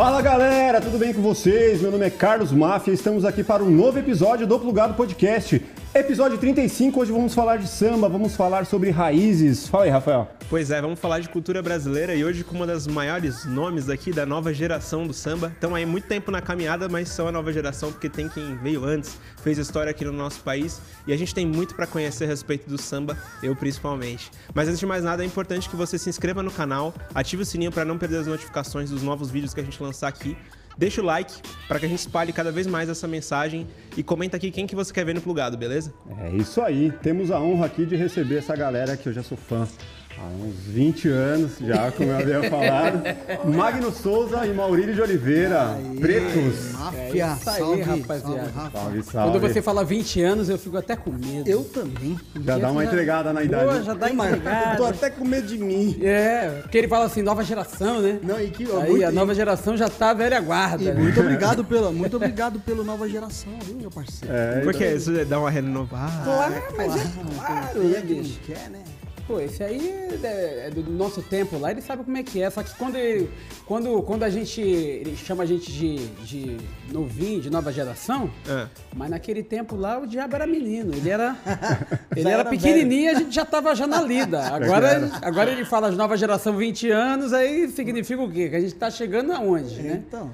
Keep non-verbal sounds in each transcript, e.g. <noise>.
Fala galera, tudo bem com vocês? Meu nome é Carlos Máfia e estamos aqui para um novo episódio do Plugado Podcast. Episódio 35, hoje vamos falar de samba, vamos falar sobre raízes. Fala aí, Rafael. Pois é, vamos falar de cultura brasileira e hoje com uma das maiores nomes aqui da nova geração do samba. Estão aí muito tempo na caminhada, mas são a nova geração porque tem quem veio antes, fez história aqui no nosso país e a gente tem muito para conhecer a respeito do samba, eu principalmente. Mas antes de mais nada, é importante que você se inscreva no canal, ative o sininho para não perder as notificações dos novos vídeos que a gente lançar aqui. Deixa o like para que a gente espalhe cada vez mais essa mensagem e comenta aqui quem que você quer ver no plugado, beleza? É isso aí, temos a honra aqui de receber essa galera que eu já sou fã há uns 20 anos já, como eu havia falado. <laughs> Magno Souza e Maurílio de Oliveira, pretos. Máfia, É isso aí, salve, rapaziada. salve, Rafa. Salve, salve. Quando você fala 20 anos, eu fico até com medo. Eu também. Já dá uma entregada na idade. Pô, já dá Mas entregado. tô até com medo de mim. É, porque ele fala assim, nova geração, né? Não, e que, ó, Aí muito, a nova geração já tá velha guarda. e né? muito obrigado pela, muito obrigado pela nova geração, viu, meu parceiro? É, Porque isso dá uma renovada. Claro, mas é claro, né, é que bicho? quer, né? Pô, esse aí é, é do nosso tempo lá, ele sabe como é que é. Só que quando, ele- quando, quando a gente. Ele chama a gente de, de novinho, de nova geração, É. mas naquele tempo lá o diabo era menino. Ele era. <laughs> Ele era, era pequenininho e a gente já tava já na lida. <laughs> Agora, agora ele fala de nova geração 20 anos, aí significa o quê? Que a gente tá chegando aonde, né? Então,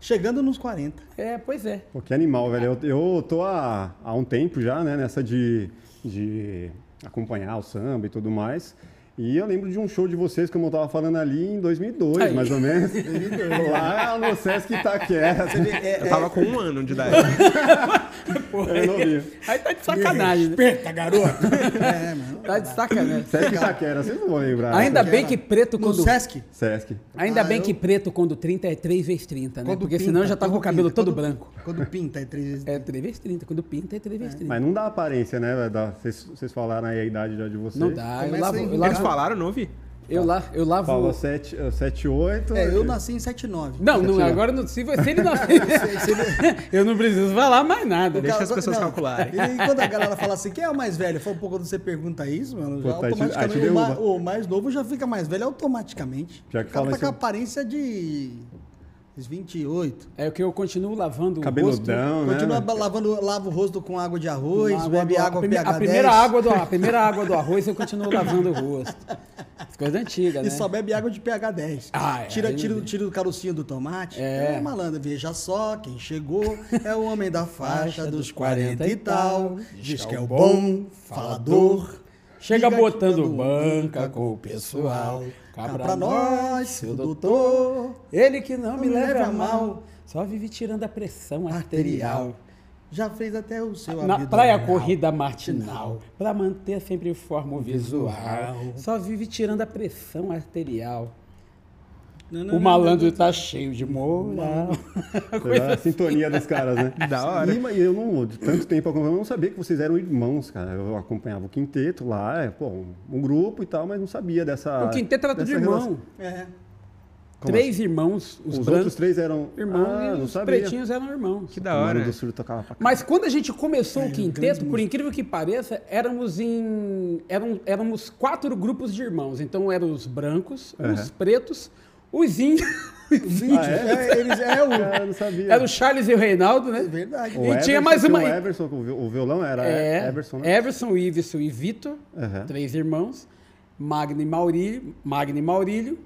chegando nos 40. É, pois é. Pô, que animal, velho. Eu, eu tô há, há um tempo já, né, nessa de, de acompanhar o samba e tudo mais. E eu lembro de um show de vocês, como eu tava falando ali, em 2002, Aí. mais ou menos. Lá no Sesc Itaquera. Eu tava com um ano de idade. <laughs> Porra, vi. aí tá de sacanagem, né? Respeita, garoto. <laughs> é, mano. Tá de sacanagem. Sesc Itaquera, vocês não vão lembrar. Ainda né? bem que preto No quando. Sesc? Sesc. Ainda Ah, bem eu- que preto quando 30 é 3 vezes 30, né? Quando Porque pinta, senão já tá com o cabelo pinta, todo quando- branco. Quando pinta é três vezes. É 3 vezes 30. Quando pinta é 3 vezes 30. Mas não dá aparência, né? dá- Vocês, falaram aí a idade já de vocês. Não dá. Eu lavo, eu Eles lavo, falaram, não ouvi? Eu lavo, eu lavo. Falou 7, 7 8. É, eu nasci em 79. Não, não, agora não, se, se ele não. <laughs> eu não preciso falar mais nada. Deixa Cara, as pessoas não, calcularem. E quando a galera fala assim, quem é o mais velho? Fala, pô, quando você pergunta isso, mano, Pô, tá, automaticamente o, derruba. ma- o mais novo já fica mais velho automaticamente. Já que o cara fala tá com a isso- aparência de 28. É o que eu continuo lavando o rosto. Cabeludão, né? Continua lavando, lava o rosto com água de arroz, Água bebe do- água a, prime- pH a primeira 10, água do a primeira água do arroz eu continuo lavando o rosto. As coisas antigas, E né? só bebe água de pH 10. Ah, é, tira, tira, tira o carocinho do tomate. É. É. malandro, veja só, quem chegou é o homem da faixa dos 40 e tal. Diz que é o bom, falador. Chega botando banca com o pessoal. Cá pra nós, seu doutor. Ele que não, me me leva a mal. Só vive tirando a pressão arterial. Já fez até o seu Na praia corrida matinal, pra manter sempre forma visual. Só vive tirando a pressão arterial. Não, não, O não, malandro não, tá cheio de moral. <laughs> Era a sintonia dos caras, né? <laughs> Da hora. E, mas eu não, de tanto tempo acompanhando, eu não sabia que vocês eram irmãos, cara. Eu acompanhava o quinteto lá, é, pô, um, grupo e tal, mas não sabia dessa. O quinteto era tudo irmão. relação. É. Como Três irmãos, os, Os brancos, outros três eram irmãos ah, e os sabia. pretinhos eram irmãos. Que O da hora. do Sul tocava pra cá. Mas quando a gente começou o grandes quinteto, por incrível que pareça, éramos em. Eram, éramos quatro grupos de irmãos. Então eram os brancos, Uhum. os pretos, os índios. <laughs> os índios. Ah, é? É, eles, é o... Eu não sabia. Era o Charles e o Reinaldo, né? É verdade. O E tinha Everson, mais uma- O Everson, o vi- o violão era É, Everson, né? Everson, Iveson e Vitor, Aham. três irmãos. Magno e Maurílio, Magno e Maurílio.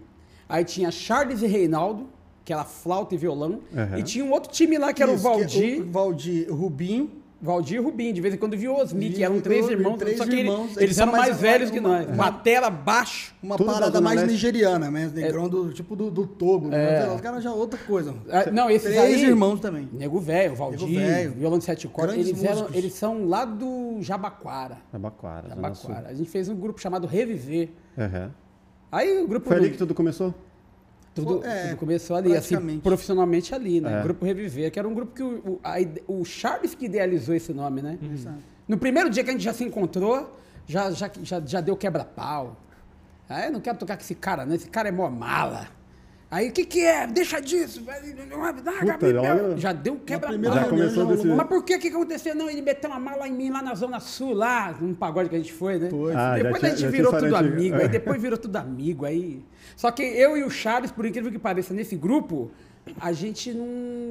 Aí tinha Charles e Reinaldo, que era flauta e violão. Aham. E tinha um outro time lá que era Isso, o é Valdir. O Valdir Rubinho. Valdir e Rubim, de vez em quando viu Osmi, que eram três irmãos, três só que irmãos, eles, eles eram são mais, mais- velhos que uma- nós. Batera baixo. Uma parada mais Leste. nigeriana, né? Negrão do, tipo do, do Togo. Né? Os caras já outra coisa. Ah, Não, esses Três aí, irmãos também. Nego Velho, Valdir, Velho. violão de sete cordas, eles, eram, eles são lá do Jabaquara. Jabaquara. Jabaquara. A gente fez um grupo chamado Reviver. Aham. Aí o grupo Foi ali que tudo começou? Tudo, É, tudo começou ali, assim, profissionalmente ali, né? É. O Grupo Reviver, que era um grupo que o, o, a o Charles que idealizou esse nome, né? Exato. No primeiro dia que a gente já se encontrou, já, já, já, já deu quebra-pau. Aí eu não quero tocar com esse cara, né? Esse cara é mó mala. Aí, o que que é? Deixa disso. Puta, olha- já deu primeira. Já começou desse Mas por que que aconteceu? Não, ele meteu uma mala em mim lá na Zona Sul, lá, num pagode que a gente foi, né? Foi. Ah, depois tinha- a gente virou tudo amigo, É. aí depois virou tudo amigo, aí... Só que eu e o Charles, por incrível que pareça, nesse grupo, a gente não,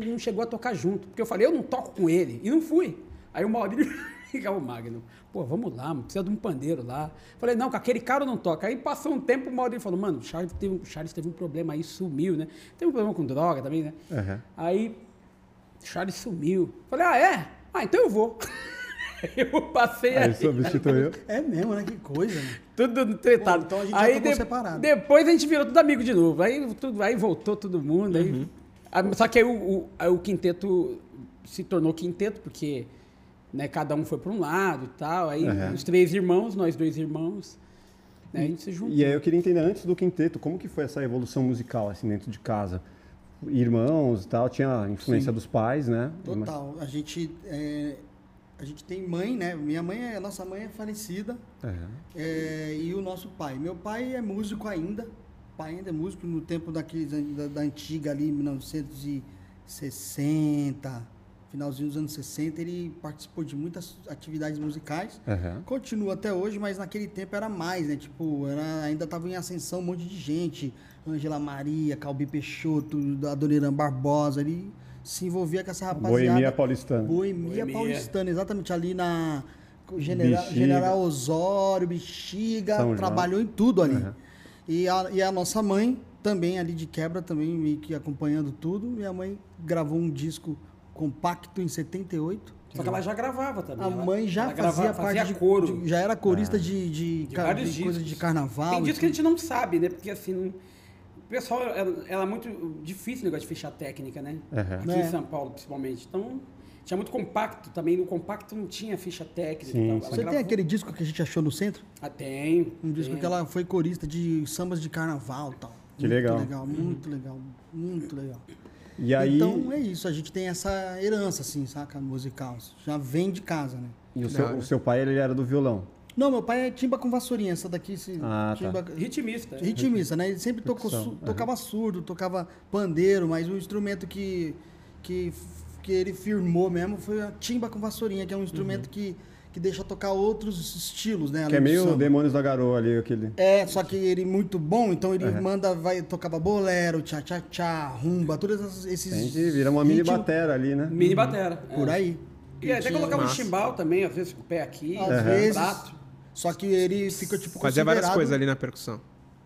não chegou a tocar junto. Porque eu falei, eu não toco com ele. E não fui. Aí o Maurílio fica, o Magno, pô, vamos lá, mano, precisa de um pandeiro lá. Falei, não, com aquele cara eu não toca. Aí passou um tempo, o Maurílio falou, mano, o Charles teve, o Charles teve um problema aí, sumiu, né? Teve um problema com droga também, né? Aham. Aí, Charles sumiu. Falei, ah, é? Ah, então eu vou. <laughs> eu passei Aí aí. substituiu. <laughs> É mesmo, né? Que coisa, né? Tudo tretado. Pô, então a gente já aí tocou separado. Depois a gente virou tudo amigo de novo. Aí, tudo, aí voltou todo mundo. Aí, aí- só que aí o, o, aí o quinteto se tornou quinteto, porque né, cada um foi para um lado e tal. Aí Aham. os três irmãos, nós dois irmãos, né, a gente se juntou. E aí eu queria entender antes do quinteto, como que foi essa evolução musical assim dentro de casa? Irmãos e tal, tinha a influência dos pais, né? Total. A gente, é, a gente tem mãe, né? Minha mãe, é, nossa mãe é falecida. Aham. é, e o nosso pai. Meu pai é músico ainda. O pai ainda é músico no tempo daqueles, da, da antiga ali, 1960, finalzinho dos anos 60, ele participou de muitas atividades musicais. Aham. Continua até hoje, mas naquele tempo era mais, né? Tipo, era, ainda tava em ascensão um monte de gente. Ângela Maria, Calbi Peixoto, Adoniran Barbosa, ele se envolvia com essa rapaziada. Boemia paulistana. Boemia, Boemia. Paulistana, exatamente ali na General, Bexiga. General Osório, Bexiga, São João. trabalhou em tudo ali. Uhum. E, a, e a nossa mãe, também ali de quebra, também meio que acompanhando tudo. Minha mãe gravou um disco compacto em 78. Só que ela já gravava também. A ela- mãe já ela fazia gravava- parte fazia de coro. de- já era corista de, de, de ca- vários de coisa de carnaval. Tem disco que a tudo. gente não sabe, né? Porque assim, o pessoal, ela, ela é muito difícil o negócio de fechar técnica, né? Aham. Aqui É. em São Paulo, principalmente. Então, tinha muito compacto também. No compacto não tinha ficha técnica. Sim, Você tem gravou- aquele disco que a gente achou no centro? Ah, tenho. Um disco tenho. que ela foi corista de sambas de carnaval e tal. Que muito legal. legal. Muito legal, muito legal. E aí, Então é isso, a gente tem essa herança, assim, saca? Musical. Já vem de casa, né? e o, seu, o seu pai ele era do violão. Não, meu pai é timba com vassourinha, essa daqui se Ah, tá. timba, Ritmista. ritmista, né? Ele sempre tocou, su- aham. tocava surdo, tocava pandeiro, mas o instrumento que, que, que ele firmou mesmo foi a timba com vassourinha, que é um instrumento que, que deixa tocar outros estilos, né? Que é meio samba. Demônios da Garoa ali, aquele. É, só que ele muito bom, então ele Aham. manda, vai, tocava bolero, tchá-tchá-tchá, rumba, todos esses-. Entende? Vira uma mini batera ali, né? Mini batera. é. Por aí. E até colocava um chimbal também, às vezes com o pé aqui. Às um vezes. prato. Só que ele fica, tipo, Fazia várias coisas ali na percussão.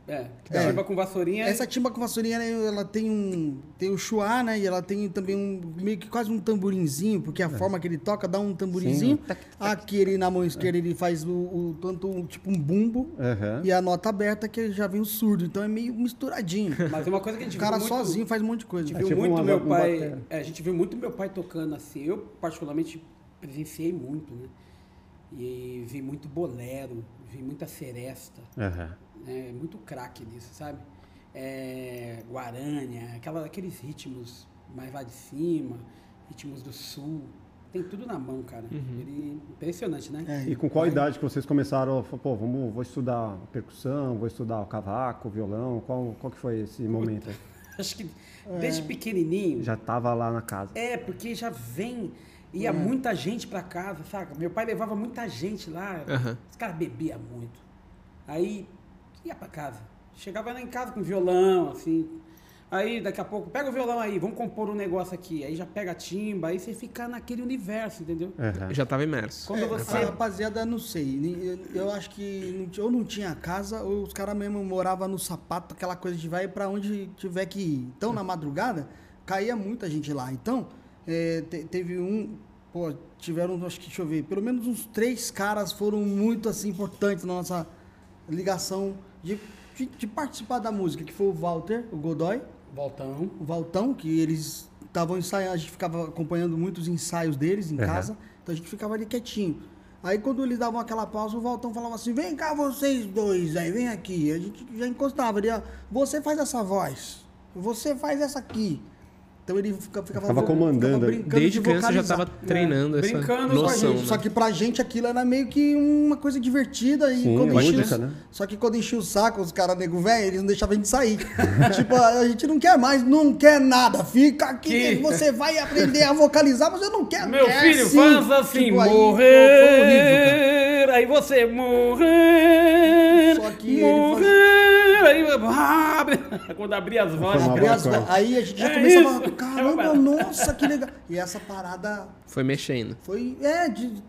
É. É. Chimba com vassourinha. Essa timba com vassourinha, né, ela tem um. Tem o chuá, né? E ela tem também um. meio que quase um tamborinzinho, porque a forma que ele toca dá um tamborinzinho. Aqui ele na mão esquerda ele faz o, o- tanto um, tipo um bumbo Aham. e a nota aberta que já vem o surdo. Então é meio misturadinho. <laughs> Mas é uma coisa que a gente O cara muito, sozinho faz um monte de coisa. A gente É viu tipo muito uma- meu pai. é, a gente viu muito meu pai tocando assim. Eu, particularmente, presenciei muito, né? E vi muito bolero, vi muita seresta, Aham. Né? Muito craque nisso, sabe? É, Guarânia, aquela, aqueles ritmos mais lá de cima, ritmos do sul. Tem tudo na mão, cara. Ele, impressionante, né? É, E com qual idade que vocês começaram a falar, pô, vamos, vou estudar percussão, vou estudar o cavaco, o violão? Qual, qual que foi esse momento? aí? <laughs> Acho que desde pequenininho. Já tava lá na casa. É, porque já vem. Ia muita gente pra casa, saca? Meu pai levava muita gente lá. Aham. Os caras bebiam muito. Aí ia pra casa. Chegava lá em casa com violão, assim. Aí daqui a pouco, pega o violão aí, vamos compor um negócio aqui. Aí já pega a timba, aí você fica naquele universo, entendeu? Aham. Já tava imerso. Quando É, você. A rapaziada, não sei. Eu, eu acho que ou não tinha casa, ou os caras mesmo moravam no sapato, aquela coisa de vai pra onde tiver que ir. Então, na madrugada, caía muita gente lá. Então, é, te- teve um. Pô, tiveram, acho que, deixa eu ver, pelo menos uns três caras foram muito assim importantes na nossa ligação de, de, de participar da música, que foi o Walter, o Godoy Voltão. o Valtão, que eles estavam ensaiando, a gente ficava acompanhando muitos ensaios deles em Aham. casa, então a gente ficava ali quietinho. Aí quando eles davam aquela pausa, o Valtão falava assim, vem cá vocês dois aí, vem aqui. A gente já encostava, ele ia, você faz essa voz, você faz essa aqui. Então ele fica- ficava, Ficava comandando. brincando Desde de criança já vocalizar. tava treinando essa Brincando com a noção. Gente, né? Só que pra gente aquilo era meio que uma coisa divertida. E Sim, quando lúdica, enchia, né? Só que quando enchia o saco, os caras nego velho, eles não deixavam a gente sair. <laughs> tipo, a gente não quer mais, não quer nada. Fica aqui, Que- você vai aprender a vocalizar, mas eu não quero. Meu quer filho, sim. faz assim, Tipo, aí, foi horrível, morrer. Aí você morrer. Só que ele morrer. Aí, abre. <laughs> Quando abria as vozes. Abri as vo- coisa. aí a gente já É começava, isso. caramba, É uma- nossa, que legal. E essa parada Foi mexendo. foi, é, de,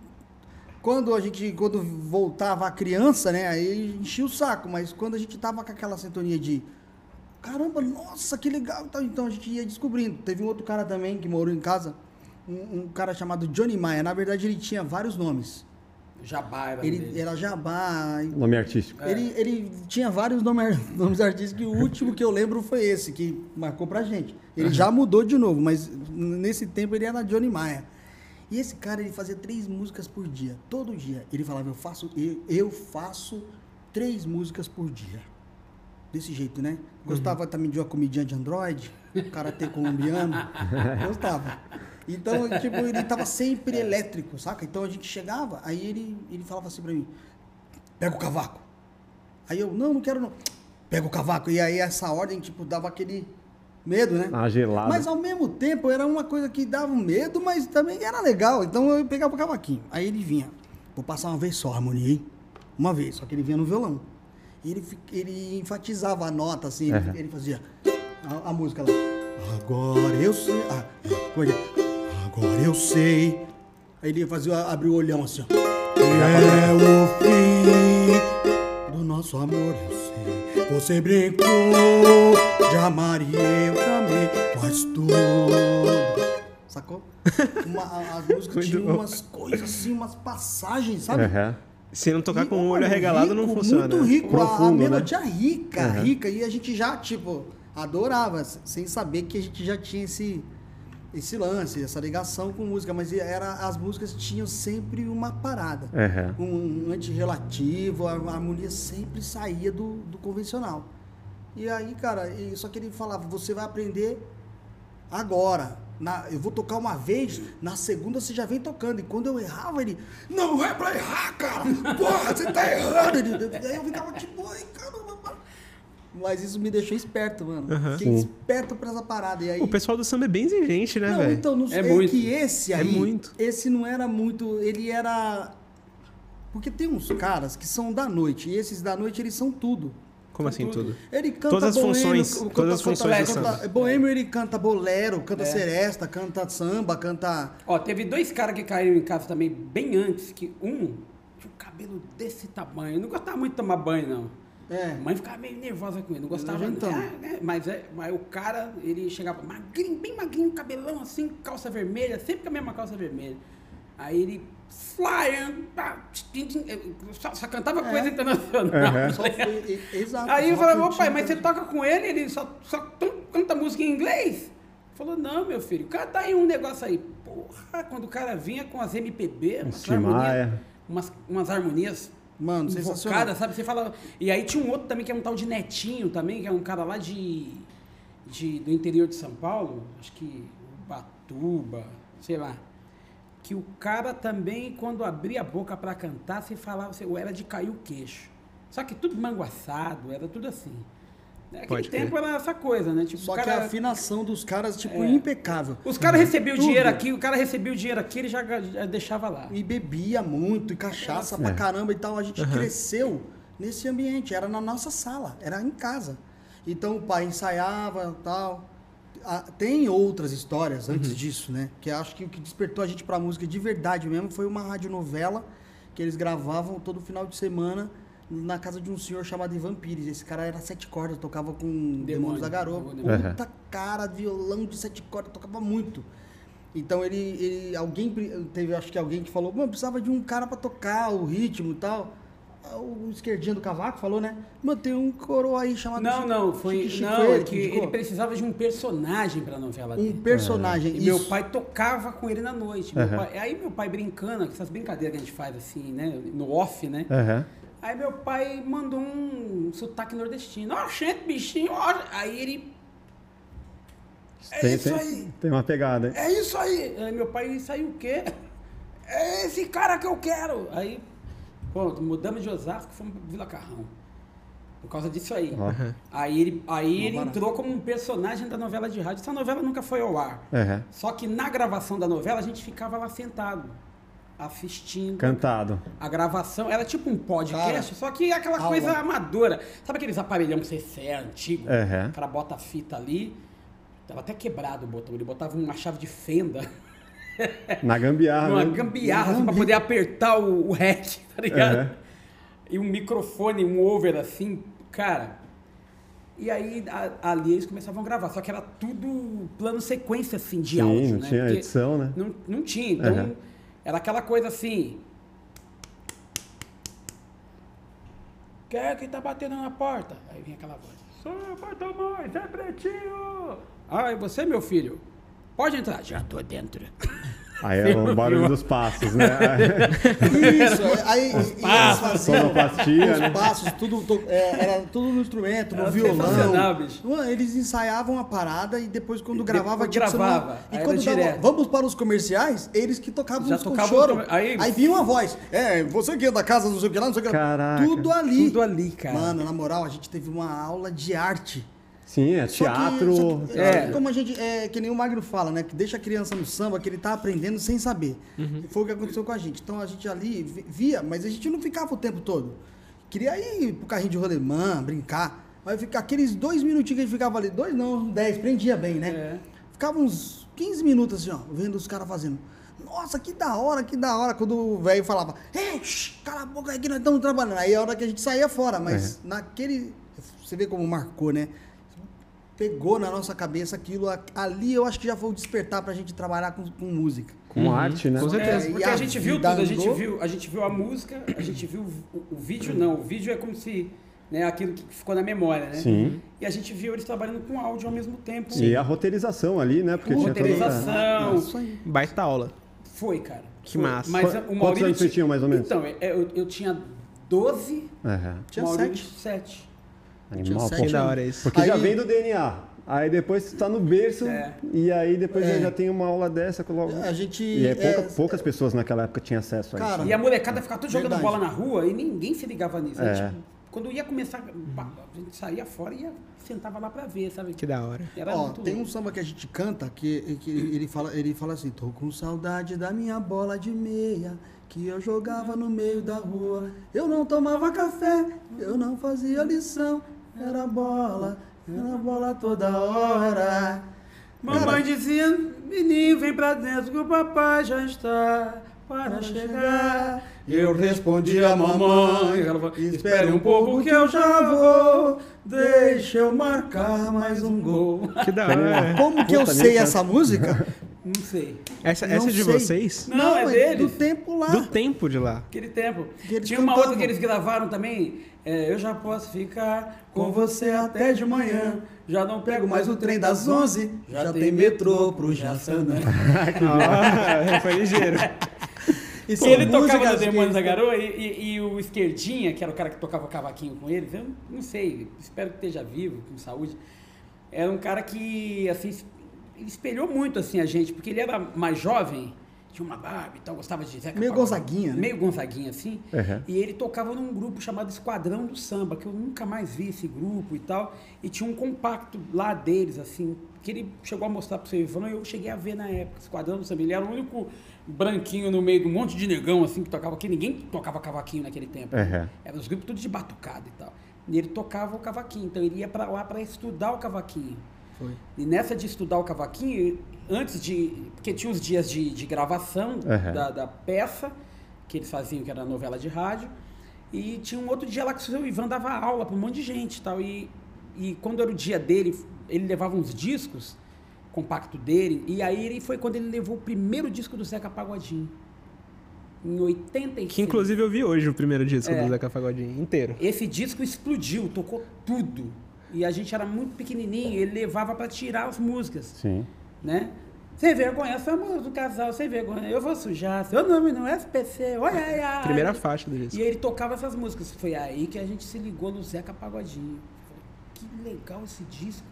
quando a gente, quando voltava a criança, né, aí enchia o saco, mas quando a gente tava com aquela sintonia de, caramba, nossa, que legal, então, então a gente ia descobrindo. Teve um outro cara também que morou em casa, um, um cara chamado Johnny Maia, na verdade ele tinha vários nomes. Jabá era Ele dele. era Jabá, Nome artístico. Ele, ele tinha vários nome- <laughs> nomes artísticos e o último que eu lembro foi esse, que marcou pra gente. Ele já mudou de novo, mas nesse tempo ele era Johnny Maia. E esse cara, ele fazia três músicas por dia, todo dia. Ele falava, eu faço, eu, eu faço três músicas por dia. Desse jeito, né? Gostava também de uma comidinha de Android, karatê colombiano. <laughs> Gostava. Então, <laughs> tipo, ele tava sempre elétrico, saca? Então a gente chegava, aí ele, ele falava assim pra mim, pega o cavaco. Aí eu, não, não quero não. Pega o cavaco. E aí essa ordem, tipo, dava aquele medo, né? Ah, gelado. Mas ao mesmo tempo era uma coisa que dava um medo, mas também era legal. Então eu pegava o cavaquinho. Aí ele vinha, vou passar uma vez só a harmonia, hein? Uma vez, só que ele vinha no violão. E ele, ele enfatizava a nota, assim, ele, Aham. ele fazia a, a música lá. Agora eu sei. Ah, Agora eu sei. Aí ele fazia, abrir o olhão assim, ó. É o fim do nosso amor, eu sei. Você brincou de amar e eu também, mas tudo. Sacou? Uma, a- as músicas <laughs> Muito tinham bom. umas coisas assim, umas passagens, sabe? Aham. Se não tocar E, com o olho arregalado, não rico, funciona. Muito rico, a- a, Profundo, né? melodia rica, Aham. rica. E a gente já, tipo, adorava, sem saber que a gente já tinha esse, esse lance, essa ligação com música. Mas era, as músicas tinham sempre uma parada. Aham. Um antirrelativo, a, a harmonia sempre saía do, do convencional. E aí, cara, e- só que ele falava, você vai aprender agora. Na- eu vou tocar uma vez, na segunda você já vem tocando. E quando eu errava, ele, não é pra errar, cara! Porra, você tá errando! Ele- Aí eu ficava tipo, ai, caramba. Mas isso me deixou esperto, mano. Fiquei Sim. esperto pra essa parada. E aí, O pessoal do samba é bem exigente, né, não, velho? então, não É sei muito. que esse É aí, muito. esse não era muito, ele era... Porque tem uns caras que são da noite, e esses da noite, eles são tudo. Como assim tudo? Ele canta Todas as boêmio, funções, canta- todas as canta- funções do canta- samba. Boêmio, ele canta bolero, canta É. seresta, canta samba, canta... Ó, teve dois caras que caíram em casa também bem antes, que um tinha um cabelo desse tamanho. Não gostava muito de tomar banho, não. É. A mãe ficava meio nervosa com ele, não gostava. Então. É, é, mas, é, mas o cara, ele chegava magrinho, bem magrinho, cabelão assim, calça vermelha, sempre com a mesma calça vermelha. Aí ele, flying, só, só cantava coisa internacional. <laughs> E- exato. Aí eu ô pai, mas você toca com ele, ele só, só canta música em inglês? Falou, não, meu filho, canta aí um negócio aí. Porra, quando o cara vinha com as MPB, umas harmonias, umas, umas harmonias Mano, sensacional. invocadas, sabe? Você fala. E aí tinha um outro também que é um tal de Netinho também, que é um cara lá de, de do interior de São Paulo, acho que Ubatuba, sei lá. Que o cara também, quando abria a boca pra cantar, você falava, você, era de cair o queixo. Só que tudo manguaçado, era tudo assim. Naquele Pode tempo era essa coisa, né? Tipo, Só o que cara, a afinação dos caras, tipo, É. impecável. os caras recebiam dinheiro aqui, o cara recebia o dinheiro aqui, ele já, já deixava lá. E bebia muito, e cachaça pra É. caramba e tal. A gente cresceu nesse ambiente, era na nossa sala, era em casa. Então o pai ensaiava tal. Tem outras histórias antes disso, né? Que acho que o que despertou a gente pra música de verdade mesmo foi uma radionovela que eles gravavam todo final de semana na casa de um senhor chamado Ivan Pires. Esse cara era sete cordas, tocava com Demônios da Garoa. Demônio. Puta cara, violão de sete cordas, tocava muito. Então ele, ele alguém teve, acho que alguém que falou, mano, precisava de um cara pra tocar o ritmo e tal. O esquerdinho do cavaco falou, né? Mano, tem um coroa aí chamado Não, Chico- não, foi. Chique Chico, não, foi é ele que ele precisava de um personagem pra novela um dele. personagem. E meu pai tocava com ele na noite. Meu pai- aí meu pai brincando, com essas brincadeiras que a gente faz assim, né? No off, né? Aham. Aí meu pai mandou um sotaque nordestino. Ó, gente, bichinho, ó. Aí ele. É Tem, isso tem, aí. tem uma pegada, hein? É isso aí. Aí meu pai saiu o quê? <laughs> É esse cara que eu quero. Aí, pô, mudamos de Osasco e fomos pra Vila Carrão. Por causa disso aí. Ó. Aí ele, aí ele entrou como um personagem da novela de rádio. Essa novela nunca foi ao ar. Aham. Só que na gravação da novela a gente ficava lá sentado. Assistindo Cantado. a gravação. Era tipo um podcast, Cara, só que é aquela aula. coisa amadora. Sabe aqueles aparelhão CCE antigo? Aham. O cara bota a fita ali. Tava até quebrado o botão. Ele botava uma chave de fenda. <laughs> Na gambiarra. uma né? gambiarra assim, pra poder apertar o, o REC, <laughs> tá ligado? Aham. E um microfone, um over assim, cara. E aí a- ali eles começavam a gravar, só que era tudo plano sequência assim de Sim, áudio, não né? tinha Porque edição, né? Não, não tinha, então Aham. Era aquela coisa assim. Quem é que tá batendo na porta? Aí vinha aquela voz. Sou eu, Bartolomé, Zé Pretinho! Ai, você, meu filho? Pode entrar. Já tô dentro. <laughs> Aí é o barulho dos passos, né? <laughs> Isso, aí e- e eles faziam Sonoplastia, os né? passos, tudo, é, era tudo no instrumento, no Era violão. Eles ensaiavam a parada e depois quando E gravava, depois tipo, gravava, não... E quando dava, vamos para os comerciais, eles que tocavam Já os tocavam choro. os aí- Aí, vinha uma voz, é, você que é da casa, não sei o que lá, não sei o que lá. Caraca. Tudo ali. Tudo ali, cara. Mano, na moral, a gente teve uma aula de arte. Sim, é Só que- teatro. só que, É. é, como a gente, é, que nem o Magno fala, né? Que deixa a criança no samba, que ele tá aprendendo sem saber. Uhum. Foi o que aconteceu com a gente. Então a gente ali vi- via, mas a gente não ficava o tempo todo. Queria ir pro carrinho de rolemã, brincar. Mas ficar aqueles dois minutinhos que a gente ficava ali, dois não, dez, prendia bem, né? É. Ficava uns 15 minutos assim, ó, vendo os caras fazendo. Nossa, que da hora, que da hora. Quando o velho falava, ei, shh, cala a boca aí que nós estamos trabalhando. Aí é a hora que a gente saía fora, mas É. naquele. Você vê como marcou, né? Pegou na nossa cabeça aquilo. Ali eu acho que já foi o despertar pra gente trabalhar com, com música. Com arte, né? Com certeza. É, porque a a gente viu tudo, a gente viu, a gente viu a música, a gente viu o, o vídeo, não, o vídeo é como se, né, aquilo que ficou na memória, né? Sim. E a gente viu eles trabalhando com áudio ao mesmo tempo. E a roteirização ali, né? Porque tinha toda... Roteirização. Isso aí. Baita aula. Foi, cara. Que Foi. massa. Mas Qu- o quantos anos você ti- tinha, mais ou menos? Então, é, eu, eu tinha 12, Aham. Tinha Maurílio sete. 7. Animal, pô. Que da hora isso. Porque já Aí- vem do DNA. Aí depois você tá no berço É. e aí depois É. já tem uma aula dessa. Logo... A gente. E é pouca- é, poucas pessoas naquela época tinham acesso a Cara, isso. E a molecada ficava tudo jogando bola na rua e ninguém se ligava nisso. É. tipo, quando ia começar, a gente saía fora e ia, sentava lá pra ver, sabe? Que da hora. Era Ó, muito tem um samba que a gente canta que, que ele, fala, ele fala assim: Tô com saudade da minha bola de meia que eu jogava no meio da rua. Eu não tomava café, eu não fazia lição. Era bola, era bola toda hora. Mamãe dizia, menino, vem pra dentro que o papai já está para chegar. Eu respondia, mamãe, ela falou, espere um pouco que eu já vou, deixa eu marcar mais um gol. Que da hora. Como que eu Puta, sei essa música? Não sei, Essa, Não essa é de sei. vocês? Não, é deles. do tempo lá. Do tempo de lá. aquele tempo. Que eles Tinha uma outra que eles gravaram também, é, eu já posso ficar com você até de manhã, já não pego mais o trem das 11, já, tem metrô pro Jaçanã. <laughs> Ah, foi ligeiro. <laughs> E E são ele tocava no que- Demônios da Garoa e, e- e o Esquerdinha, que era o cara que tocava cavaquinho com eles, eu não sei, espero que esteja vivo, com saúde. Era um cara que, assim, ele espelhou muito, assim, a gente, porque ele era mais jovem, tinha uma barba e tal, gostava de Zeca Meio Pagodinho, Gonzaguinha, né? Meio Gonzaguinha, assim. Uhum. E ele tocava num grupo chamado Esquadrão do Samba, que eu nunca mais vi esse grupo e tal. E tinha um compacto lá deles, assim, que ele chegou a mostrar pro seu Ivano e eu cheguei a ver na época. Esquadrão do Samba. Ele era o único branquinho no meio de um monte de negão, assim, que tocava aqui. Ninguém tocava cavaquinho naquele tempo. Uhum. Eram os grupos tudo de batucada e tal. E ele tocava o cavaquinho. Então ele ia para lá para estudar o cavaquinho. Foi. E nessa de estudar o cavaquinho, antes de. Porque tinha os dias de, de gravação Uhum. da, da peça, que eles faziam, que era novela de rádio. E tinha um outro dia lá que o seu Ivan dava aula para um monte de gente e tal. E, e quando era o dia dele, ele levava uns discos, compacto dele. E aí ele foi quando ele levou o primeiro disco do Zeca Pagodinho. Em 85. Que inclusive eu vi hoje o primeiro disco É. do Zeca Pagodinho inteiro. Esse disco explodiu, tocou tudo. E a gente era muito pequenininho, ele levava para tirar as músicas, Sim. né? Sem vergonha, somos um casal sem vergonha. Eu vou sujar, seu nome no SPC, olha ai, ai. Primeira faixa do disco. E ele tocava essas músicas. Foi aí que a gente se ligou no Zeca Pagodinho. Falei, que legal esse disco.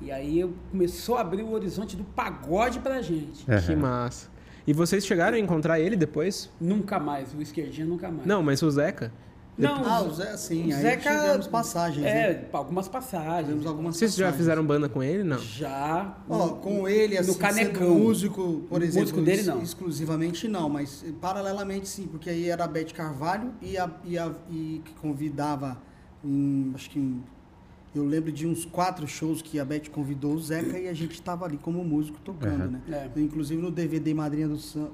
E aí eu começou a abrir o horizonte do pagode pra gente. Que Uhum. massa. E vocês chegaram a encontrar ele depois? Nunca mais, o esquerdinho nunca mais. Não, mas o Zeca? Não, Ah, o Zé, sim. o Aí Zeca- tivemos passagens, É, né? algumas passagens. Tivemos algumas Vocês já passagens. fizeram banda com ele? Não. Já. Ó, com ele, assim, no sendo Canecão. músico, por exemplo, músico dele, não. exclusivamente não, mas eh, paralelamente sim, porque aí era a Beth Carvalho e, a, e, a- e que convidava, em, acho que em- eu lembro de uns quatro shows que a Beth convidou o Zeca e a gente estava ali como músico tocando, Uhum. né? É. Inclusive no DVD Madrinha do Sam,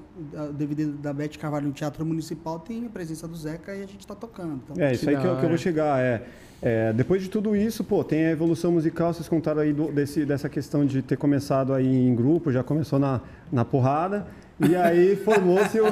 o DVD da Beth Carvalho no Teatro Municipal tem a presença do Zeca e a gente está tocando. Então, É, isso aí que eu, que eu vou chegar. É, é, depois de tudo isso, pô, tem a evolução musical, vocês contaram aí do- desse, dessa questão de ter começado aí em grupo, já começou na, na porrada, e aí formou-se o,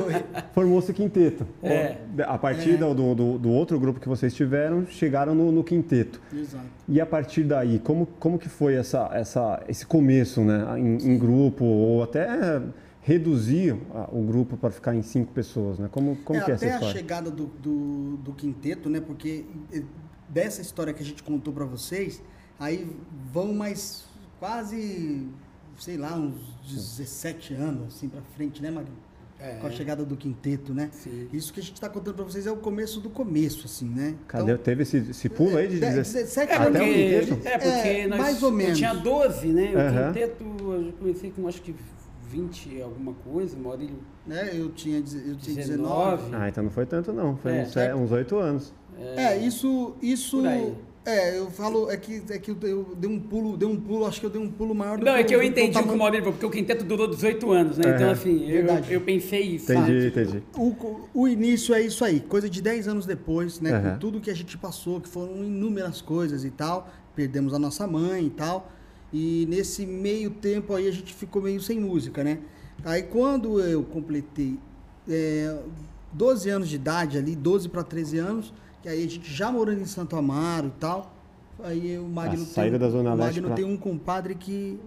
formou-se o quinteto. É. A partir do, do, do outro grupo que vocês tiveram, chegaram no, no quinteto. Exato. E a partir daí, como, como que foi essa, essa, esse começo, né, em, em grupo, ou até reduzir o grupo para ficar em cinco pessoas, né? Como, como É, que é essa até a história? chegada do, do, do quinteto, né? Porque eh, dessa história que a gente contou para vocês, aí vão mais quase, sei lá, uns 17 anos assim para frente, né, Magno? É. Com a chegada do quinteto, né? Sim. Isso que a gente está contando para vocês é o começo do começo, assim, né? Cadê? Teve esse, esse pulo aí de de- 17? 17 É Até o porque, quinteto? é porque É, nós, mais ou menos. eu tinha 12, né? O quinteto, eu comecei com acho que 20 e alguma coisa, Maurílio né? Eu tinha, eu tinha 19. 19. Ah, então não foi tanto não, foi É. uns, é, uns oito anos. É, isso, isso. É, eu falo, é que, é que eu, eu dei um pulo, dei um pulo, acho que eu dei um pulo maior do Não, é que eu do entendi o que o tamanho- Maurílio falou, porque o quinteto durou 18 anos, né? Então, Aham. assim, eu, eu pensei isso. Entendi, sabe? entendi. O, o início é isso aí, coisa de 10 anos depois, né? Aham. Com tudo que a gente passou, que foram inúmeras coisas e tal. Perdemos a nossa mãe e tal. E nesse meio tempo aí a gente ficou meio sem música, né? Aí quando eu completei é, 12 anos de idade ali, 12 para 13 anos, que aí a gente já morando em Santo Amaro e tal. Aí o Magno, A saída da Zona o Leste Magno pra- tem um compadre que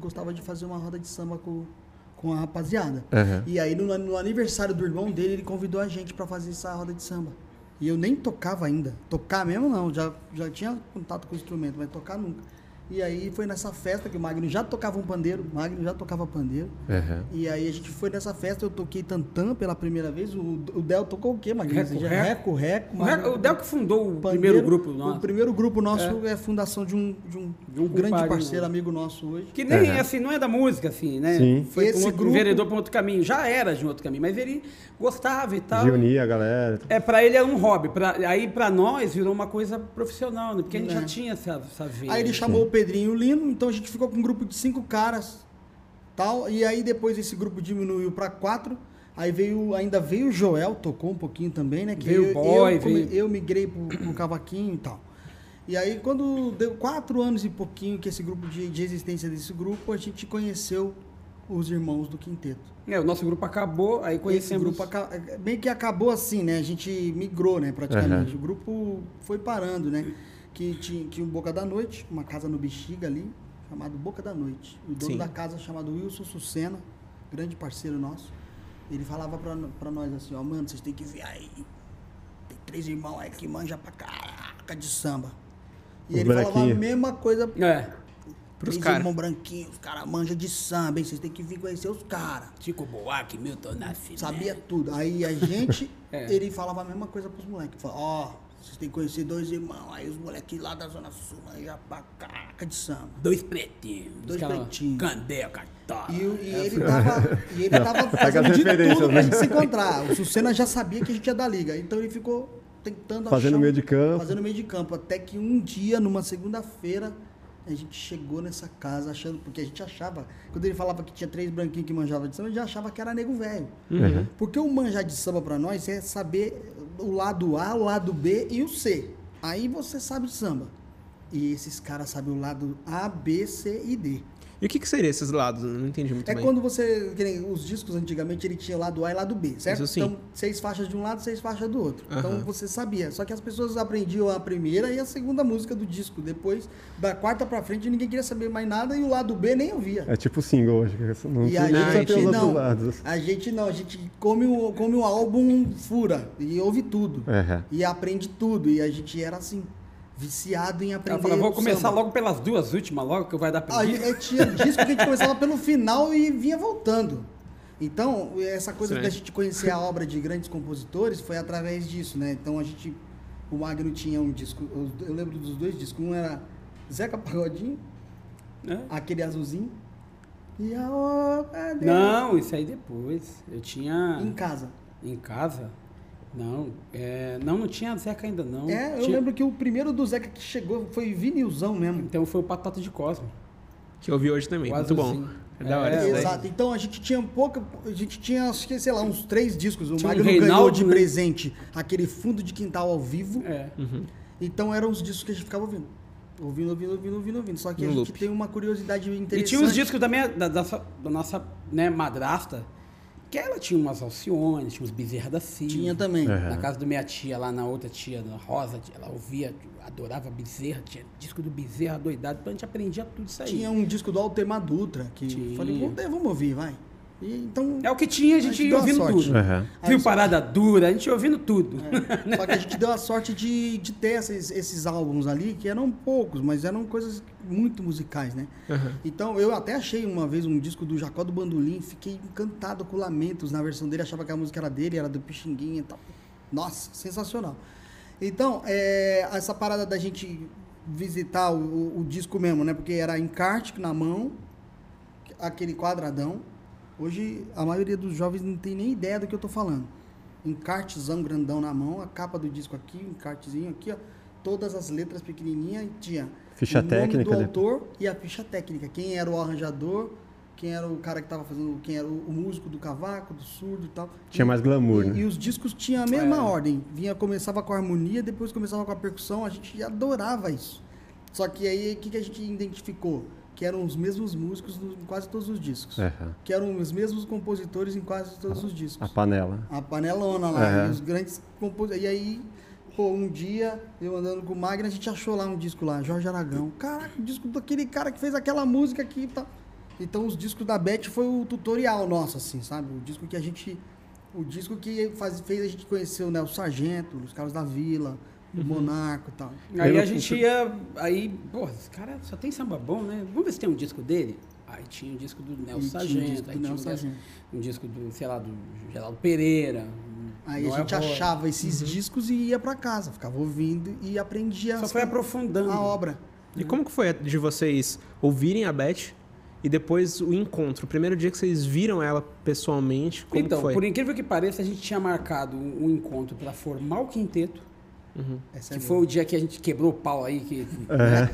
gostava de fazer uma roda de samba com, com a rapaziada. Aham. E aí, no, no aniversário do irmão dele, ele convidou a gente pra fazer essa roda de samba. E eu nem tocava ainda. Tocar mesmo não, já, já tinha contato com o instrumento, mas tocar nunca. E aí foi nessa festa que o Magno já tocava um pandeiro, o Magno já tocava pandeiro. Aham. E aí a gente foi nessa festa, eu toquei tantã pela primeira vez. O, o Del tocou o quê, Magno? Reco, já- reco. reco, reco. O, Re- o Del que fundou o pandeiro. primeiro grupo O nosso. primeiro grupo nosso é, a fundação de um, de um, De um grande parceiro, amigo nosso hoje. Que nem, Aham. assim, não é da música, assim, né? Sim. Foi Esse um outro, grupo- vereador para outro caminho. Já era de um outro caminho, mas ele gostava e tal. De unir a galera. É, pra ele era um hobby. Pra, aí pra nós virou uma coisa profissional, né? Porque a gente É. já tinha essa, essa veia. Aí ele chamou o Pedrinho e o Lino, então a gente ficou com um grupo de cinco caras, tal. E aí depois esse grupo diminuiu para quatro. Aí veio, ainda veio o Joel, tocou um pouquinho também, né? Que Veio o eu, Boy, eu, veio- eu migrei pro, pro cavaquinho e tal. E aí quando deu quatro anos e pouquinho que esse grupo de, de existência desse grupo, a gente conheceu os irmãos do quinteto. É, o nosso grupo acabou, aí Esse conhecemos... grupo aca- meio que acabou assim, né? A gente migrou, né, praticamente. O grupo foi parando, né? Que tinha, tinha um Boca da Noite, uma casa no Bexiga ali, chamado Boca da Noite. O dono Sim. da casa chamado Wilson Sucena, grande parceiro nosso. Ele falava pra, pra nós assim, ó, mano, vocês têm que vir aí. Tem três irmãos aí que manja pra caraca de samba. E Os ele falava a mesma coisa É, Pros três caras. irmãos branquinhos, os caras manjam de samba, hein? Vocês têm que vir conhecer os caras. Chico Buarque, Milton Nascimento. Sabia tudo. Aí a gente, <laughs> É. ele falava a mesma coisa pros moleques. Falava, ó, vocês têm que conhecer dois irmãos. Aí os moleques lá da Zona Sul, aí já pra caraca de samba. Dois pretinhos. Dois pretinhos. Candel, cartola. E, e ele tava, e <laughs> ele tava Pega fazendo de tudo pra né? gente se encontrar. O Sucena já sabia que a gente ia dar liga. Então ele ficou tentando Fazendo achar meio de campo. Fazendo meio de campo. Até que um dia, numa segunda-feira, a gente chegou nessa casa achando... Porque a gente achava... Quando ele falava que tinha três branquinhos que manjavam de samba, a gente achava que era nego velho. Uhum. Porque o manjar de samba pra nós é saber o lado A, o lado B e o C. Aí você sabe de samba. E esses caras sabem o lado A, B, C e D. E o que, que seria esses lados? Eu não entendi muito É bem. quando você. que nem os discos antigamente ele tinha lado A e lado B, certo? Isso sim. Então, seis faixas de um lado, seis faixas do outro. Então você sabia. Só que as pessoas aprendiam a primeira e a segunda música do disco. Depois, da quarta pra frente, ninguém queria saber mais nada e o lado B nem ouvia. É tipo single hoje. que Não E a gente tem os outros não. lados. A gente não, a gente come o, come o álbum fura e ouve tudo. E aprende tudo. E a gente era assim, viciado em aprender. Ela falou, vou começar samba. logo pelas duas últimas, logo que vai dar Aí preguiça. é, tinha disco que a gente começava pelo final e vinha voltando. Então, essa coisa Certo. da gente conhecer a obra de grandes compositores foi através disso, né? Então a gente o Magno tinha um disco, eu- lembro dos dois discos, um era Zeca Pagodinho, né? aquele azulzinho, e a obra dele. Não, isso aí depois. Eu tinha. Em casa. Em casa? Não, é, não, não tinha Zeca ainda não. É, eu Tinha- lembro que o primeiro do Zeca que chegou foi vinilzão mesmo. Então foi o Patata de Cosmo. Que eu vi hoje também. O Muito bom. azulzinho. É da hora É. Exato. Então a gente tinha pouca. A gente tinha, acho que, sei lá, uns três discos. O Tinha um Magno ganhou Reinaldo, de né? presente aquele fundo de quintal ao vivo. É. Então eram os discos que a gente ficava ouvindo. Ouvindo, ouvindo, ouvindo, ouvindo, ouvindo. Só que No a gente loop. tem uma curiosidade interessante. E tinha os discos da, minha, da, da nossa, da nossa, né, madrasta, que ela tinha umas Alcione, tinha uns Bezerra da Silva. Tinha também. É. Na casa da minha tia, lá na outra tia, na Rosa, ela ouvia, adorava Bezerra, tinha disco do Bezerra doidado, então a gente aprendia tudo isso aí. Tinha um disco do Altemar Dutra, que Tinha. falei, vamos, vamos ouvir, vai. E, então, É o que tinha, a gente A gente ia ouvindo tudo. Aí Viu parada dura, a gente ia ouvindo tudo. É. Só que a gente deu a sorte de, de ter esses, esses álbuns ali, que eram poucos, mas eram coisas muito musicais, né? Aham. Então, eu até achei uma vez um disco do Jacó do Bandolim, fiquei encantado com Lamentos na versão dele, achava que a música era dele, era do Pixinguinha e tal. Nossa, sensacional. Então, é, essa parada da gente visitar o, o- o disco mesmo, né? Porque era encarte na mão, aquele quadradão. Hoje, a maioria dos jovens não tem nem ideia do que eu tô falando. Encartezão grandão na mão, a capa do disco aqui, um encartezinho aqui, ó. Todas as letras pequenininhas e tinha Ficha o nome técnica, do né? autor e a ficha técnica. Quem era o arranjador, quem era o cara que tava fazendo, quem era o, o músico do cavaco, do surdo e tal. Tinha E- mais glamour, e, né? e os discos tinham a mesma É. ordem. Vinha, começava com a harmonia, depois começava com a percussão. A gente adorava isso. Só que aí, o que, que a gente identificou? Que eram os mesmos músicos em quase todos os discos. Aham. Que eram os mesmos compositores em quase todos os discos. A panela. A panelona lá, e os grandes compositores. E aí, pô, um dia, eu andando com o Magno, a gente achou lá um disco lá, Jorge Aragão. Caraca, o disco daquele cara que fez aquela música aqui e tal. Então, os discos da Beth foi o tutorial nosso, assim, sabe? O disco que a gente. O disco que faz, fez a gente conhecer o Nelson Sargento, os caras da Vila, o Monarco e tal. Aí Eu a gente ia. Aí, pô, esse cara só tem samba bom, né? Vamos ver se tem um disco dele. Aí tinha um disco do Nelson um Sargento, disco do aí tinha um, Sargento. um disco do, sei lá, do Geraldo Pereira. Aí a Noel gente Rosa. achava esses discos e ia pra casa, ficava ouvindo e aprendia Só as foi aprofundando. a obra. E como que foi de vocês ouvirem a Beth e depois o encontro? O primeiro dia que vocês viram ela pessoalmente, como então, que foi? por incrível que pareça, a gente tinha marcado um, um encontro para formar o quinteto. É Que a foi o dia que a gente quebrou o pau aí, que, É.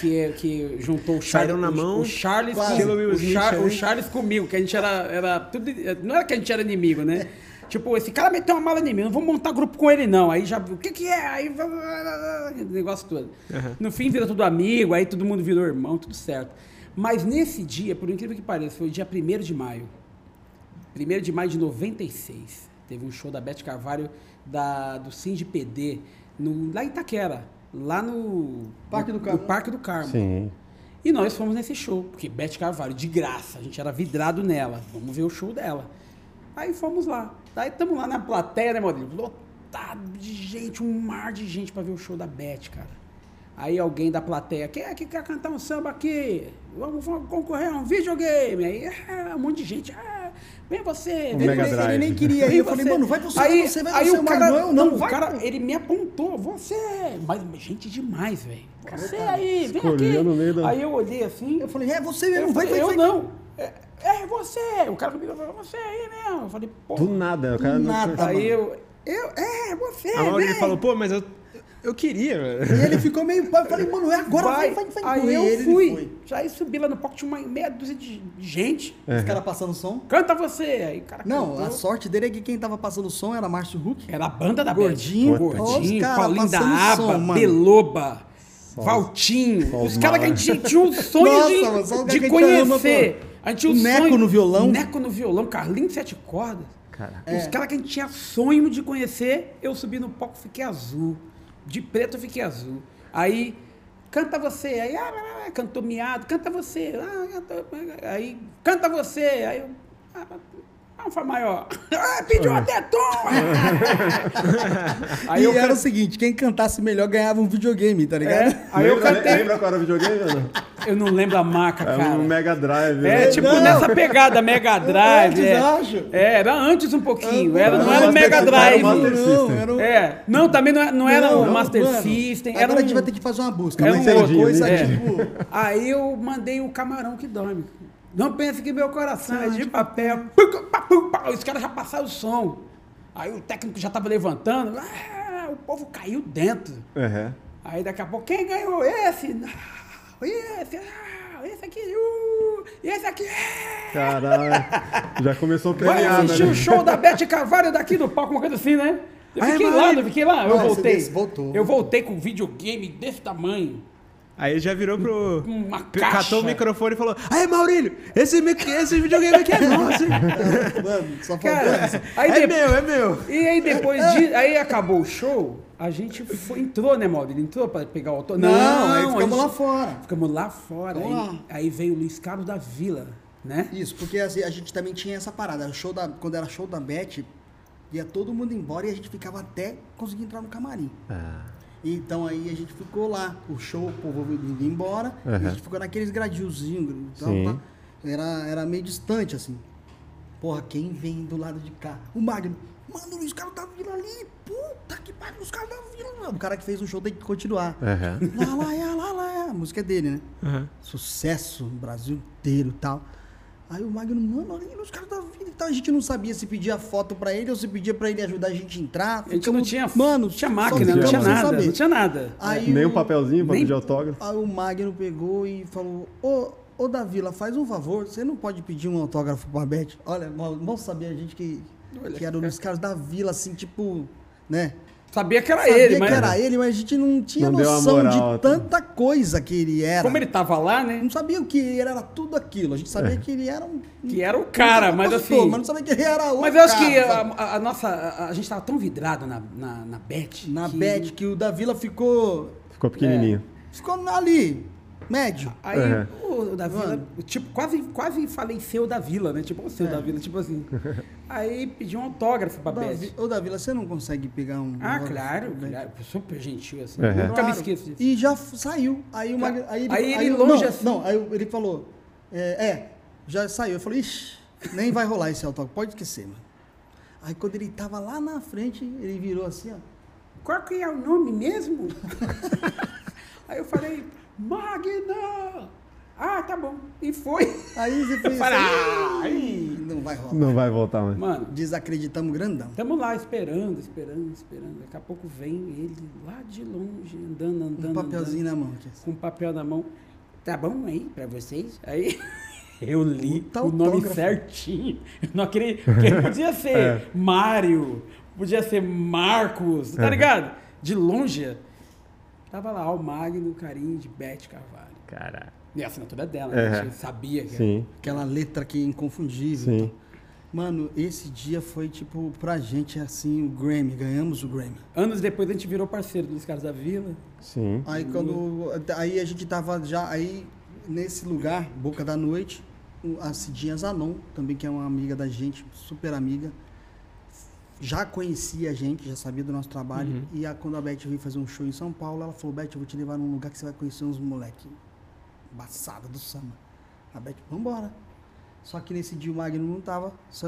que, que juntou o Saíram Charles, na mão, o Charles, quase. com, o, Char- né? o Charles comigo, que a gente era, era tudo, não era que a gente era inimigo, né? <laughs> Tipo, esse cara meteu uma mala em mim, não vou montar grupo com ele não. Aí já, o que que é? Aí, o negócio todo. Aham. No fim virou tudo amigo, aí todo mundo virou irmão, tudo certo. Mas nesse dia, por incrível que pareça, foi o dia 1 de maio. 1 de maio de 96. Teve um show da Beth Carvalho da, do Sim de PD, no, lá em Itaquera, lá no Parque do Carmo. no Parque do Carmo. Sim. E nós fomos nesse show, porque Beth Carvalho, de graça, a gente era vidrado nela. Vamos ver o show dela. Aí fomos lá. Aí estamos lá na plateia, né, Maurício? Lotado de gente, um mar de gente para ver o show da Beth, cara. Aí alguém da plateia, quem é que quer cantar um samba aqui? Vamos, vamos concorrer a um videogame. Aí ah, um monte de gente, ah, vem você. Um vem Mega você. Drive. Ele nem queria ir. Eu falei, mano, vai você, aí, você, vai aí você, o mas cara, não, eu não. o vai. cara, ele me apontou, você. Mas gente demais, velho. Você aí, vem aqui. no meio da- Aí eu olhei assim, Eu falei, é você mesmo, vai, vai, eu não. É, é você. O cara comigo falou, você aí mesmo. Eu falei, pô. Do nada, o cara não. nada. Aí eu, eu, é, você. A Mauri vem. falou, pô, mas eu, eu queria. E ele ficou meio. Eu falei, mano, é agora, vai, vai, vai. Aí E eu ele fui. foi. Já aí subi lá no palco, tinha uma meia dúzia de gente. Os caras passando som. Canta você. Aí o cara Não, cantou. a sorte dele é que quem tava passando som era Márcio Huck. Era a banda da Gordinho, os Gordinho, cara Paulinho da Aba, som. Beloba, Valtinho. só os os caras que a gente tinha um sonho Nossa, de, só de conhecer. a gente tinha O um Neco sonho- no violão. Neco no violão, Carlinhos Sete Cordas. Cara. Os caras que a gente tinha sonho de conhecer, eu subi no palco fiquei azul. De preto eu fiquei azul. Aí, canta você. Aí, ah, cantou miado, canta você. Ah, aí, canta você. Aí eu. ah, um Fá maior. <laughs> Ah, pediu até tom! <laughs> aí e eu era can- o seguinte, quem cantasse melhor ganhava um videogame, tá ligado? É, aí eu lembra, cantei. lembra qual era o videogame, mano? Eu não lembro a marca, Era cara. um Mega Drive. É, né? tipo Não. nessa pegada Mega Drive. Antes, é. acho. É, era antes um pouquinho. Era, não Não, era o Mega Drive. era o Master não, era um... É. Não, também não, é- não era o Não, Master mano, System. Agora Era a gente um- vai ter que fazer uma busca. Era um é uma coisa, é. tipo... Aí eu mandei o camarão que dorme. Não pense que meu coração é de papel. Os caras já passaram o som. Aí o técnico já tava levantando. Ah, o povo caiu dentro. Uhum. Aí daqui a pouco, quem ganhou? Esse? Não, esse, ah, esse aqui, uh, esse aqui. é. Caralho. Já começou Vai premiado, assistir né? o show da Beth Carvalho daqui do palco, uma coisa assim, né? Eu Ai, fiquei lá, eu fiquei lá, eu voltei. desse voltou. Eu voltei com um videogame desse tamanho. Aí já virou pro. Uma Catou caixa. o microfone e falou: Aí, Maurílio, esse, mic- esse videogame aqui é <laughs> nosso. hein?" Mano, só faltou Cara, essa. aí é de- meu, é meu. E aí depois de. Aí acabou o show, a gente foi, entrou, né, Maurílio? Entrou pra pegar o autor. Não, aí a ficamos gente- lá fora. Ficamos lá fora. Aí, lá. aí veio o Luiz Carlos da Vila, né? Isso, porque assim, a gente também tinha essa parada. Show da, quando era show da Beth, ia todo mundo embora e a gente ficava até conseguir entrar no camarim. Ah, Então aí a gente ficou lá, o show, o povo indo embora, e a Uhum. gente ficou naqueles gradilzinhos, então, tá? era, era meio distante, assim. Porra, quem vem do lado de cá? O Magno. Mano, os caras da vila ali, puta que pariu, os caras vila. mano. O cara que fez o show tem que continuar. Aham. Lá, lá, lá, lá, lá, a música é dele, né? Aham. Sucesso no Brasil inteiro e tal. Aí o Magno, mano, olha os caras da vida e tal. A gente não sabia se pedia foto pra ele ou se pedia pra ele ajudar a gente a entrar. A gente não tinha, mano, não tinha máquina, não tinha nada, saber. não tinha nada. Aí Nem o- um papelzinho pra nem- pedir autógrafo. Aí o Magno pegou e falou: Ô, ô Davila, faz um favor, você não pode pedir um autógrafo pra Beth? Olha, mal, mal sabia a gente que, Olha. que era um dos caras da vila, assim, tipo, né? Sabia que era Sabia ele, que mas. era ele, mas a gente não tinha Não noção moral, de assim. tanta coisa que ele era. Como ele tava lá, né? Não sabia o que ele era, era tudo aquilo. A gente sabia que ele era um. Que era o cara, um mas pastor, assim. Mas não sabia que ele era o. Mas eu acho que cara, a, a- a nossa. A, a gente tava tão vidrado na, na, na Beth. Na que- Beth, que o Davila ficou. Ficou pequenininho. Ficou ali, médio. Aí Uhum. o, o da Vila, Mano. tipo, quase, quase falei seu da Vila, né? Tipo, o seu da Vila, tipo assim. <laughs> Aí pedi um autógrafo pra Beth. ô, Davila, você não consegue pegar um. Ah, claro, claro. Super gentil, assim. Uhum. Nunca Claro. me esqueço disso. E já saiu. Aí, o Mag... aí ele, Aí ele eu- longe não, assim. Não, aí ele falou: é, é, já saiu. Eu falei: ixi, nem vai rolar esse autógrafo, pode esquecer, mano. Aí quando ele tava lá na frente, ele virou assim, ó. Qual que é o nome mesmo? <laughs> Aí eu falei, Magna! Ah, tá bom. E foi. Aí você fez <laughs> assim, "Ai". "Ih, não vai rolar. Não vai voltar mais. Mano, Desacreditamos grandão. Tamo lá esperando, esperando, esperando. Daqui a pouco vem ele lá de longe, andando, andando. Um papelzinho andando, na mão. assim. com um papel na mão. Tá bom aí pra vocês? Aí <laughs> eu li Puta o nome autógrafo. certinho. Não acredito. Porque podia <laughs> ser É. Mário, podia ser Marcos, tá É. ligado? De longe. Tava lá, o Magno Carinho de Beth Carvalho. Caralho. E a assinatura dela, É. né? A gente sabia que era. Sim, Aquela letra que é inconfundível. sim. Mano, esse dia foi tipo, pra gente assim, o Grammy, ganhamos o Grammy. Anos depois a gente virou parceiro dos caras da Vila. Sim. Aí quando. Aí a gente tava já aí nesse lugar, Boca da Noite, a Cidinha Zanon, também que é uma amiga da gente, super amiga. Já conhecia a gente, já sabia do nosso trabalho. Uhum. E a, quando a Beth veio fazer um show em São Paulo, ela falou, Beth, eu vou te levar num lugar que você vai conhecer uns moleque embaçada do samba. A Beth, vambora. Só que nesse dia o Magno não tava, só,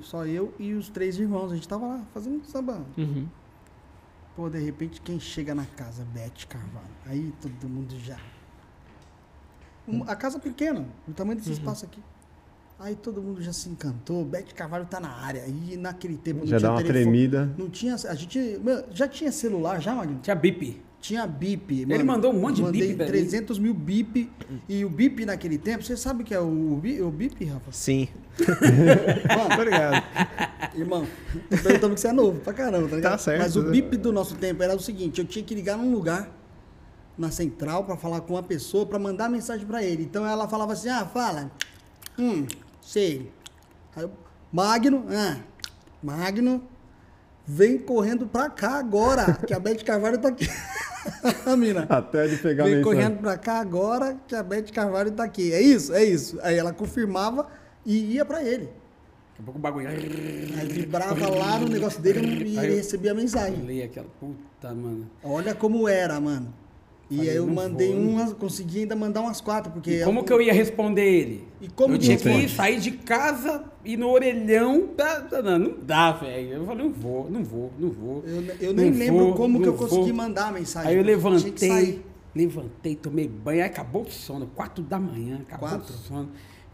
só eu e os três irmãos. A gente tava lá fazendo samba. Uhum. Pô, de repente, quem chega na casa? Beth Carvalho. Aí todo mundo já. Um- a casa pequena, do tamanho desse espaço aqui. Aí todo mundo já se encantou. Beth Carvalho tá na área. E naquele tempo não Já tinha dá uma telefone. tremida. Não tinha. A gente. meu, já tinha celular, já, Magno? Tinha bip. Tinha bip. Ele mandou um monte de mandei bip mim. 300 mil bip. E o bip naquele tempo, você sabe o que é o, o bip, Rafa? Sim. <laughs> Mano, Obrigado. Irmão, tô perguntando que você é novo pra caramba, tá ligado? Tá certo. Mas o bip do nosso tempo era o seguinte, eu tinha que ligar num lugar, na central, pra falar com uma pessoa, pra mandar mensagem pra ele. Então ela falava assim, ah, fala. Hum, sei. Aí Magno, ah, Magno, vem correndo pra cá agora, que a Beth <laughs> Carvalho tá aqui. a <laughs> mina. Até de pegar a Vem correndo pra cá agora que a Beth Carvalho tá aqui. É isso? É isso. Aí ela confirmava e ia pra ele. a pouco o bagulho. Aí vibrava lá no negócio dele e ele recebia a Eu mensagem. li aquela. Puta, mano. Olha como era, mano. E Falei, aí eu mandei vou. umas, consegui ainda mandar umas quatro, porque... E como que eu ia responder ele? E como eu tinha que ir, sair de casa e no orelhão. Não, não dá, velho. Eu falei, não vou, não vou, não vou. Eu, eu nem Não lembro vou, como que eu consegui vou. mandar a mensagem. Aí eu levantei, levantei, tomei banho, aí acabou o sono, quatro da manhã, acabou Quatro? o sono.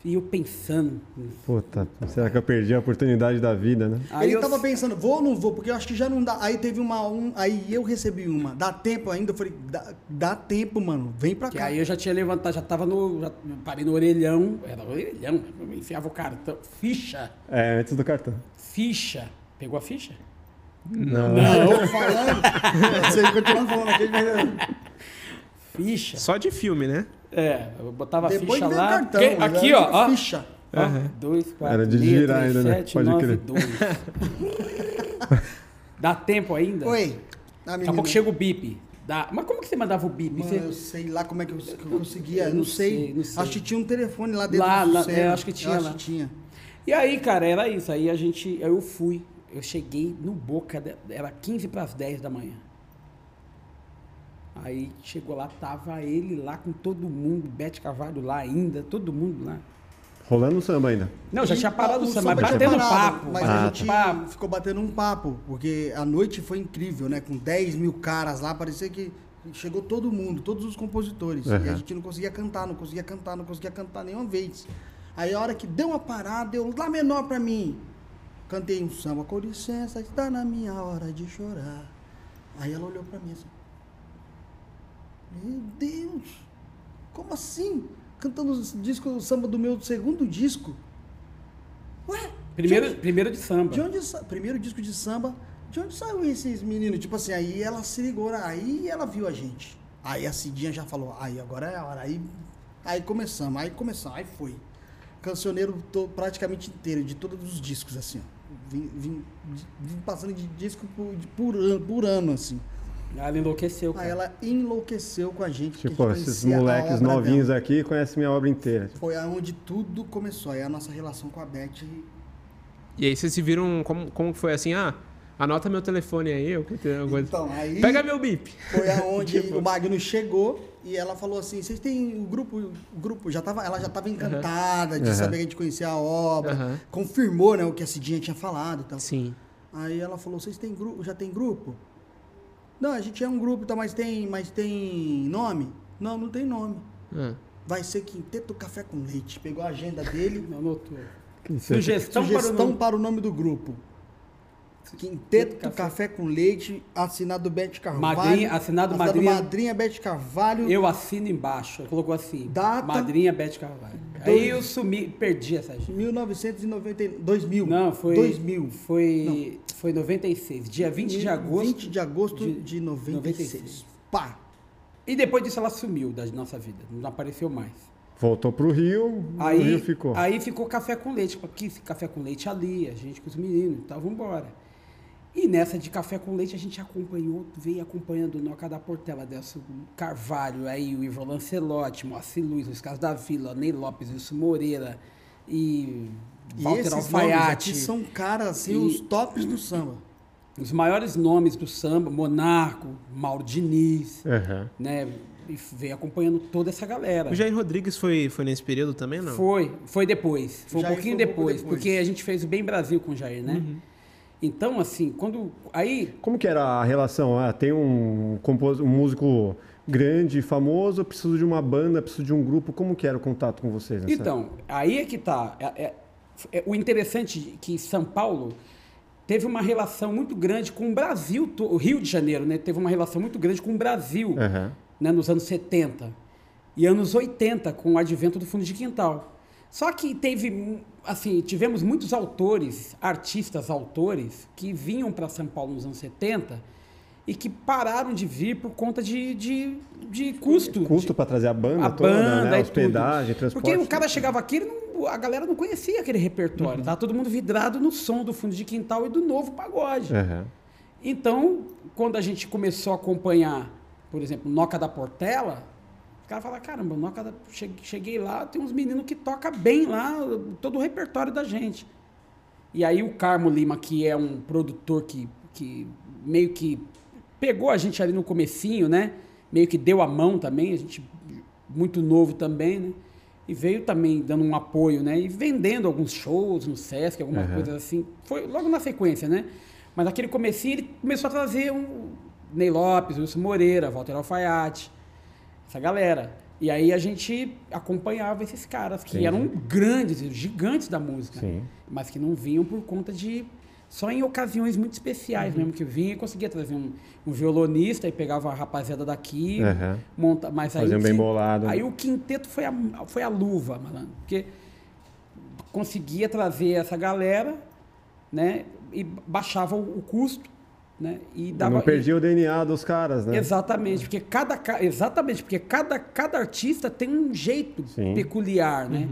E eu pensando. Puta, será que eu perdi a oportunidade da vida, né? Aí ele eu, tava pensando, vou ou não vou? Porque eu acho que já não dá. Aí teve uma. Um, aí eu recebi uma. Dá tempo ainda? Eu falei, dá, dá tempo, mano. Vem pra que cá. aí eu já tinha levantado, já tava no. Já parei no orelhão, era orelhão, eu enfiava o cartão. Ficha, É, antes do cartão. ficha. Pegou a ficha? Não. Não, eu <laughs> falando. Você continua falando aqui, mas. Ficha. Só de filme, né? É, eu botava a Depois ficha lá. cartão. porque- já aqui, ó, ó. Ficha. Ó, dois, quatro, Era de meia, girar três, ainda, né? sete, Pode nove, crer. dois. <laughs> Dá tempo ainda? Oi. A Daqui a pouco chega o bip. Dá. Mas como que você mandava o bip? Mano, Você- eu sei lá como é que eu, que eu conseguia. Eu não, não sei. sei, não sei. Acho que tinha um telefone lá dentro Lá, do lá, é, acho que tinha Eu lá. Acho que tinha. E aí, cara, era isso. Aí a gente. Eu fui. Eu cheguei no Boca, de- era 15 para as 10 da manhã. Aí chegou lá, tava ele lá com todo mundo, Bete Carvalho lá ainda, todo mundo lá. Rolando o samba ainda. Não, já E tinha parado o samba, mas tinha batendo parado, papo. Mas Ah, a tá. gente papo. ficou batendo um papo, porque a noite foi incrível, né? Com 10 mil caras lá, parecia que chegou todo mundo, todos os compositores. E a gente não conseguia cantar, não conseguia cantar, não conseguia cantar nenhuma vez. Aí a hora que deu uma parada, deu um lá menor pra mim. Cantei um samba, com licença, está na minha hora de chorar. Aí ela olhou pra mim assim. Meu Deus! Como assim? Cantando o disco, o samba do meu segundo disco. Ué? Primeiro, de onde- primeiro de samba. de onde. Primeiro disco de samba. De onde saiu esses meninos? Tipo assim, aí ela se ligou, aí ela viu a gente. Aí a Cidinha já falou, aí agora é a hora. Aí, aí começamos, aí começamos, aí foi. Cancioneiro to- praticamente inteiro, de todos os discos, assim, ó. Vim, vim- vim passando de disco por, de- por, ano, por ano, assim. Ela enlouqueceu, cara. ela enlouqueceu com a gente. Tipo, a gente esses moleques novinhos dela. aqui conhecem minha obra inteira. Foi aonde tudo começou. Aí a nossa relação com a Beth E aí vocês se viram como, como foi assim? Ah, anota meu telefone aí, eu contei alguma coisa. Então, aí Pega meu bip. foi aonde <laughs> Tipo- o Magno chegou e ela falou assim: vocês têm o grupo, o grupo já tava, ela já estava encantada de saber que a gente conhecia a obra, confirmou né, o que a Cidinha tinha falado e tal. Sim. Aí ela falou: vocês têm grupo, já tem grupo? Não, a gente é um grupo, tá, mas tem, mas tem nome? Não, não tem nome. Ah. Vai ser Quinteto Café com Leite. Pegou a agenda dele. Não <laughs> anotou. É- Sugestão, para o Sugestão nome. para o nome do grupo. Quinteto Café. Café, com Leite, assinado Bete Carvalho. Madrinha- assinado Madrinha- Madrinha Bete Carvalho. Eu assino embaixo. Colocou assim. Data- Madrinha Bete Carvalho. Dois- Aí eu sumi, perdi essa gente. 1990, 2000. Não, foi. 2000. Foi, foi 96. Dia 20 de agosto. 20 de agosto de de, 96. 96. Pá. E depois disso ela sumiu da nossa vida. Não apareceu mais. Voltou pro Rio, o Aí, Rio ficou. aí ficou café com leite. Tipo, Aqui, café com leite ali, a gente com os meninos, então vamos embora. E nessa de café com leite a gente acompanhou, veio acompanhando o Noca da Portela, Delcio Carvalho, aí o Ivo Lancelotti, Moacir Luiz, Luiz Carlos da Vila, Ney Lopes, Wilson Moreira e E Walter esses nomes Alfaiate. aqui são caras, assim, E- os tops do samba. Os maiores nomes do samba, Monarco, Mauro Diniz, Aham. né? E veio acompanhando toda essa galera. O Jair Rodrigues foi, foi nesse período também, não? Foi, foi depois. Foi um pouquinho foi um depois, depois. porque a gente fez o Bem Brasil com o Jair, né? Então, assim, quando. Aí, Como que era a relação? Ah, tem um, compos... um músico grande, famoso, eu preciso de uma banda, preciso de um grupo. Como que era o contato com vocês? nessa Então, aí é que tá. É- é- o interessante é que São Paulo teve uma relação muito grande com o Brasil, o Rio de Janeiro, né? Teve uma relação muito grande com o Brasil, Aham. né? Nos anos 70 e anos 80, com o advento do fundo de quintal. Só que teve, assim, tivemos muitos autores, artistas autores, que vinham para São Paulo nos anos 70 e que pararam de vir por conta de, de, de custo. Custo para trazer a banda a toda, banda né? Hospedagem, transporte. Porque o cara chegava aqui, ele não- a galera não conhecia aquele repertório. Tava todo mundo vidrado no som do fundo de quintal e do novo pagode. Aham. Então, quando a gente começou a acompanhar, por exemplo, Noca da Portela, os caras falaram, caramba, Noca da... cheguei, lá, tem uns meninos que tocam bem lá, todo o repertório da gente. E aí o Carmo Lima, que é um produtor que, que meio que pegou a gente ali no comecinho, né? Meio que deu a mão também, a gente muito novo também, né? E veio também dando um apoio, né? E vendendo alguns shows no Sesc, alguma Uhum. coisa assim. Foi logo na sequência, né? Mas naquele comecinho ele começou a trazer um Ney Lopes, Wilson Moreira, Walter Alfaiate, essa galera. E aí a gente acompanhava esses caras que Entendi. eram grandes, gigantes da música, Sim. mas que não vinham por conta de só em ocasiões muito especiais Uhum. mesmo que vinha e conseguia trazer um, um violonista e pegava a rapaziada daqui, Aham. monta, mas aí Faziam bem bolado. Aí o quinteto foi a, foi a luva, malandro, porque conseguia trazer essa galera, né, e baixava o, o custo, né, e dava não perdia o DNA dos caras, né? Exatamente, porque cada ca- exatamente, porque cada, cada artista tem um jeito Sim. peculiar, né?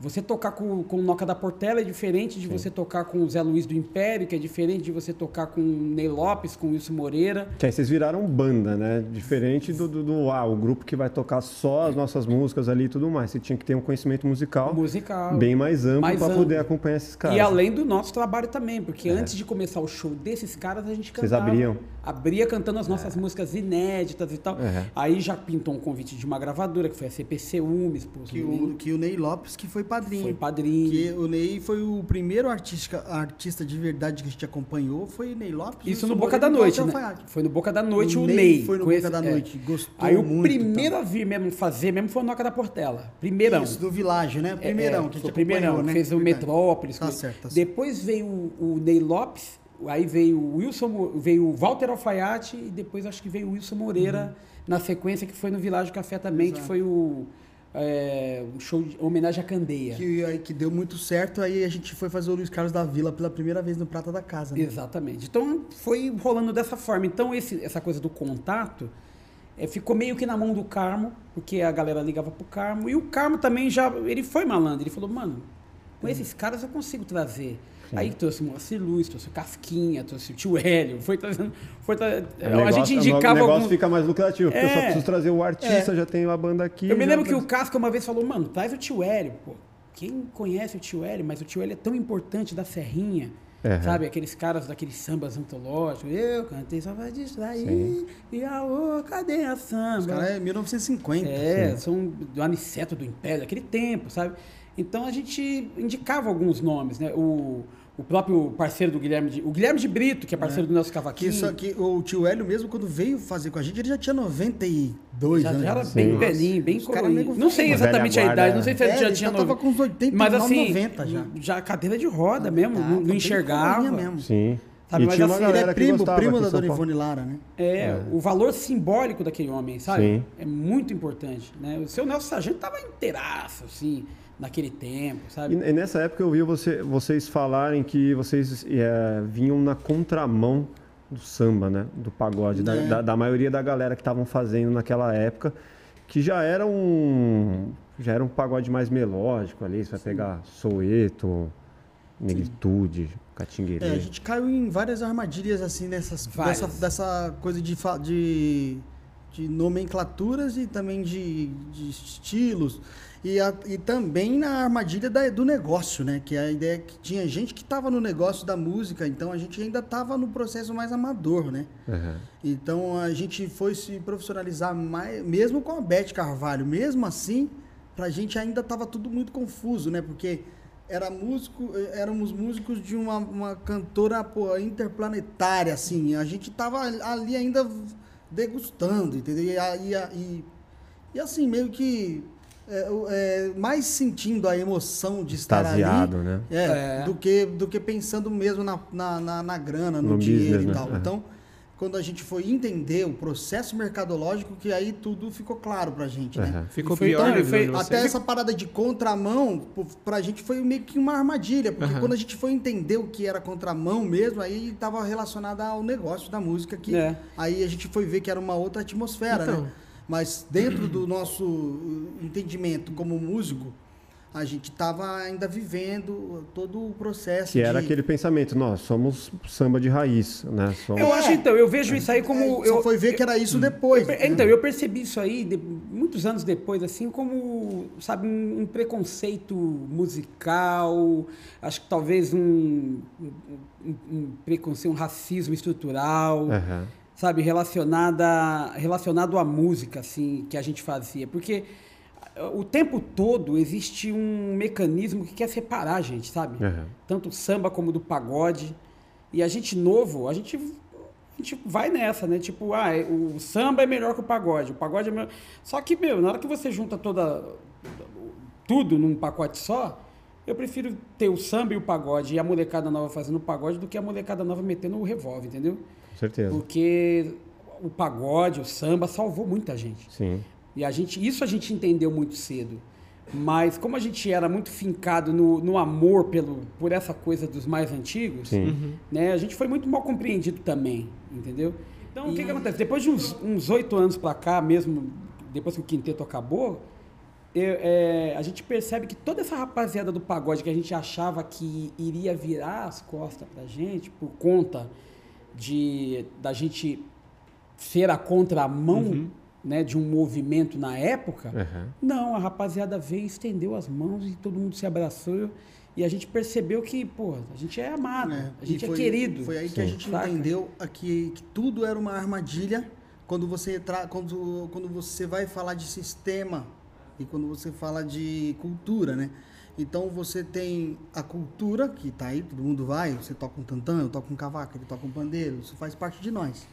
Você tocar com, com o Noca da Portela é diferente de você tocar com o Zé Luiz do Império, que é diferente de você tocar com o Ney Lopes, com o Wilson Moreira. Que aí vocês viraram banda, né? Diferente do, do, do- ah, o grupo que vai tocar só as nossas músicas ali e tudo mais. Você tinha que ter um conhecimento musical Musical. bem mais amplo para poder acompanhar esses caras. E além do nosso trabalho também, porque antes de começar o show desses caras, a gente É. Vocês cantava. abriam? Abria cantando as nossas músicas inéditas e tal. É. Aí já pintou um convite de uma gravadora, que foi a CPC Umes, Que o, que o Ney Lopes que foi padrinho. foi padrinho. Que o Ney foi o primeiro artista, artista de verdade que a gente acompanhou, foi o Ney Lopes. Isso no Boca da Noite, né? Alfaiate. Foi no Boca da Noite o, O Ney. Ney foi no Boca esse- da é. Noite, gostou Aí o muito, primeiro a vir mesmo fazer mesmo foi o Noca da Portela. Primeirão. Isso, do Világio, né? É, Primeirão, é, que a foi gente o primeirão, né? fez o Verdade. Metrópolis. Tá que- certo, tá certo. Depois veio o, o Ney Lopes, aí veio o Wilson, veio o Walter Alfaiate e depois acho que veio o Wilson Moreira na sequência que foi no Világio Café também, que Uhum. Exato. foi o é, um show de homenagem à Candeia. Que, aí, que deu muito certo, aí a gente foi fazer o Luiz Carlos da Vila pela primeira vez no Prata da Casa. Né? Exatamente. Então foi rolando dessa forma. Então esse- essa coisa do contato eh, ficou meio que na mão do Carmo, porque a galera ligava pro Carmo. E o Carmo também já. Ele foi malandro. Ele falou, mano, com esses caras eu consigo trazer. Aí trouxe o Moacir Luz, trouxe o Casquinha, trouxe o Tio Hélio, foi trazendo. Foi tra- O a negócio- gente indicava O negócio alguns. fica mais lucrativo, porque eu só É. preciso trazer o artista, já tenho a banda aqui. Eu me lembro que o Casca uma vez falou, mano, traz o tio Hélio, pô. Quem conhece o tio Hélio, mas o tio Hélio é tão importante da Serrinha, Aham. sabe? Aqueles caros daqueles sambas antológicos. Eu cantei só pra distrair, Sim. e a ô, cadê a Os samba? caras é 1950. É, são do Aniceto do Império, daquele tempo, sabe? Então a gente indicava alguns nomes, né? O, o próprio parceiro do Guilherme de, o Guilherme de Brito, que é parceiro do Nelson Que, Cavaquinho. isso aqui, o tio Hélio mesmo, quando veio fazer com a gente, ele já tinha 92 já, anos. já era bem Nossa. velhinho, bem nego Não sei exatamente a idade, não sei se ele É, já ele tinha já tava nove- com uns 89, Mas assim, 90 já. já cadeira de roda mesmo, Tá, não, tá não enxergava. mesmo. Sim. Sabe, e mas tinha uma assim, Ele é que primo, gostava primo da Dona. Ivone Lara, né? É, o valor simbólico daquele homem, sabe? Sim. É muito importante, né? O seu Nelson Sargento tava inteiraço, assim, naquele tempo, sabe? E, nessa época eu vi você- vocês falarem que vocês é, vinham na contramão do samba, né? Do pagode, da, É. da- da maioria da galera que estavam fazendo naquela época, que já era um já era um pagode mais melódico ali. Você vai pegar Soeto, Negritude, Catinguele. É, a gente caiu em várias armadilhas assim nessas Várias. dessa, dessa coisa de, de, de nomenclaturas e também de, de estilos e, a- e também na armadilha da- do negócio, né? Que a ideia é que tinha gente que estava no negócio da música, então a gente ainda estava no processo mais amador, né? Aham. Então a gente foi se profissionalizar mais, mesmo com a Beth Carvalho, mesmo assim, pra gente ainda estava tudo muito confuso, né? Porque era músico, eh, éramos músicos de uma, uma cantora pô, interplanetária, assim. A gente tava ali ainda degustando, entendeu? E, e, e, e assim, meio que é, é, mais sentindo a emoção de estar ali. Extasiado, né? É, É. Do, que, do que pensando mesmo na, na, na, na grana, no, No dinheiro business, e né? tal. É. Então, quando a gente foi entender o processo mercadológico, que aí tudo ficou claro pra gente, né? Ficou Foi- pior então, na foi- Até essa parada de contramão, pra gente foi meio que uma armadilha, porque Aham. quando a gente foi entender o que era contramão mesmo, aí estava relacionado ao negócio da música, que É. aí a gente foi ver que era uma outra atmosfera, Então. né? Mas dentro do nosso entendimento como músico, a gente estava ainda vivendo todo o processo. Que era de- aquele pensamento, nós somos samba de raiz, né? Somos... Eu acho, então, eu vejo isso aí como... É, só eu, foi ver que era isso depois. Eu então, eu percebi isso aí, de- muitos anos depois, assim, como, sabe, um, um preconceito musical, acho que talvez um, um, um- preconceito, um racismo estrutural, Aham. Sabe, relacionada, relacionado à música, assim, que a gente fazia. Porque ah, o tempo todo existe um mecanismo que quer separar a gente, sabe? Aham. tanto do samba como do pagode. E a gente novo, a gente, a gente vai nessa, né? Tipo, ah, é- o samba é melhor que o pagode, o pagode é melhor. Só que, meu, na hora que você junta toda tudo num pacote só, eu prefiro ter o samba e o pagode e a molecada nova fazendo o pagode do que a molecada nova metendo o revólver, entendeu? Com certeza. Porque o pagode, o samba salvou muita gente. Sim. E a gente, isso a gente entendeu muito cedo. Mas como a gente era muito fincado no, no amor pelo, por essa coisa dos mais antigos, Sim. né, a gente foi muito mal compreendido também, entendeu? Então, o que, E- que acontece? Depois de uns uns oito anos para cá, mesmo depois que o quinteto acabou, eu- é, a gente percebe que toda essa rapaziada do pagode que a gente achava que iria virar as costas pra gente por conta de da gente ser a contramão né, de um movimento na época, Aham. não, a rapaziada veio, estendeu as mãos e todo mundo se abraçou e a gente percebeu que, pô, a gente é amado, É, a gente é foi- querido. Foi aí que a Sim. gente Saca? entendeu a que, que tudo era uma armadilha quando você, tra... quando, quando você vai falar de sistema e quando você fala de cultura, né? Então você tem a cultura, que tá aí, todo mundo vai, você toca um tantã, eu toco um cavaco, ele toca um pandeiro, isso faz parte de nós.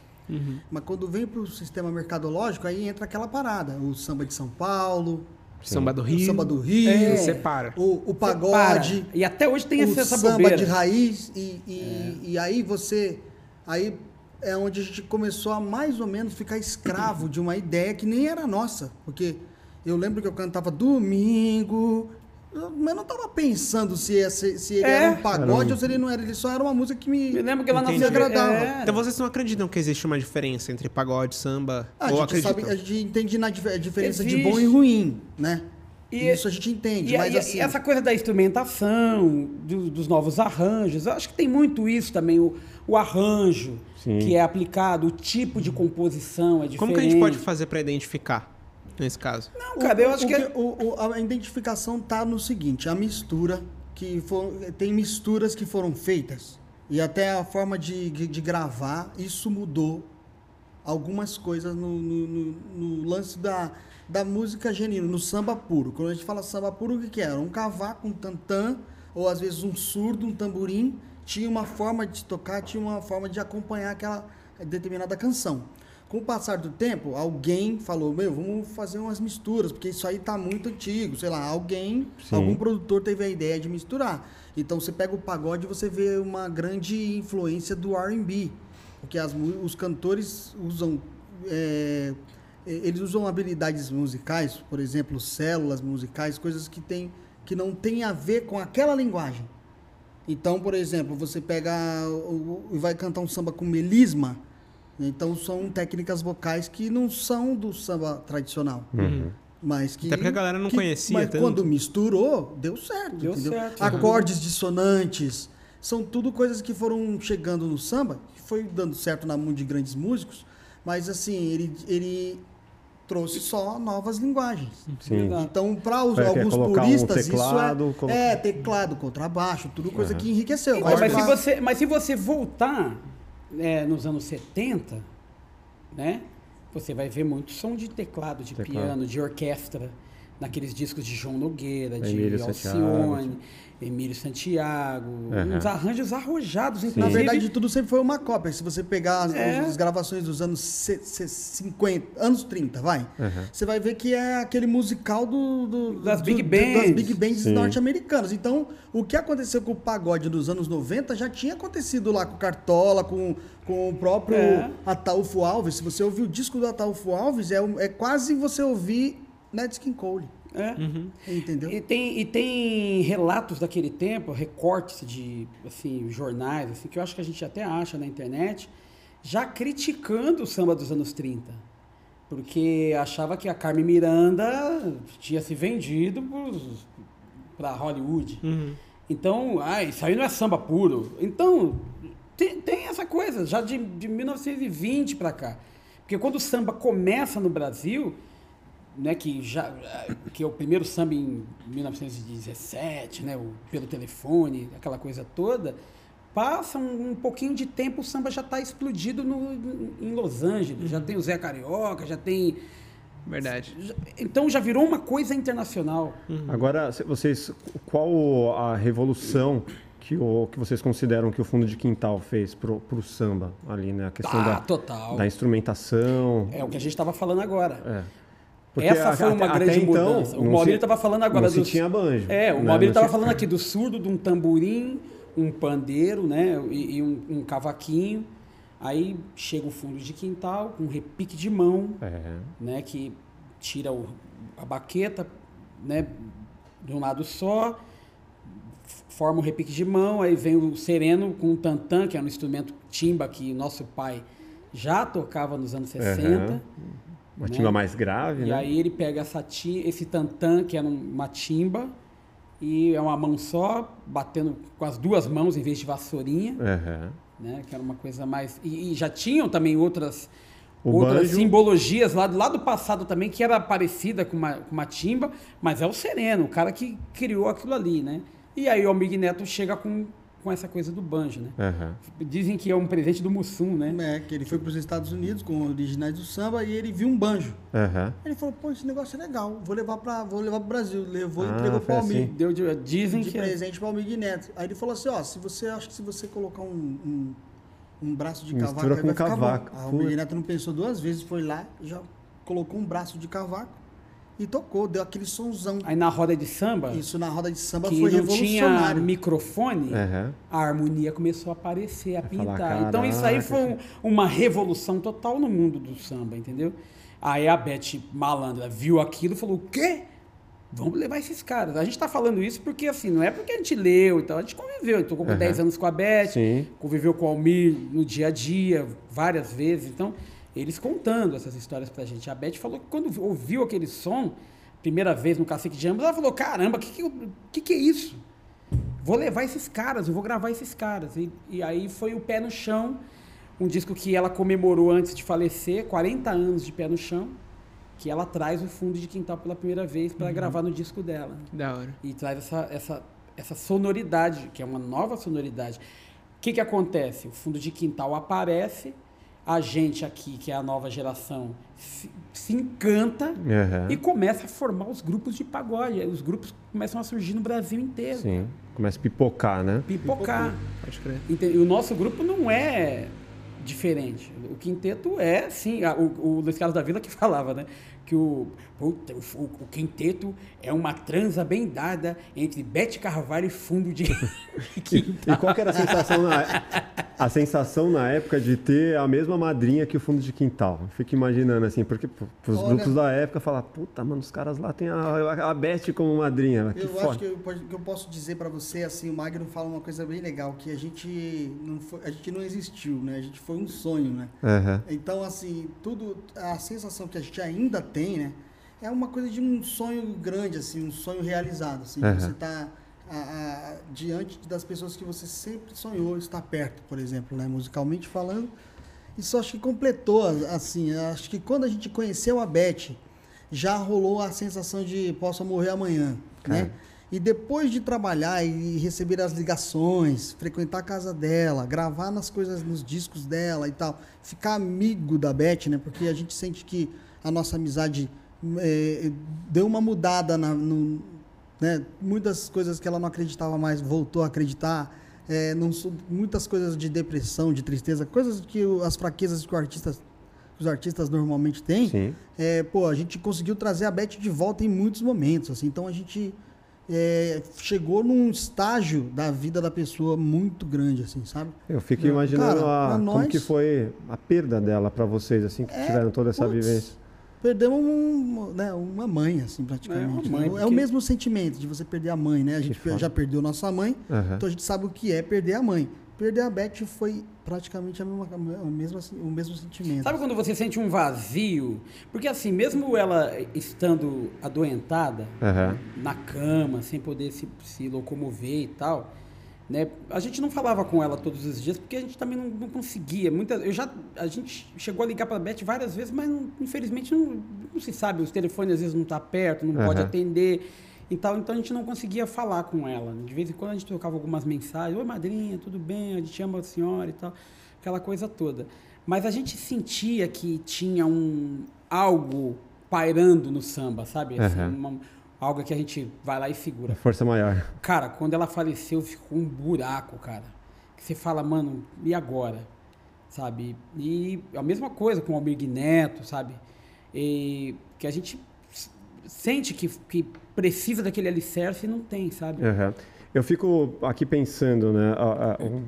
Mas quando vem para o sistema mercadológico, aí entra aquela parada. O samba de São Paulo, Samba do o Rio. samba do Rio, É. Separa. o, o pagode, E até hoje tem o essa, essa samba bobeira. de raiz e, e, e aí você aí é onde a gente começou a mais ou menos ficar escravo de uma ideia que nem era nossa porque eu lembro que eu cantava domingo mas não tava pensando se, se ele É. era um pagode Era um- ou se ele não era ele só era uma música que me Eu lembro que lá na me agradava É, Então vocês não acreditam que existe uma diferença entre pagode, samba? Ah, a ou gente acreditam? sabe a gente entende na dif- a diferença de Existe. bom e ruim né E- isso a gente entende E, mas e- assim e essa coisa da instrumentação, do- dos novos arranjos, eu acho que tem muito isso também, o, o arranjo Sim. que é aplicado, o tipo de composição é diferente. Como que a gente pode fazer pra identificar nesse caso? Não, cara, eu acho o que, é- o- o- a identificação tá no seguinte, a mistura que for, tem misturas que foram feitas e até a forma de, de, de gravar isso mudou algumas coisas no, no- no- no lance da, da música genuína, no samba puro. Quando a gente fala samba puro, o que, que era? Um cavaco, um tantã, ou às vezes um surdo, um tamborim, tinha uma forma de tocar, tinha uma forma de acompanhar aquela determinada canção. Com o passar do tempo, alguém falou, meu, vamos fazer umas misturas, porque isso aí tá muito antigo, sei lá, alguém, Sim. algum produtor teve a ideia de misturar. Então você pega o pagode e você vê uma grande influência do R&B, porque as os cantores usam é, eles usam habilidades musicais, por exemplo, células musicais, coisas que tem que não tem a ver com aquela linguagem. Então, por exemplo, você pega e vai cantar um samba com melisma, então são técnicas vocais que não são do samba tradicional. Mas que, Até porque a galera não que- conhecia Mas tanto. quando misturou, deu certo. Deu entendeu? certo. Acordes dissonantes. São tudo coisas que foram chegando no samba, que foi dando certo na mão de grandes músicos, mas assim, ele, ele trouxe só novas linguagens. Sim. Então, para alguns colocar um puristas, teclado, isso colo- é, é teclado, contrabaixo, tudo coisa Aham. que enriqueceu. Então, mas, se você, mas se você voltar é, nos anos 70, né? Você vai ver muito som de teclado, de Teclado. piano, de orquestra, naqueles discos de João Nogueira, de Emílio Alcione, Emílio Santiago, Aham. uns arranjos arrojados, Na inclusive. verdade, tudo sempre foi uma cópia. Se você pegar as, É. as gravações dos anos se- se- 50, anos 30, vai. Aham. Você vai ver que é aquele musical do, do- Das do- big do- bands. das big bands norte-americanas. Então, o que aconteceu com o pagode dos anos 90 já tinha acontecido lá com o Cartola, com, com o próprio É. Ataúfo Alves. Se você ouvir o disco do Ataúfo Alves, é, é quase você ouvir Ned Skin Cole. É. Entendeu? E tem, e tem relatos daquele tempo, recortes de assim, jornais, assim, que eu acho que a gente até acha na internet, já criticando o samba dos anos 30. Porque achava que a Carmen Miranda tinha se vendido para Hollywood. Uhum. Então, ah, isso aí não é samba puro. Então, tem, tem essa coisa, já de, de 1920 para cá. Porque quando o samba começa no Brasil, né, que, já, que é o primeiro samba em 1917, né, o, pelo telefone, aquela coisa toda, passa um, um pouquinho de tempo, o samba já está explodido no, em Los Angeles. Já tem o Zé Carioca, já tem Verdade. então já virou uma coisa internacional. Agora, se- vocês, qual a revolução que, o, que vocês consideram que o fundo de quintal fez pro, pro samba ali, né? A questão Ah, da, total. da instrumentação. É o que a gente estava falando agora. É. Porque Essa foi uma até- grande até então, mudança. O Maurílio estava falando agora não dos- tinha banjo. É, o né? Maurílio estava se- falando aqui do surdo, de um tamborim, um pandeiro, né? E, e um, um cavaquinho. Aí chega o fundo de quintal com um repique de mão, É. né? Que tira o- a baqueta, né? De um lado só, forma um repique de mão, aí vem o sereno com o tantã, que é um instrumento timba que nosso pai já tocava nos anos 60. Uma né? timba mais grave, E né? aí ele pega essa ti- esse tantã, que era um- uma timba, e é uma mão só, batendo com as duas mãos em vez de vassourinha, Aham. né? Que era uma coisa mais. E, e já tinham também outras, O outras banjo- simbologias lá, do- lá do passado também, que era parecida com uma, com uma timba, mas é o sereno, o cara que criou aquilo ali, né? E aí o Almir Neto chega com, com essa coisa do banjo, né? Aham. Dizem que é um presente do Mussum, né? É, que ele foi para os Estados Unidos com originais do samba e ele viu um banjo. Aham. Ele falou, pô, esse negócio é legal, vou levar para vou levar pro Brasil. Levou e Ah, entregou para o Almir. assim. Deu de- dizem de que. é- presente para o Almir Neto. Aí ele falou assim, ó, se você acha que se você colocar um, um, um braço de Mistura cavaco, com vai ficar cavaco. bom. Aí o Almir. Neto não pensou duas vezes, foi lá, já colocou um braço de cavaco e tocou, deu aquele sonzão. Aí na roda de samba. Isso na roda de samba que foi não tinha revolucionário. microfone, Aham. a harmonia começou a aparecer, a Vai falar, pintar. então isso aí "Caraca, foi um- uma revolução total no mundo do samba, entendeu? Aí a Beth Malandra viu aquilo e falou: o quê? Vamos levar esses caras. A gente tá falando isso porque, assim, não é porque a gente leu e tal, a gente conviveu. Então, tocou com Aham. 10 anos com a Beth, Sim. conviveu com o Almir no dia a dia, várias vezes. Então, eles contando essas histórias pra gente. A Beth falou que quando ouviu aquele som, primeira vez no Cacique de Ambos, ela falou: caramba, o que, que, que, que é isso? Vou levar esses caras, eu vou gravar esses caras. E, e aí foi o Pé no Chão, um disco que ela comemorou antes de falecer, 40 anos de Pé no Chão, que ela traz o fundo de quintal pela primeira vez para gravar no disco dela. Da hora. E traz essa, essa, essa sonoridade, que é uma nova sonoridade. O que, que acontece? O fundo de quintal aparece, a gente aqui, que é a nova geração, se, se encanta Aham. e começa a formar os grupos de pagode. Os grupos começam a surgir no Brasil inteiro. Sim. Começa a pipocar, né? Pipocar. Pode crer. E o nosso grupo não é diferente. O quinteto é, sim, o, o Luiz Carlos da Vila que <laughs> falava, né? Que o, puta, o, o quinteto é uma transa bem dada entre Bete Carvalho e fundo de quintal. <laughs> E qual que era a sensação na, a sensação na época de ter a mesma madrinha que o fundo de quintal? Eu Fico imaginando assim, porque os Olha- grupos da época falar, puta, mano, os caras lá tem a, a Beth como madrinha. Que Eu foda. acho que eu, que eu posso dizer pra você, assim, o Magno fala uma coisa bem legal, que a gente não, foi, a gente não existiu, né? A gente foi um sonho, né? Aham. Então, assim, tudo, a sensação que a gente ainda tem, né? É uma coisa de um sonho grande, assim, um sonho realizado, assim. Aham. Você tá a- diante das pessoas que você sempre sonhou estar perto, por exemplo, né? Musicalmente falando. Isso acho que completou, assim, acho que quando a gente conheceu a Beth, já rolou a sensação de posso morrer amanhã, né? Cara. E depois de trabalhar e receber as ligações, frequentar a casa dela, gravar nas coisas, nos discos dela e tal, ficar amigo da Beth, né? Porque a gente sente que a nossa amizade eh, deu uma mudada na, no, né? Muitas coisas que ela não acreditava mais voltou a acreditar. Eh, não muitas coisas de depressão, de tristeza, coisas que o- as fraquezas que, artista, que os artistas normalmente têm. É, pô, a gente conseguiu trazer a Beth de volta em muitos momentos, assim, então a gente é, chegou num estágio da vida da pessoa muito grande, assim, sabe? Eu fico imaginando cara, a- como nós- que foi a perda dela pra vocês, assim, que É, tiveram toda essa putz, vivência. Perdemos um, né, uma mãe, assim, praticamente. É, uma mãe, né? É o porque- mesmo sentimento de você perder a mãe, né? A gente já perdeu nossa mãe, Aham. então a gente sabe o que é perder a mãe. perder a Beth foi praticamente a mesma, o, mesmo, o mesmo sentimento. Sabe quando você sente um vazio? Porque assim, mesmo ela estando adoentada, Aham. na cama, sem poder se, se locomover e tal, né? A gente não falava com ela todos os dias porque a gente também não, não conseguia. Muita, eu já, a gente chegou a ligar para a Beth várias vezes, mas não- infelizmente não, não se sabe. Os telefones às vezes não tá perto, não pode Aham. atender. Então, então a gente não conseguia falar com ela. De vez em quando a gente trocava algumas mensagens. Oi, madrinha, tudo bem? A gente ama a senhora e tal. Aquela coisa toda. Mas a gente sentia que tinha um algo pairando no samba, sabe? Assim, Aham. uma- algo que a gente vai lá e segura. força maior. Cara, quando ela faleceu, ficou um buraco, cara. Que você fala, mano, e agora? Sabe? E a mesma coisa com o Almir Neto, sabe? E que a gente sente que, que precisa daquele alicerce e não tem, sabe? Aham. Eu fico aqui pensando, né? a- a- um-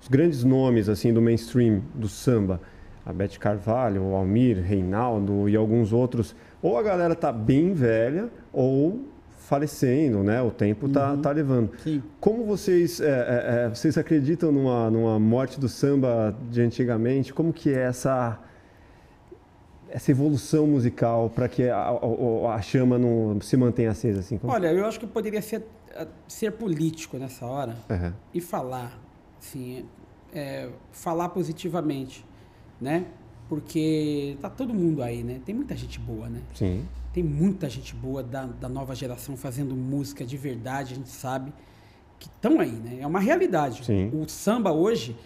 os grandes nomes assim do mainstream do samba, a Beth Carvalho, o Almir, Reinaldo e alguns outros, ou a galera tá bem velha ou falecendo, né? O tempo tá, tá levando. Sim. Como vocês, é, é, é, vocês acreditam numa, numa morte do samba de antigamente? Como que é essa essa evolução musical para que a, a- a chama não se mantenha acesa assim? Como- Olha, eu acho que poderia ser, eh, ser político nessa hora Aham. e falar, assim, é, falar positivamente, né? Porque tá todo mundo aí, né? Tem muita gente boa, né? Sim. Tem muita gente boa da, da nova geração fazendo música de verdade, a gente sabe que estão aí, né? É uma realidade. Sim. O samba hoje,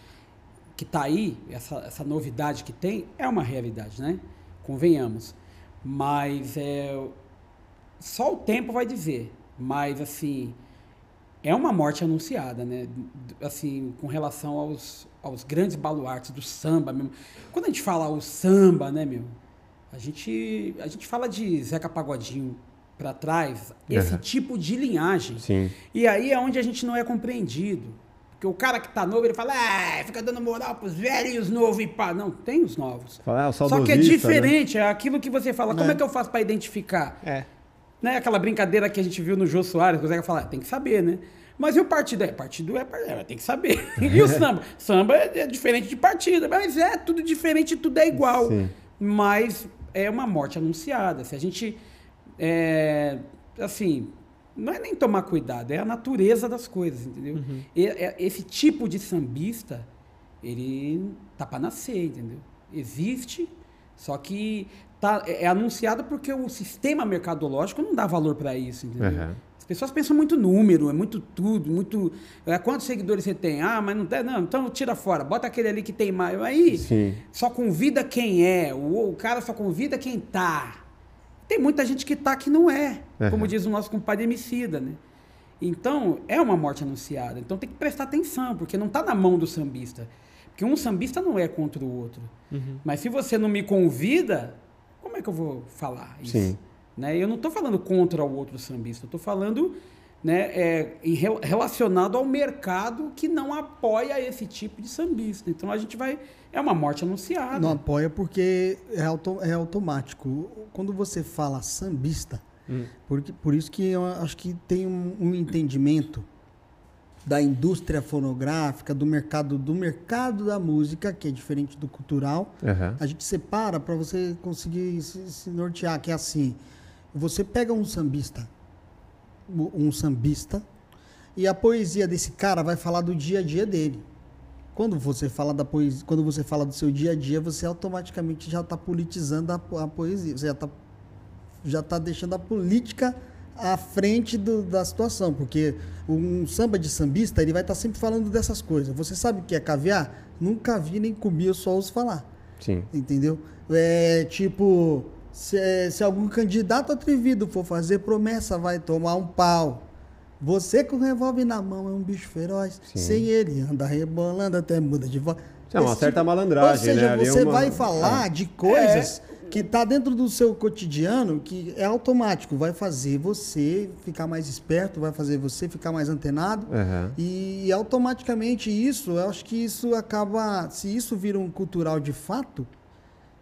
que está aí, essa, essa novidade que tem, é uma realidade, né? Convenhamos. Mas é, só o tempo vai dizer. Mas, assim, é uma morte anunciada, né? Assim, com relação aos, aos grandes baluartes do samba mesmo. Quando a gente fala o samba, né, meu? A gente, a gente fala de Zeca Pagodinho para trás, esse Aham. tipo de linhagem. Sim. E aí é onde a gente não é compreendido. Porque o cara que tá novo, ele fala, ah, fica dando moral pros velhos e os novos e pá. Não, tem os novos. Fala, ah, Só que é né? diferente, é aquilo que você fala. Como é que eu faço para identificar? É. Né? Aquela brincadeira que a gente viu no Jô Soares, que o Zeca fala, "Ah, tem que saber, né? Mas e o partido? É, partido é, é tem que saber. <laughs> E o <laughs> samba? Samba é, é diferente de partido. Mas é tudo diferente, tudo é igual. Sim. Mas é uma morte anunciada. Se a gente. é, assim, não é nem tomar cuidado, é a natureza das coisas, entendeu? E- é- esse tipo de sambista, ele tá para nascer, entendeu? Existe, só que tá, é é anunciado porque o sistema mercadológico não dá valor para isso, entendeu? Aham. As pessoas pensam muito número, é muito tudo, muito. É, quantos seguidores você tem? Ah, mas não tem. Não, então tira fora, bota aquele ali que tem mais. Aí Sim. só convida quem é, o, o cara só convida quem tá. Tem muita gente que tá que não é, Aham. como diz o nosso compadre Emicida, né? Então, é uma morte anunciada. Então tem que prestar atenção, porque não tá na mão do sambista. Porque um sambista não é contra o outro. Mas se você não me convida, como é que eu vou falar isso? Sim. Né? Eu não estou falando contra o outro sambista, eu estou falando né, é, relacionado ao mercado que não apoia esse tipo de sambista. Então a gente vai. É uma morte anunciada. Não apoia porque é, auto- é automático. Quando você fala sambista, porque, por isso que eu acho que tem um, um entendimento da indústria fonográfica, do mercado, do mercado da música, que é diferente do cultural. Aham. A gente separa para você conseguir se, se nortear, que é assim. Você pega um sambista, um sambista, e a poesia desse cara vai falar do dia a dia dele. Quando você fala da poesia, quando você fala do seu dia a dia, você automaticamente já está politizando a, a poesia. Você já está já tá deixando a política à frente do- da situação, porque um samba de sambista ele vai estar sempre falando dessas coisas. Você sabe o que é caviar? Nunca vi nem comi, eu só ouço falar. Sim. Entendeu? É tipo, se, se algum candidato atrevido for fazer promessa, vai tomar um pau. Você com o revólver na mão é um bicho feroz. Sim. Sem ele, anda rebolando até muda de voz. É uma Esse certa malandragem, Ou seja, né? Ali é você uma- vai falar de coisas que tá dentro do seu cotidiano que é automático. Vai fazer você ficar mais esperto, vai fazer você ficar mais antenado. Aham. E, automaticamente isso, eu acho que isso acaba, se isso vira um cultural de fato,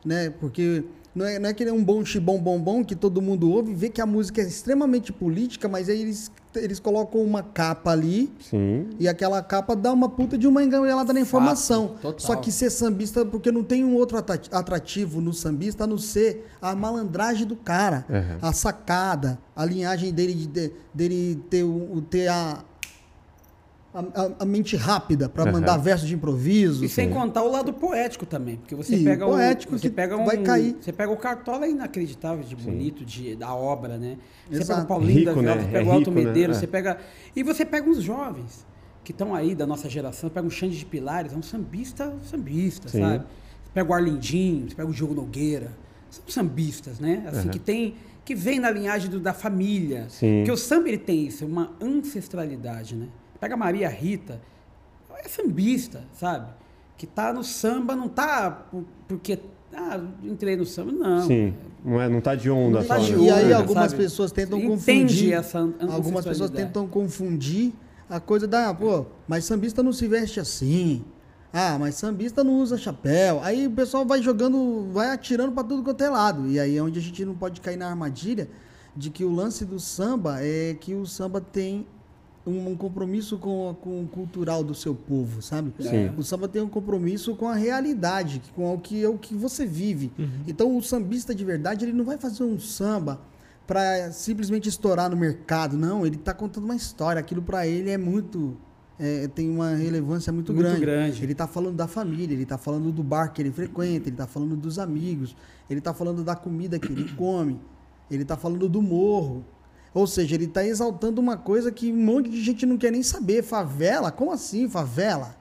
né? Porque não é, não é que é um bom xibom bom bom que todo mundo ouve, vê que a música é extremamente política, mas aí eles, eles colocam uma capa ali Sim. e aquela capa dá uma puta de uma enganelada na informação. total. Só que ser sambista, porque não tem um outro atrativo no sambista a não ser a malandragem do cara, Uhum. a sacada, a linhagem dele, de- de- dele ter, ter a, a, a- a mente rápida para Uhum. mandar versos de improviso. E sem contar o lado poético também, porque você E pega poético o, você pega um, vai cair. Você pega o cartola inacreditável de bonito de, da obra, né? Você Exato. pega o Paulinho da Rico, Viola, né? você pega É o Alto rico, né? Medeiros, É. você pega e você pega os jovens que estão aí da nossa geração, pega o Xande de Pilares, é um sambista, sambista, Sim. sabe? Você pega o Arlindinho, você pega o Diogo Nogueira, são sambistas, né? Assim Uhum. que tem que vem na linhagem do- da família. Sim. Porque o samba ele tem isso, uma ancestralidade, né? Pega a Maria Rita, é sambista, sabe? Que tá no samba, não tá por- porque. Ah, entrei no samba, não. Sim. Não, é, não tá de onda Não tá né? de E aí onda, algumas sabe? pessoas tentam Entende confundir. essa Algumas pessoas tentam confundir a coisa da, pô, mas sambista não se veste assim. Ah, mas sambista não usa chapéu. Aí o pessoal vai jogando, vai atirando pra tudo quanto é lado. E aí é onde a gente não pode cair na armadilha de que o lance do samba é que o samba tem um, um compromisso com, com o cultural do seu povo, sabe? Sim. O samba tem um compromisso com a realidade, com o que é o que você vive. Então o sambista de verdade, ele não vai fazer um samba para simplesmente estourar no mercado, não, ele tá contando uma história, aquilo para ele é muito é, tem uma relevância muito, Muito grande. grande. Ele tá falando da família, ele tá falando do bar que ele frequenta, ele tá falando dos amigos, ele tá falando da comida que ele come, ele tá falando do morro. Ou seja, ele tá exaltando uma coisa que um monte de gente não quer nem saber. Favela? Como assim, favela?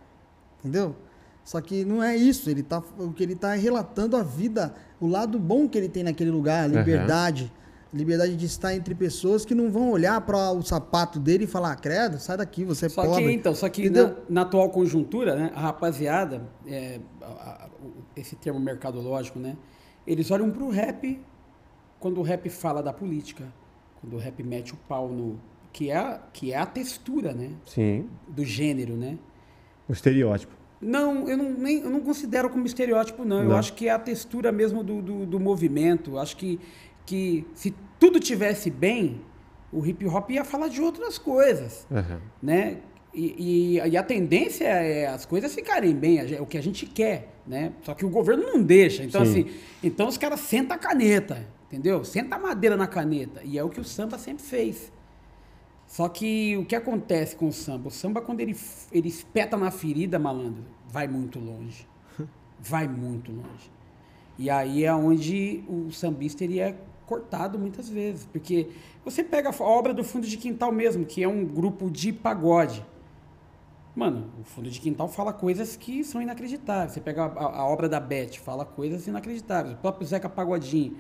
Entendeu? Só que não é isso. Ele tá, o que ele está é relatando a vida, o lado bom que ele tem naquele lugar, a liberdade. Liberdade de estar entre pessoas que não vão olhar para o sapato dele e falar, "Ah, credo, sai daqui, você é Só pobre. que, então, só que na, na atual conjuntura, né, a rapaziada, é, a- a- o- esse termo mercadológico, né, eles olham pro rap quando o rap fala da política, quando o rap mete o pau no. que é, a- que é a textura, né, Sim. do gênero, né. O estereótipo. Não, eu não, nem, eu não considero como estereótipo, não. Eu Não. acho que é a textura mesmo do, do, do movimento. Eu acho que, que se tudo tivesse bem, o hip hop ia falar de outras coisas, Aham. né? E, e- e a tendência é as coisas ficarem bem, gen- o que a gente quer, né? Só que o governo não deixa. Então, Sim. assim, então os caras sentam a caneta, entendeu? Senta a madeira na caneta. E é o que o samba sempre fez. Só que o que acontece com o samba? O samba, quando ele, ele espeta na ferida, malandro, vai muito longe. <laughs> Vai muito longe. E aí é onde o sambista ele é cortado muitas vezes. Porque você pega a obra do Fundo de Quintal mesmo, que é um grupo de pagode. Mano, o Fundo de Quintal fala coisas que são inacreditáveis. Você pega a, a- a obra da Beth, fala coisas inacreditáveis. O próprio Zeca Pagodinho,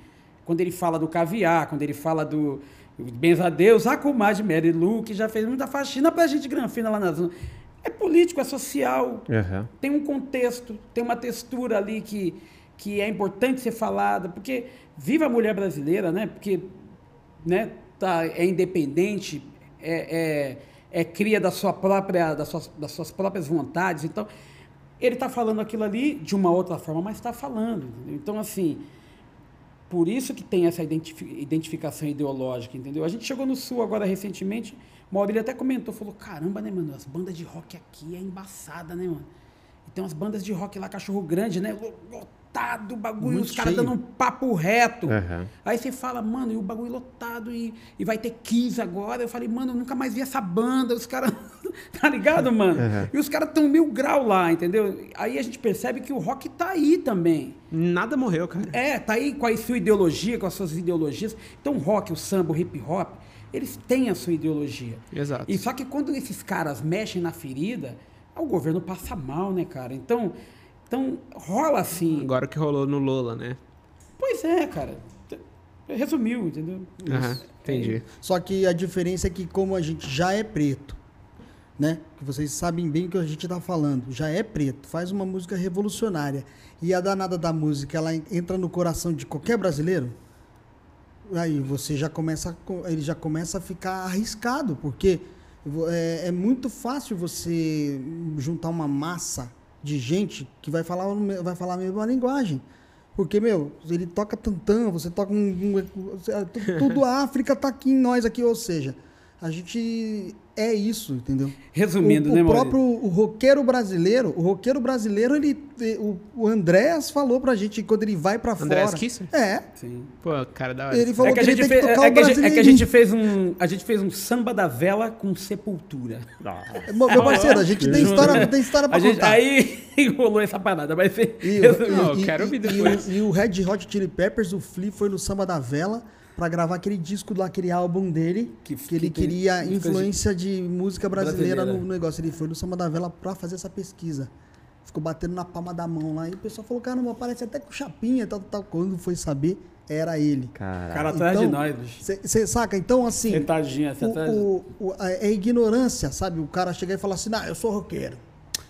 quando ele fala do caviar, quando ele fala do Benza a Deus, a comadre Mary Lou, que já fez muita faxina pra gente granfina lá na zona. É político, é social, Aham. tem um contexto, tem uma textura ali que, que é importante ser falada, porque viva a mulher brasileira, né? Porque né, tá, é independente, é, é, é cria da sua própria, das, suas, das suas próprias vontades. Então, ele está falando aquilo ali de uma outra forma, mas está falando. Então, assim, por isso que tem essa identifi- identificação ideológica, entendeu? A gente chegou no Sul agora recentemente, o Maurílio até comentou, falou, caramba, né, mano, as bandas de rock aqui é embaçada, né, mano? E tem umas bandas de rock lá, Cachorro Grande, né? Lotado o bagulho, Muito os caras dando um papo reto. Aham. Aí você fala, mano, e o bagulho lotado e, e vai ter Kiss agora. Eu falei, mano, eu nunca mais vi essa banda. Os caras. <laughs> tá ligado, mano? Uhum. E os caras tão mil grau lá, entendeu? Aí a gente percebe que o rock tá aí também. Nada morreu, cara. É, tá aí com a sua ideologia, com as suas ideologias. Então o rock, o samba, o hip hop, eles têm a sua ideologia. Exato. E só que quando esses caras mexem na ferida, o governo passa mal, né, cara? Então, então rola assim. Agora o que rolou no Lola, né? Pois é, cara. Resumiu, entendeu? Aham, entendi. Só que a diferença é que como a gente já é preto, né? Que vocês sabem bem o que a gente tá falando, já é preto, faz uma música revolucionária e a danada da música ela entra no coração de qualquer brasileiro. Aí você já começa, ele já começa a ficar arriscado, porque é, é muito fácil você juntar uma massa de gente que vai falar, vai falar a mesma linguagem. Porque, meu, ele toca tantã, você toca um. um- tudo a <laughs> África tá aqui em nós aqui, ou seja, a gente é isso, entendeu? Resumindo, o, né, o próprio o roqueiro brasileiro, o roqueiro brasileiro, ele. O, o Andréas falou pra gente quando ele vai pra Andréas fora. Kisser? É. Sim. Pô, cara da hora. Ele falou É que, que, a ele gente tem fez, que tocar é, o que a gente, é que a gente fez um a gente fez um samba da vela com sepultura. Meu meu parceiro, a gente tem história, tem história pra A gente, contar. aí <laughs> rolou essa parada, mas E, o- Não, e- eu quero e- ouvir e depois. o- E, o Red Hot Chili Peppers, o Flea, foi no Samba da Vela pra gravar aquele disco lá, aquele álbum dele, que, Que- ele que tem queria músicas de- influência de, música brasileira, brasileira. no negócio. Ele foi no Samba da Vela pra fazer essa pesquisa. Ficou batendo na palma da mão lá. E o pessoal falou, caramba, parece até com chapinha, tal, tal. Quando foi saber, era ele. O Caralho. cara atrás de nós, bicho. Você saca? Então, assim... Sentadinho, assim, atrás. O, o, o- a- é ignorância, sabe? O cara chegar e falar assim, não, eu sou roqueiro.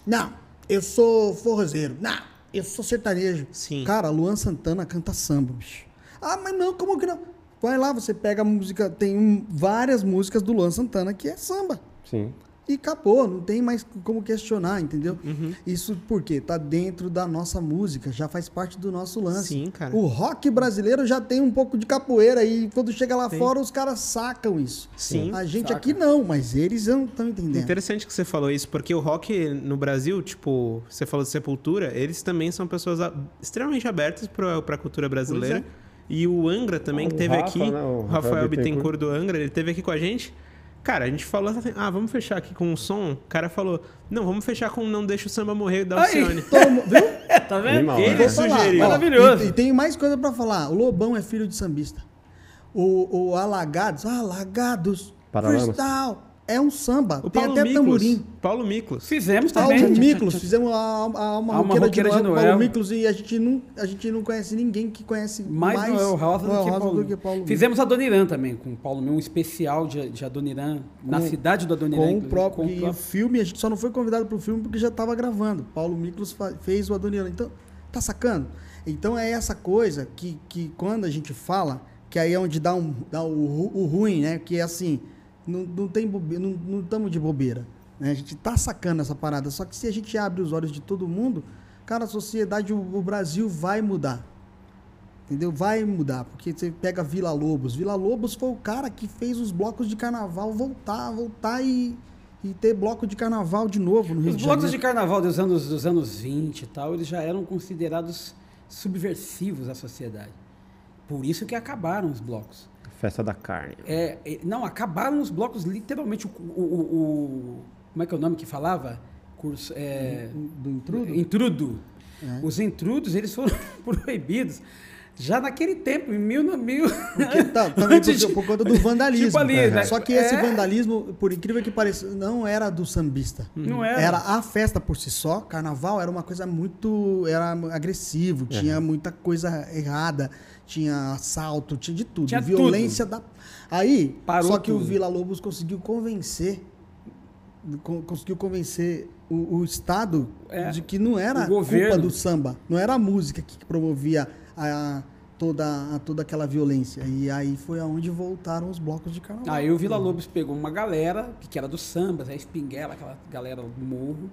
Não, eu sou forrozeiro. Não, eu sou sertanejo. Sim. Cara, Luan Santana canta samba, bicho. Ah, mas não, como que não? Vai lá, você pega a música, tem um- várias músicas do Luan Santana que é samba. Sim. E acabou, não tem mais como questionar, entendeu? Uhum. Isso porque tá dentro da nossa música, já faz parte do nosso lance. Sim, cara. O rock brasileiro já tem um pouco de capoeira e quando chega lá Tem. fora os caras sacam isso. Sim, A gente saca. aqui não, mas eles não estão entendendo. Interessante que você falou isso, porque o rock no Brasil, tipo, você falou de Sepultura, eles também são pessoas a- extremamente abertas pra, pra cultura brasileira. E o Angra também, Ah, que teve Rafa, aqui, né, o Rafael Bittencourt do Angra, ele teve aqui com a gente. Cara, a gente falou assim, ah, vamos fechar aqui com um som. O cara falou, não, vamos fechar com Não Deixa o Samba Morrer da. Alcione. <laughs> Mundo- viu? tá vendo? Animal, Ele né? Sugeriu. Maravilhoso. E, e tem mais coisa pra falar. O Lobão é filho de sambista. O, o Alagados, Alagados, Paralamas. Freestyle, é um samba. O tem Paulo até Miklos. tamborim. Paulo Miklos. Fizemos também. o Miklos, fizemos a, a, a alma Alma roqueira, Roqueira de, de Noel, Noel. Paulo Miklos e a gente, não, a gente não conhece ninguém que conhece Mais, mais, Noel Rosa, Noel do, que Rosa Paulo. do que Paulo Miklos. Fizemos Adoniran também, com o Paulo Meu, um especial de, de Adoniran, na cidade do Adoniran. Com o próprio, com o e o próprio- filme, a gente só não foi convidado pro filme porque já estava gravando. Paulo Miklos fez o Adoniran. Então, tá sacando? Então é essa coisa que, que quando a gente fala, que aí é onde dá, um, dá o, o ruim, né? Que é assim, não, não tem bobeira, não, não estamos de bobeira. Né? A gente tá sacando essa parada. Só que se a gente abre os olhos de todo mundo, cara, a sociedade, o, o Brasil vai mudar. Entendeu? Vai mudar, porque você pega Vila Lobos. Vila Lobos foi o cara que fez os blocos de carnaval voltar, voltar e, e ter bloco de carnaval de novo no Rio Os de blocos de carnaval dos anos, dos anos 20 e tal, eles já eram considerados subversivos à sociedade. Por isso que acabaram os blocos. Festa da carne. É, não, acabaram os blocos, literalmente. O, o- o- o- como é que é o nome que falava? Curso, é, Do intrudo? Intrudo. É. Os intrudos, eles foram <laughs> proibidos já naquele tempo, em mil... mil Porque tá, também Antes por, de- por conta do <laughs> vandalismo. Tipo ali, né? Só que esse É. vandalismo, por incrível que pareça, não era do sambista. Não era. Era a festa por si só. Carnaval era uma coisa muito. Era agressivo, tinha muita coisa errada, tinha assalto, tinha de tudo. Tinha violência da. Aí, Parou só que o tudo. Vila Lobos conseguiu convencer. con- Conseguiu convencer o, o Estado É, de que não era o culpa do samba, não era a música que promovia a, toda, a- toda aquela violência. E aí foi aonde voltaram os blocos de carnaval. Aí o Vila Lobos pegou uma galera, que era do samba, a Espinguela, aquela galera do morro,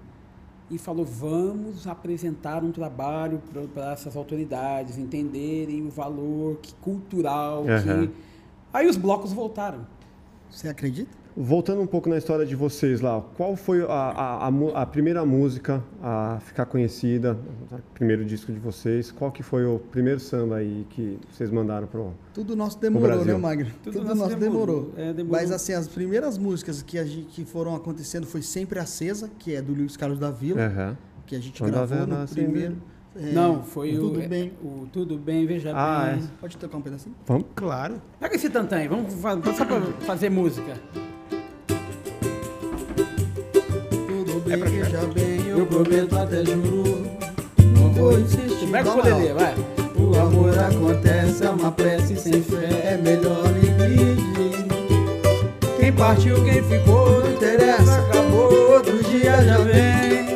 e falou: vamos apresentar um trabalho para essas autoridades entenderem o valor que, cultural. Aham. Que... Aí os blocos voltaram. Você acredita? Voltando um pouco na história de vocês lá, qual foi a, a, a a primeira música a ficar conhecida, o primeiro disco de vocês? Qual que foi o primeiro samba aí que vocês mandaram pro... Tudo nosso demorou, né, Magno? Tudo Tudo, nosso nosso demorou. demorou. É, demorou. Mas assim, as primeiras músicas que, a gente, que foram acontecendo foi sempre Acesa, que é do Luiz Carlos da Vila, Aham. que a gente Quando gravou no primeiro. É, Não, foi Tudo o, bem. o Tudo Bem, Veja Ah, Bem. é. Pode tocar um pedacinho? Vamos? Claro. Pega esse tantã aí, vamos fa- só pra fazer música. Bem, veja bem, eu prometo até juro. Não vou insistir. Vai com Dá o uma poder, moral. vai. O amor acontece, é uma prece sem fé, é melhor dividir. Quem partiu, quem ficou, não interessa, acabou, outro dia já vem.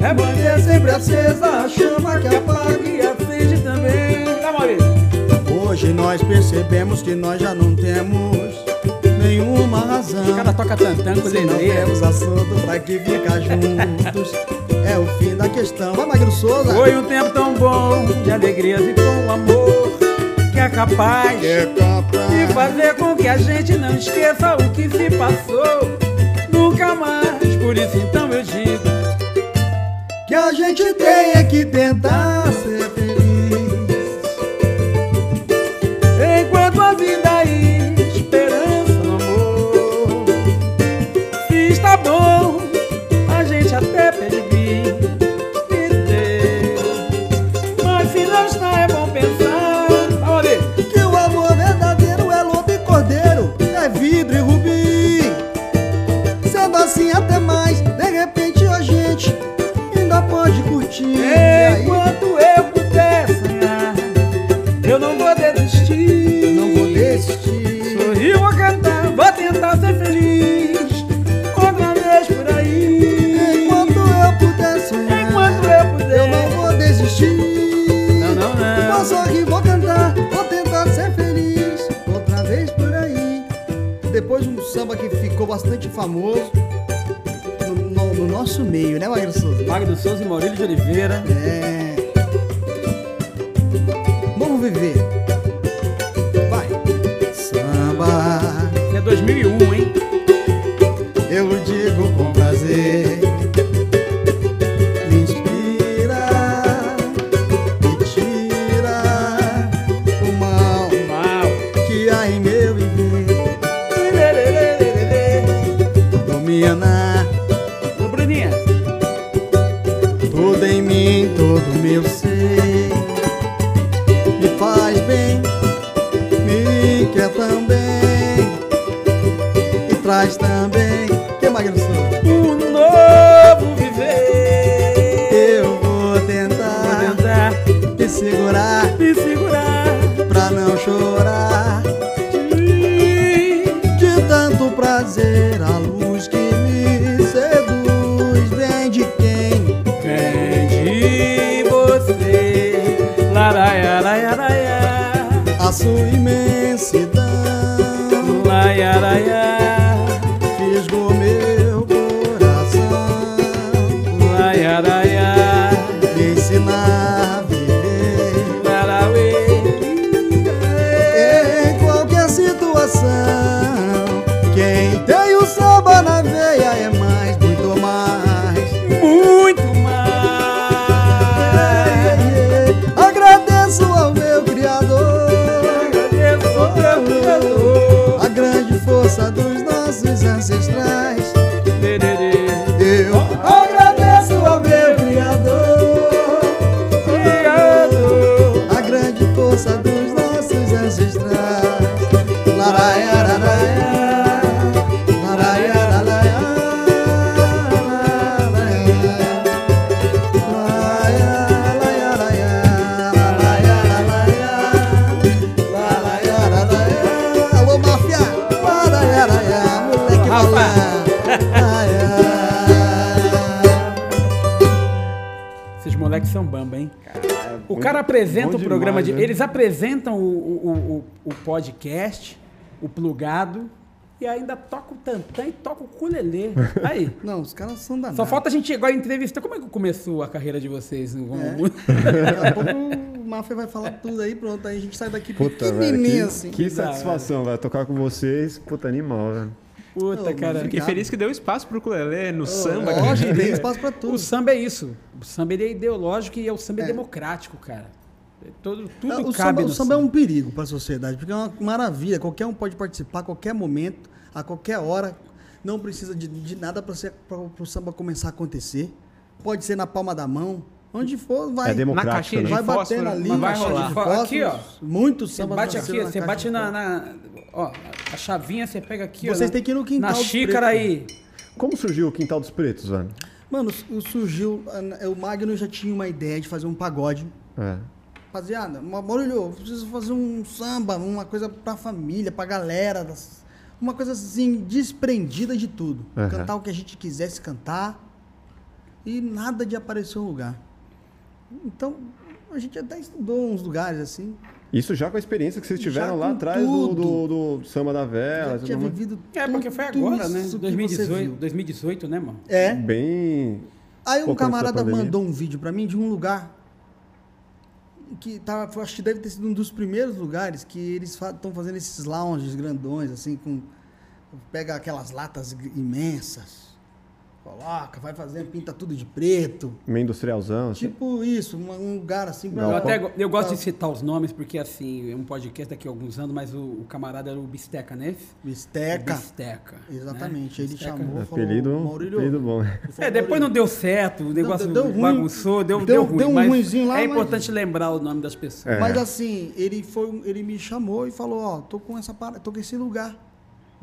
É manter sempre acesa a chama que apaga e acende também. Maurício. Hoje nós percebemos que nós já não temos nenhuma razão. O cara toca tantã com Se não temos assunto pra que ficar juntos. é o fim da questão. Vai, Magno Souza. Foi um tempo tão bom de alegrias e com amor que é capaz É capaz. de fazer com que a gente não esqueça o que se passou. Nunca mais, por isso então eu digo. Que a gente tenha que tentar ser feliz. Enquanto a vida samba que ficou bastante famoso no, no- no nosso meio, né, Magno Souza? Magno Souza e Maurílio de Oliveira. É. felicidade. Cara apresenta o programa demais, de. né? Eles apresentam o, o, o, o podcast, o plugado, e ainda toca o tantã e toca o culelê. <laughs> Aí. Não, os caras são danados. Só falta a gente agora entrevistar. Como é que começou a carreira de vocês? Como- É. Daqui a pouco o Máfia vai falar tudo aí, pronto. Aí a gente sai daqui Puta, velho. pequenininho Que, assim. que hora. satisfação, velho. Tocar com vocês. Puta, animal, velho. Puta, Ô, cara. Fiquei feliz que deu espaço pro ukulele no samba. Lógico, tem espaço pra tudo. O samba é isso. O samba é ideológico e é o samba é, É. democrático, cara. É Todo, tudo Ah, o cabe samba, no o samba é um perigo para a sociedade, porque é uma maravilha. Qualquer um pode participar a qualquer momento, a qualquer hora. Não precisa de, de nada para o samba começar a acontecer. Pode ser na palma da mão. Onde for, vai. É democrático, Na caixinha né? de Vai fósforo, batendo ali, vai rolar. de fósforo, Aqui, ó. Muito Você samba bate nascendo aqui, você bate na, na- Ó, a chavinha você pega aqui, ó. Vocês têm que ir no quintal Na xícara aí. Como surgiu o Quintal dos Pretos, velho? Mano, o- surgiu. O Magno já tinha uma ideia de fazer um pagode. É. Rapaziada, Maurílio, eu preciso fazer um samba, uma coisa pra família, pra galera. Uma coisa assim, desprendida de tudo. Aham. Cantar o que a gente quisesse cantar. E nada de aparecer um lugar. Então, a gente até estudou uns lugares assim. Isso já com a experiência que vocês tiveram lá atrás do, do, do Samba da Vela. Já tinha vivido É, porque foi agora, né? isso que você 2018, viu. 2018, né, mano? É. Bem. Aí um camarada mandou um vídeo pra mim de um lugar que tá, eu acho que deve ter sido um dos primeiros lugares que eles estão fazendo esses lounges grandões, assim, com. Pega aquelas latas imensas, coloca, vai fazendo, pinta tudo de preto. Meio industrialzão. assim. Tipo isso, uma- um lugar assim pra. Eu, até, eu gosto de citar os nomes, porque assim, é um podcast daqui a alguns anos, mas o, o camarada era o Bisteca, né? Bisteca. Bisteca. Exatamente, né? ele Bisteca. chamou, falou, Apelido, Maurílio. apelido bom. falou, É, depois não deu certo, o negócio deu ruim. bagunçou, deu, Deu- deu, ruim. deu um mas ruinzinho lá, é mas- importante lembrar o nome das pessoas. É. Mas assim, ele foi, ele me chamou e falou, ó, tô com essa parada, tô com esse lugar.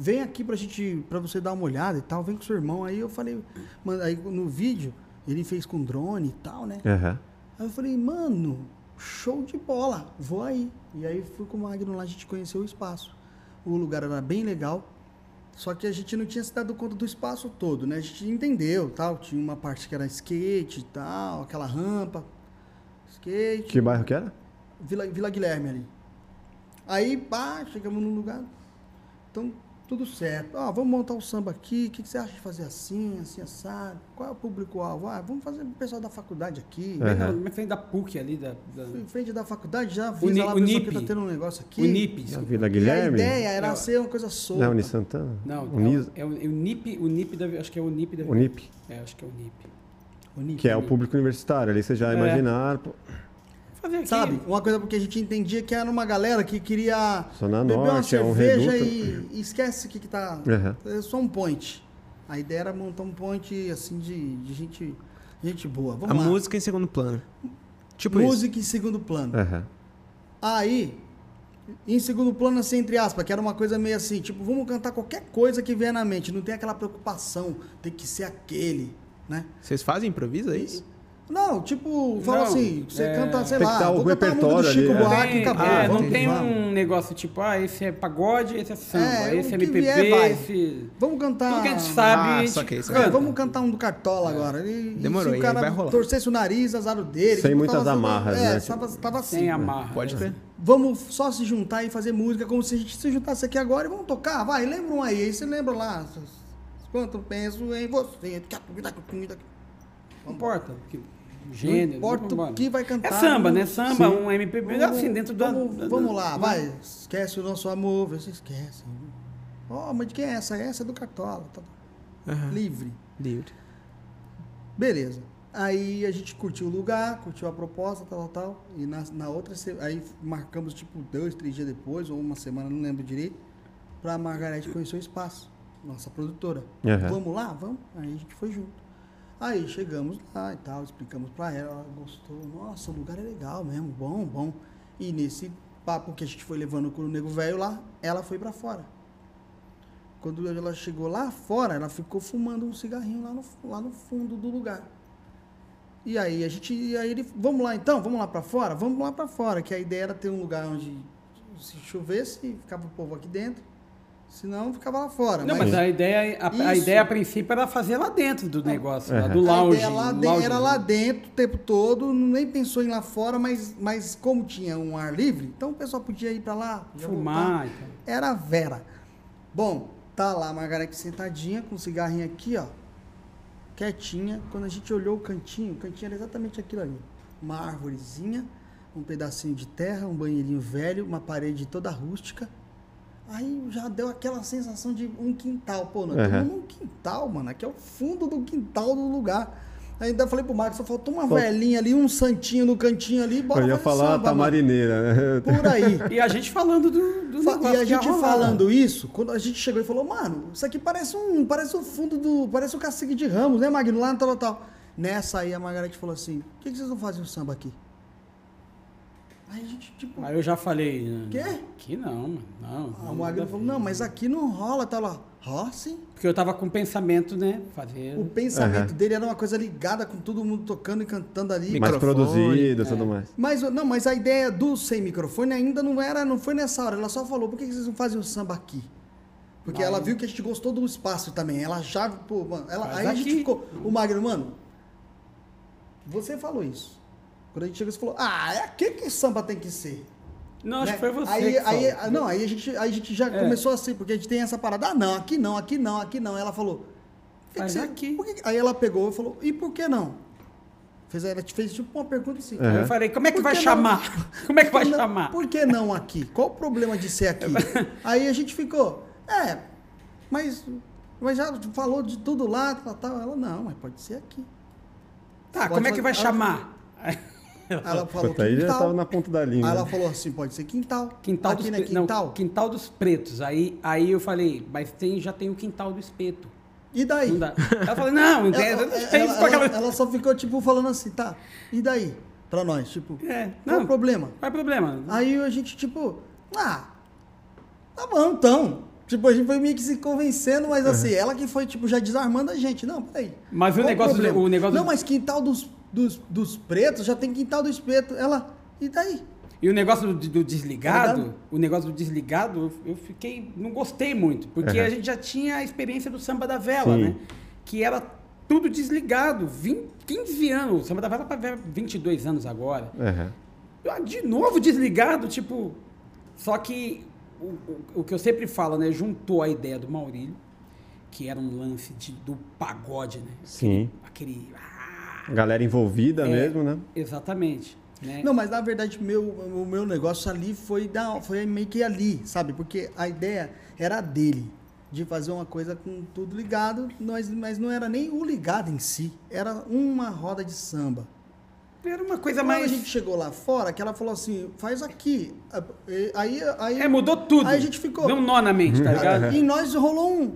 Vem aqui pra gente, pra você dar uma olhada e tal, vem com seu irmão. Aí eu falei, mano, aí no vídeo, ele fez com drone e tal, né? Aham. Aí eu falei, mano, show de bola, vou aí. E aí fui com o Magno lá, a gente conheceu o espaço. O lugar era bem legal, só que a gente não tinha se dado conta do espaço todo, né? A gente entendeu, tal, tinha uma parte que era skate e tal, aquela rampa, skate. Que bairro que era? Vila, Vila Guilherme ali. Aí, pá, chegamos num lugar. Então, tudo certo. Ó, vamos montar o samba aqui. O que, que você acha de fazer assim, assim, assado? Qual é o público-alvo? Ah, vamos fazer o pessoal da faculdade aqui. Aham. na- frente da PUC ali, da, da- Em frente da faculdade, já avisa Uni- lá, pessoal, Unip. que tá tendo um negócio aqui. o NIP. Desculpa. Vila E a Guilherme? ideia era Não. ser uma coisa solta. Não, Uni Santana? Não, Unis... é, o, é o NIP, o NIP deve, acho que é o NIP deve, Unip, É, acho que é o NIP. Unip. que é o público universitário. Ali você já É. imaginar. pô, Fazer aqui. Sabe? Uma coisa porque a gente entendia que era uma galera que queria Zona beber uma Norte, é um cerveja e, e esquece o que, que tá. Aham. É só um point. A ideia era montar um point assim de, de gente, gente boa. Vamos A lá. música em segundo plano. Tipo isso. música em segundo plano. Aham. Aí, em segundo plano, assim, entre aspas, que era uma coisa meio assim, tipo, vamos cantar qualquer coisa que vier na mente, não tem aquela preocupação, tem que ser aquele, né? Vocês fazem improviso, é isso? Não, tipo, fala Não, assim, você é, canta, sei tem que lá, o vou cantar a música do repertório Chico ali, é. Buarque e tem, acabou. é, não tem vamos. um negócio tipo, ah, esse é pagode, esse é samba, É, esse o é que MPB, vier, esse... Vamos cantar... Tudo que a gente sabe, Ah, gente saquei, saquei. É, vamos cantar um do Cartola agora. E, Demorou, e se o cara vai rolar. torcesse o nariz, azar o dele. Sem tipo, muitas tava- amarras, é, né? Tava, tava assim. Sem amarra. Pode crer. Vamos só se juntar e fazer música como se a gente se juntasse aqui agora e vamos tocar. Vai, lembra um aí. Aí você lembra lá. Quanto penso em você. Não importa. Que, Não gênero. importa o que vai cantar. É samba, né? Samba, Sim. um MPB, Vamos, assim, dentro da... vamos, da- vamos lá, vai. Esquece o nosso amor. Você esquece. Ó, mas de quem é essa? Essa é do Cartola. tá. Aham. Livre. Livre. Beleza. Aí a gente curtiu o lugar, curtiu a proposta, tal, tal, tal. E na, na outra, aí marcamos tipo dois, três dias depois, ou uma semana, não lembro direito, pra Margarete conhecer o espaço, nossa produtora. Aham. Vamos lá? Vamos. Aí a gente foi junto. Aí chegamos lá e tal, explicamos pra ela, ela gostou. Nossa, o lugar é legal mesmo, bom, bom. E nesse papo que a gente foi levando com o nego velho lá, ela foi pra fora. Quando ela chegou lá fora, ela ficou fumando um cigarrinho lá no, lá no fundo do lugar. E aí a gente, e aí ele, vamos lá então, vamos lá pra fora, vamos lá pra fora, que a ideia era ter um lugar onde se chovesse ficava o povo aqui dentro, senão ficava lá fora. Não, mas a ideia, a, a Isso. ideia a princípio era fazer lá dentro do negócio, lá do a lounge. ideia lá de- lounge. era lá dentro o tempo todo, nem pensou em ir lá fora, mas, mas como tinha um ar livre, então o pessoal podia ir pra lá. Fumar e tal. Era a Vera. Bom, tá lá a Margarete sentadinha, com um cigarrinho aqui, ó. Quietinha. Quando a gente olhou o cantinho, o cantinho era exatamente aquilo ali. Uma árvorezinha, um pedacinho de terra, um banheirinho velho, uma parede toda rústica. Aí já deu aquela sensação de um quintal. Pô, nós Aham. estamos num quintal, mano. Aqui é o fundo do quintal do lugar. Ainda falei pro Marcos, só faltou uma Pô. velhinha ali, um santinho no cantinho ali, bora Eu ia falar samba, tamarineira, né? Por aí. E a gente falando do, do Fa- E a gente falando isso, quando a gente chegou e falou, mano, isso aqui parece um. Parece o fundo do. Parece o cacique de Ramos, né, Magno? Lá no tal, tal. Nessa aí a Margarete falou assim: por que, que vocês não fazem o samba aqui? Aí a gente, tipo. Aí eu já falei. né, Quê? Aqui não, mano. Não. A não Magno falou, não, mas aqui não rola, tá lá. Rola sim. Porque eu tava com o pensamento, né? Fazer. O pensamento Aham. dele era uma coisa ligada com todo mundo tocando e cantando ali. Mais Microfone, produzido e é. tudo mais. Mas não, mas a ideia do sem microfone ainda não era, não foi nessa hora. Ela só falou, por que vocês não fazem o samba aqui? Porque ela viu que a gente gostou do espaço também. Ela já, pô, mano, ela, Faz aí a gente aqui. ficou. O Magno, mano, você falou isso. Quando a gente chegou, você falou, ah, é aqui que samba tem que ser. Não, acho né? que foi você. Aí, que aí, falou. não, aí a gente, aí a gente já É. começou assim, porque a gente tem essa parada, ah, não, aqui não, aqui não, aqui não. Ela falou, que Faz você- aqui. por que- Aí ela pegou e falou, e por que não? Fez, ela te fez tipo uma pergunta assim. Aí eu falei, como é que vai que não? chamar? <laughs> Como é que vai Não, chamar? Por que não aqui? Qual o problema de ser aqui? <laughs> Aí a gente ficou, é, mas, mas já falou de tudo lá, tal, tal. Ela, não, mas pode ser aqui. Tá, Pode como é que vai fazer- chamar? <laughs> Aí ela falou Puta, aí já quintal. tava na ponta da língua. Aí ela falou assim, pode ser quintal. Quintal aqui dos não é não, quintal? quintal dos pretos. Aí, aí eu falei, mas tem, já tem o quintal do espeto. E daí? Não dá. Ela falou, não, Ela, ela- ela- aquela- ela só ficou, tipo, falando assim, tá, e daí? Pra nós, tipo, É, qual não, o problema? Qual é o problema? Aí a gente, tipo, ah, tá bom, então. Tipo, a gente foi meio que se convencendo, mas assim, ela que foi, tipo, já desarmando a gente. Não, peraí. Mas o negócio do- problema? o negócio Não, mas quintal dos, dos, dos pretos já tem quintal do espeto. Ela, e daí? E o negócio do, do desligado, Verdade. o negócio do desligado, eu, fiquei, não gostei muito, porque Uhum. a gente já tinha a experiência do samba da vela, Sim. né? Que era tudo desligado, 20, 15 anos, o samba da vela para 22 anos agora. Uhum. Ah, De novo desligado, tipo. Só que o, o, o que eu sempre falo, né? Juntou a ideia do Maurílio, que era um lance de, do pagode, né? Sim. Aquele. Galera envolvida É. mesmo, né? exatamente. Né? Não, mas na verdade, meu, o meu negócio ali foi, da, foi meio que ali, sabe? Porque a ideia era dele, de fazer uma coisa com tudo ligado, mas, mas não era nem o ligado em si, era uma roda de samba. Era uma coisa Quando mais. a gente chegou lá fora, que ela falou assim, faz aqui. Aí, aí, É, mudou tudo. Aí a gente ficou. Deu um nó na mente, tá <laughs> ligado? E nós rolou um.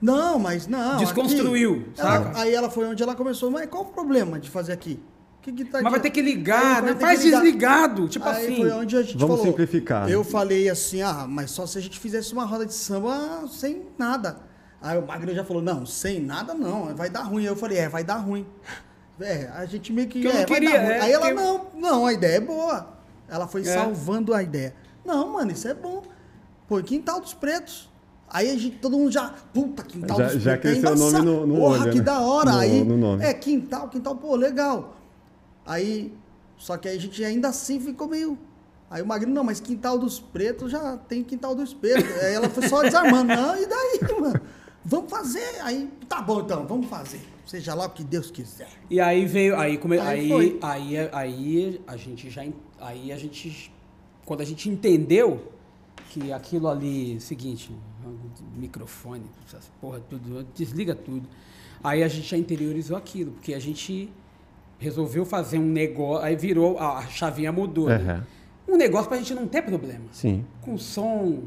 Não, mas não. Desconstruiu, aqui. Ela- aí ela foi onde ela começou, mas qual o problema de fazer aqui? O que que tá Mas vai de- ter que ligar, vai né? Faz desligado. Tipo aí assim. foi onde a gente Vamos falou. simplificar. Eu falei assim, ah, mas só se a gente fizesse uma roda de samba sem nada. Aí o Magno já falou, não, sem nada não, vai dar ruim. Eu falei, é, vai dar ruim. É, a gente meio que. Que eu não é, vai queria, dar ruim. é, Aí ela, eu- não, não, a ideia é boa. Ela foi É. salvando a ideia. Não, mano, isso é bom. Pô, quintal dos pretos. Aí a gente, todo mundo já, puta, quintal Já- dos já pretos. é cresceu o nome no- no Porra, olho, que né? da hora. No- aí, no nome. é, quintal, quintal, pô, legal. Aí, só que aí a gente ainda assim ficou meio. Aí o Magrinho, não, mas quintal dos pretos já tem quintal dos pretos. Aí ela foi só <laughs> desarmando. Não, e daí, mano? Vamos fazer. Aí, tá bom então, vamos fazer. Seja lá o que Deus quiser. E aí veio, aí come, Aí aí, aí, aí, a gente já, aí a gente, quando a gente entendeu que aquilo ali, seguinte, microfone, essas porra tudo, desliga tudo. Aí a gente já interiorizou aquilo, porque a gente resolveu fazer um negócio, aí virou, a a chavinha mudou, né? Uhum. Um negócio pra gente não ter problema. Sim. Com som,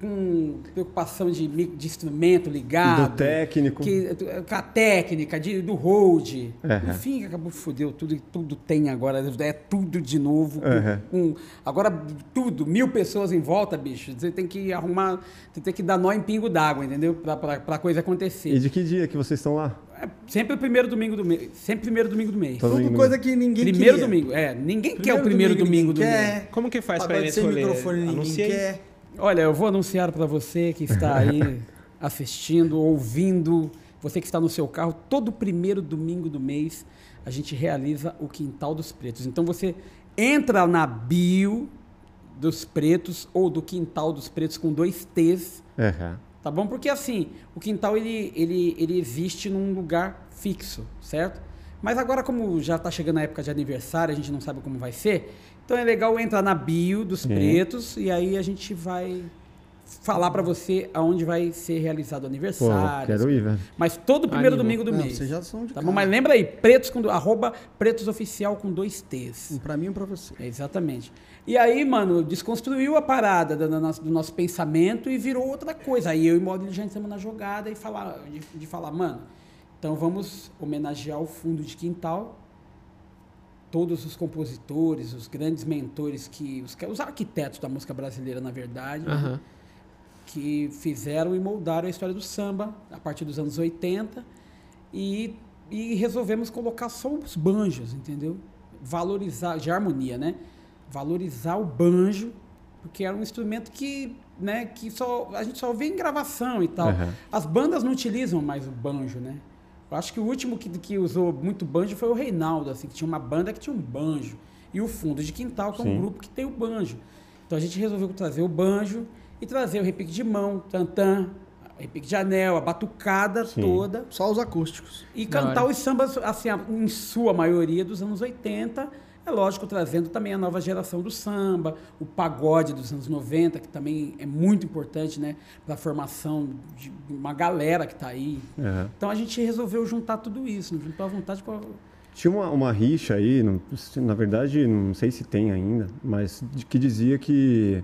com preocupação de, de instrumento ligado. Do técnico. Que, com a técnica, de, do hold. Uhum. Enfim, acabou, fodeu. Tudo, tudo tem agora. É tudo de novo. Uhum. com- agora, tudo. Mil pessoas em volta, bicho. Você tem que arrumar. Você tem que dar nó em pingo d'água, entendeu? Pra, pra, pra coisa acontecer. E de que dia que vocês estão lá? É sempre o primeiro domingo do mês. Sempre primeiro domingo do mês. Todo Tudo domingo. coisa que ninguém Primeiro queria. domingo. É, ninguém quer o primeiro domingo, do ninguém mês. Como que faz pra ir Pagode nesse sem rolê? microfone ninguém Anuncia quer. Olha, eu vou anunciar para você que está aí <laughs> assistindo, ouvindo, você que está no seu carro, todo primeiro domingo do mês a gente realiza o Quintal dos Pretos. Então você entra na bio dos Pretos ou do Quintal dos Pretos com dois T's, Uhum. tá bom? Porque assim, o quintal ele, ele, ele existe num lugar fixo, certo? Mas agora como já está chegando a época de aniversário, a gente não sabe como vai ser, então é legal entrar na bio dos Sim. pretos e aí a gente vai falar para você aonde vai ser realizado o Pô, aniversário. quero ir, velho. Mas todo primeiro Animal. domingo do Não, mês. vocês já são de Tá bom? Mas lembra aí, pretos com arroba pretosoficial com dois T's. Um pra mim e um pra você. É, Exatamente. E aí, mano, desconstruiu a parada do, do nosso, do nosso pensamento e virou outra coisa. Aí eu e o Maurílio já entramos na jogada e falar, de, de falar, mano, então vamos homenagear o fundo de quintal, todos os compositores, os grandes mentores, que os, os arquitetos da música brasileira, na verdade, né? Aham. que fizeram e moldaram a história do samba a partir dos anos 80 e, e resolvemos colocar só os banjos, entendeu? Valorizar, de harmonia, né? Valorizar o banjo, porque era um instrumento que, né, que só, a gente só vê em gravação e tal. Aham. As bandas não utilizam mais o banjo, né? Eu acho que o último que, que usou muito banjo foi o Reinaldo, assim, que tinha uma banda que tinha um banjo. E o Fundo de Quintal, que é um Sim. grupo que tem o banjo. Então a gente resolveu trazer o banjo e trazer o repique de mão, tantã, repique de anel, a batucada Sim. toda. Só os acústicos. E cantar os sambas, assim, em sua maioria dos anos 80, é lógico, trazendo também a nova geração do samba, o pagode dos anos 90, que também é muito importante, né, para a formação de uma galera que está aí. É. Então a gente resolveu juntar tudo isso, né, juntou a vontade com a... Tinha uma, uma rixa aí, não- na verdade, não sei se tem ainda, mas que dizia que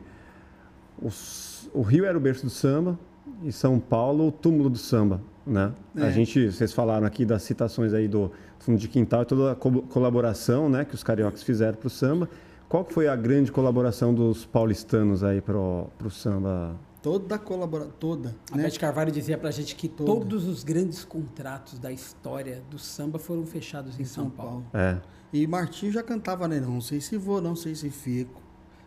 os- o Rio era o berço do samba e São Paulo o túmulo do samba, né? A É. gente, vocês falaram aqui das citações aí do Fundo de Quintal e toda a co- colaboração, né, que os cariocas fizeram para o samba. Qual que foi a grande colaboração dos paulistanos aí para o samba? Toda colabora toda, A né? Beth Carvalho dizia pra gente que Toda. todos os grandes contratos da história do samba foram fechados em, São, Paulo. É, E Martinho já cantava, né? Não sei se vou, não sei se fico.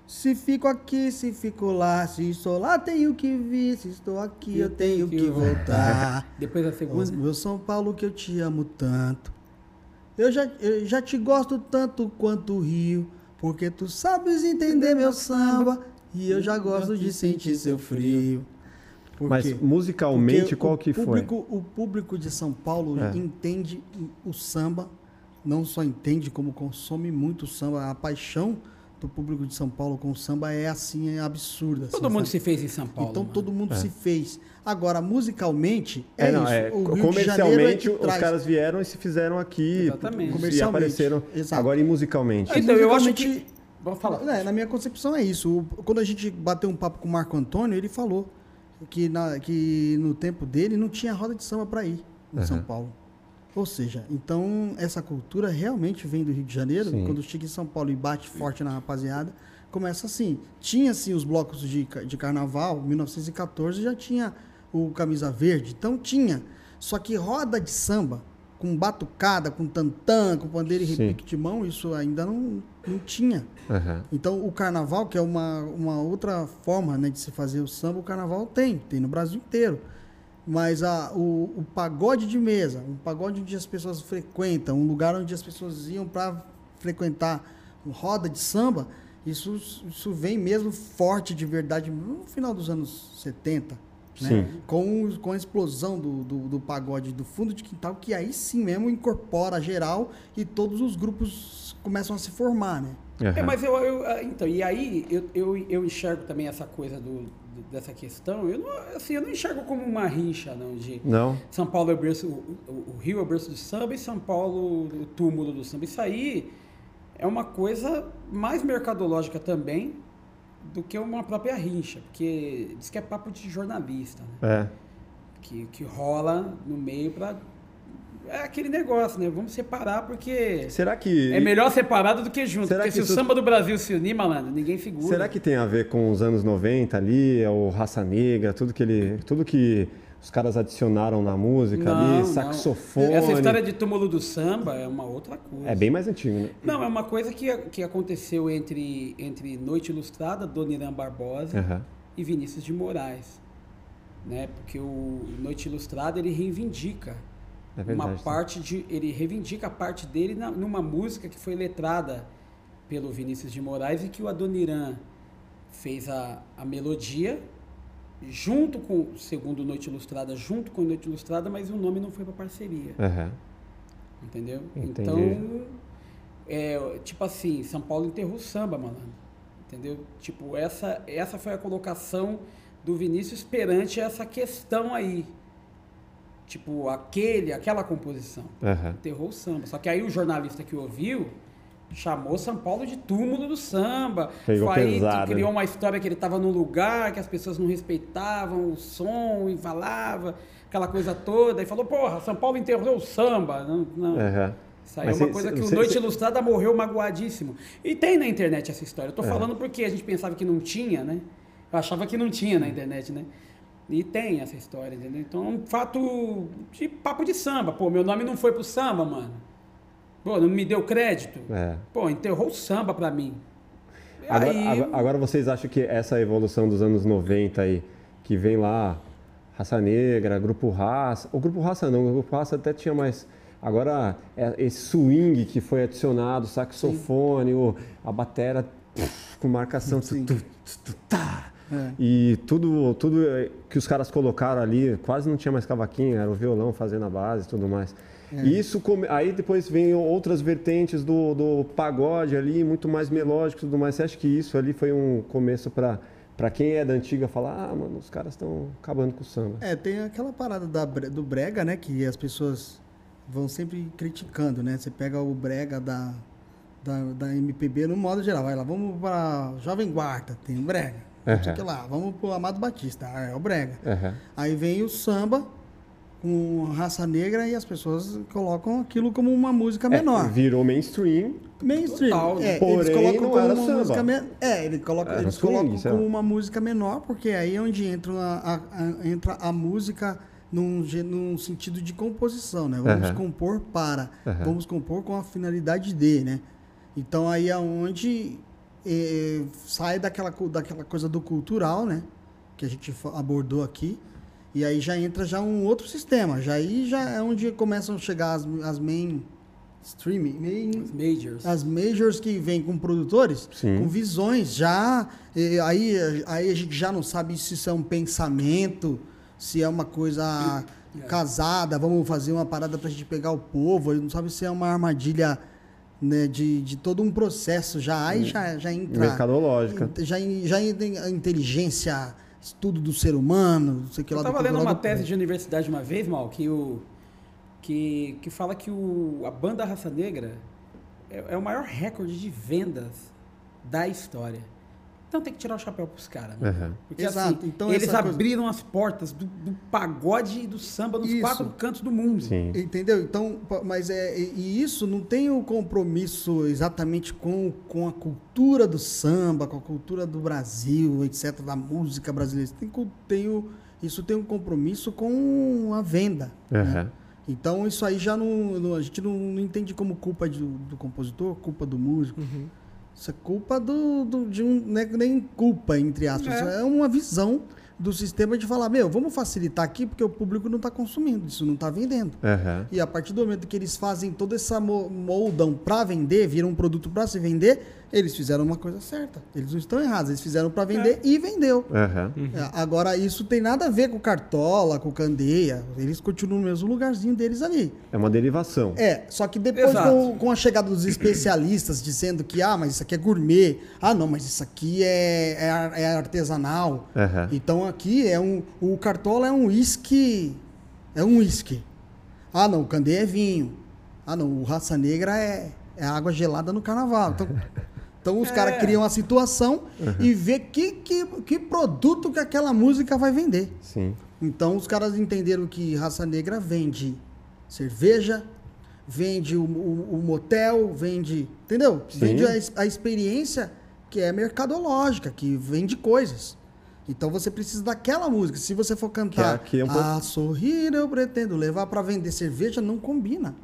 Se fico aqui, se fico lá. Se estou lá, tenho que vir. Se estou aqui, eu tenho que voltar. <laughs> Depois a Ô, segunda... Meu São Paulo, que eu te amo tanto. Eu já, eu já te gosto tanto quanto o Rio. Porque tu sabes entender meu samba. E eu já gosto de sentir seu frio. Por mas quê? musicalmente Porque qual que foi? público, O público de São Paulo É. entende o samba, não só entende, como consome muito o samba. A paixão do público de São Paulo com o samba é assim, é absurda. assim, Todo mundo sabe? se fez em São Paulo. Então mano. todo mundo se fez. Agora, musicalmente, é, É, não, isso. é, o Rio de Janeiro é comercialmente que os traz. caras vieram e se fizeram aqui Exatamente. e Comercialmente, apareceram exato. agora e musicalmente. Então, eu acho musicalmente- que... Vamos falar. É, na minha concepção é isso. Quando a gente bateu um papo com o Marco Antônio, ele falou que, na- que no tempo dele não tinha roda de samba para ir em São Aham. Paulo. Ou seja, então essa cultura realmente vem do Rio de Janeiro. Sim. Quando chega em São Paulo e bate forte na rapaziada, começa assim. Tinha sim os blocos de, de carnaval, 1914 já tinha o camisa verde, então tinha. Só que roda de samba, com batucada, com tantã, com pandeiro e Sim. repique de mão, isso ainda não, não tinha. Aham. Então, o carnaval, que é uma, uma outra forma né, de se fazer o samba, o carnaval tem, tem no Brasil inteiro. Mas a, o, o pagode de mesa, um pagode onde as pessoas frequentam, um lugar onde as pessoas iam para frequentar roda de samba, isso, isso vem mesmo forte de verdade no final dos anos 70. Né? Com, com a explosão do, do, do pagode do fundo de quintal, que aí sim mesmo incorpora geral e todos os grupos começam a se formar, né? É, Aham. mas eu, eu- ah, então, e aí eu, eu, eu enxergo também essa coisa do- dessa questão, eu não, assim, eu não enxergo como uma rixa, não, de Não? São Paulo é o berço, o, o- Rio é o berço do samba e São Paulo o túmulo do samba. Isso aí é uma coisa mais mercadológica também do que uma própria rixa, porque diz que é papo de jornalista, né? É. que, que rola no meio para é aquele negócio, né? Vamos separar porque Será que é melhor separado do que junto. Será porque que se isso- o samba do Brasil se unir, malandro, ninguém figura. será que tem a ver com os anos 90 ali, o raça negra, tudo que ele, tudo que os caras adicionaram na música Não, ali, não. saxofone. Essa história de túmulo do samba é uma outra coisa. É bem mais antigo, né? Não, é uma coisa que, que aconteceu entre, entre Noite Ilustrada, Dona Irã Barbosa Aham. e Vinícius de Moraes. Né? Porque o Noite Ilustrada ele reivindica É verdade. uma parte de. Ele reivindica a parte dele na- numa música que foi letrada pelo Vinícius de Moraes e que o Adoniran fez a, a melodia junto com, segundo Noite Ilustrada, junto com Noite Ilustrada, mas o nome não foi para parceria. Aham. Entendeu? Entendi. Então, é, tipo assim, São Paulo enterrou o samba, malandro. Entendeu? Tipo, essa, essa foi a colocação do Vinícius perante essa questão aí. Tipo, aquele, aquela composição. Aham. Enterrou o samba. Só que aí o jornalista que ouviu chamou São Paulo de túmulo do samba. Pegou Foi aí, pesado, criou né? uma história que ele estava num lugar que as pessoas não respeitavam o som e falava aquela coisa toda. E falou, porra, São Paulo enterrou o samba. Não, não. Aham. Isso aí Mas é uma coisa que o Noite Ilustrada morreu magoadíssimo. E tem na internet essa história. Eu tô É. falando porque a gente pensava que não tinha, né? Eu achava que não tinha na internet, né? E tem essa história, entendeu? Então é um fato de papo de samba. Pô, meu nome não foi pro samba, mano. Pô, não me deu crédito. É. Pô, enterrou o samba pra mim. Agora, aí, agora- vocês acham que essa evolução dos anos 90 aí, que vem lá, Raça Negra, Grupo Raça. O Grupo Raça não, o Grupo Raça até tinha mais. Agora, é esse swing que foi adicionado, saxofone, o, a batera pff, com marcação. Sim. tu, tu, tu, tá. É. E tudo, tudo que os caras colocaram ali, quase não tinha mais cavaquinho, era o violão fazendo a base e tudo mais. É. E isso come- aí depois vem outras vertentes do, do pagode ali, muito mais melódico e tudo mais. Você acha que isso ali foi um começo para para quem é da antiga falar, ah, mano, os caras estão acabando com o samba. É, tem aquela parada da do brega, né? Que as pessoas vão sempre criticando, né? Você pega o brega da, da, da MPB no modo geral. Vai lá, vamos pra Jovem Guarda, tem o brega. Não sei o que lá, vamos pro Amado Batista, ah, é o brega. Aí vem o samba com raça negra e as pessoas colocam aquilo como uma música menor. É, virou mainstream. Mainstream. Total, é, Porém, eles colocam como uma samba. música menor. É, ele coloca, Era eles swing, colocam sei como uma música menor, porque aí é onde entra a, a- a- entra a música num, num sentido de composição, né? Vamos compor para, vamos compor com a finalidade de, né? Então aí é onde eh, sai daquela, daquela coisa do cultural, né? Que a gente abordou aqui. E aí já entra já um outro sistema. Já aí já é onde começam a chegar as, as main streaming, main, Os majors. as majors que vêm com produtores Sim. com visões já e aí aí a gente já não sabe se isso é um pensamento se é uma coisa casada vamos fazer uma parada pra gente pegar o povo ele não sabe se é uma armadilha né, de, de todo um processo já aí já já entra Mercadológica. já já entra a inteligência estudo do ser humano não sei o que Eu lá estava lendo uma tese povo. de universidade uma vez, Mal, que, o, que, que fala que o, a banda Raça Negra é, é o maior recorde de vendas da história. Então tem que tirar o chapéu pros caras. né? Aham. Porque Exato, assim, então eles essa coisa- abriram as portas do, do pagode e do samba nos Isso. quatro cantos do mundo. Sim. Entendeu? Então, mas é e isso não tem o compromisso exatamente com, com a cultura do samba, com a cultura do Brasil, etc, da música brasileira. Tem, tem o, isso tem um compromisso com a venda. né? Aham. Então isso aí já não, não- a gente não, não entende como culpa de- do compositor, culpa do músico. Isso é culpa do, do- de um. Não é nem culpa, entre aspas. É. É uma visão do sistema de falar, meu, vamos facilitar aqui porque o público não está consumindo, isso não está vendendo. Aham. E a partir do momento que eles fazem toda essa mo- moldam para vender, viram um produto para se vender, eles fizeram uma coisa certa. Eles não estão errados, eles fizeram para vender e vendeu. É, Agora, isso tem nada a ver com Cartola, com Candeia. Eles continuam no mesmo lugarzinho deles ali. É uma derivação. É, só que depois com, com a chegada dos especialistas dizendo que, ah, mas isso aqui é gourmet. Ah, não, mas isso aqui é, é, é artesanal. Aham. Então aqui é um. O Cartola é um uísque. É um uísque. Ah, não, o Candeia é vinho. Ah, não, o Raça Negra é, é água gelada no carnaval. Então, <laughs> então os caras criam a situação e vê que, que, que produto que aquela música vai vender. Sim. Então os caras entenderam que raça negra vende cerveja, vende o, o- o motel, vende. Entendeu? Sim. Vende a, a experiência que é mercadológica, que vende coisas. Então você precisa daquela música. Se você for cantar Que é- é um pouco- A sorrir eu pretendo levar para vender cerveja, não combina.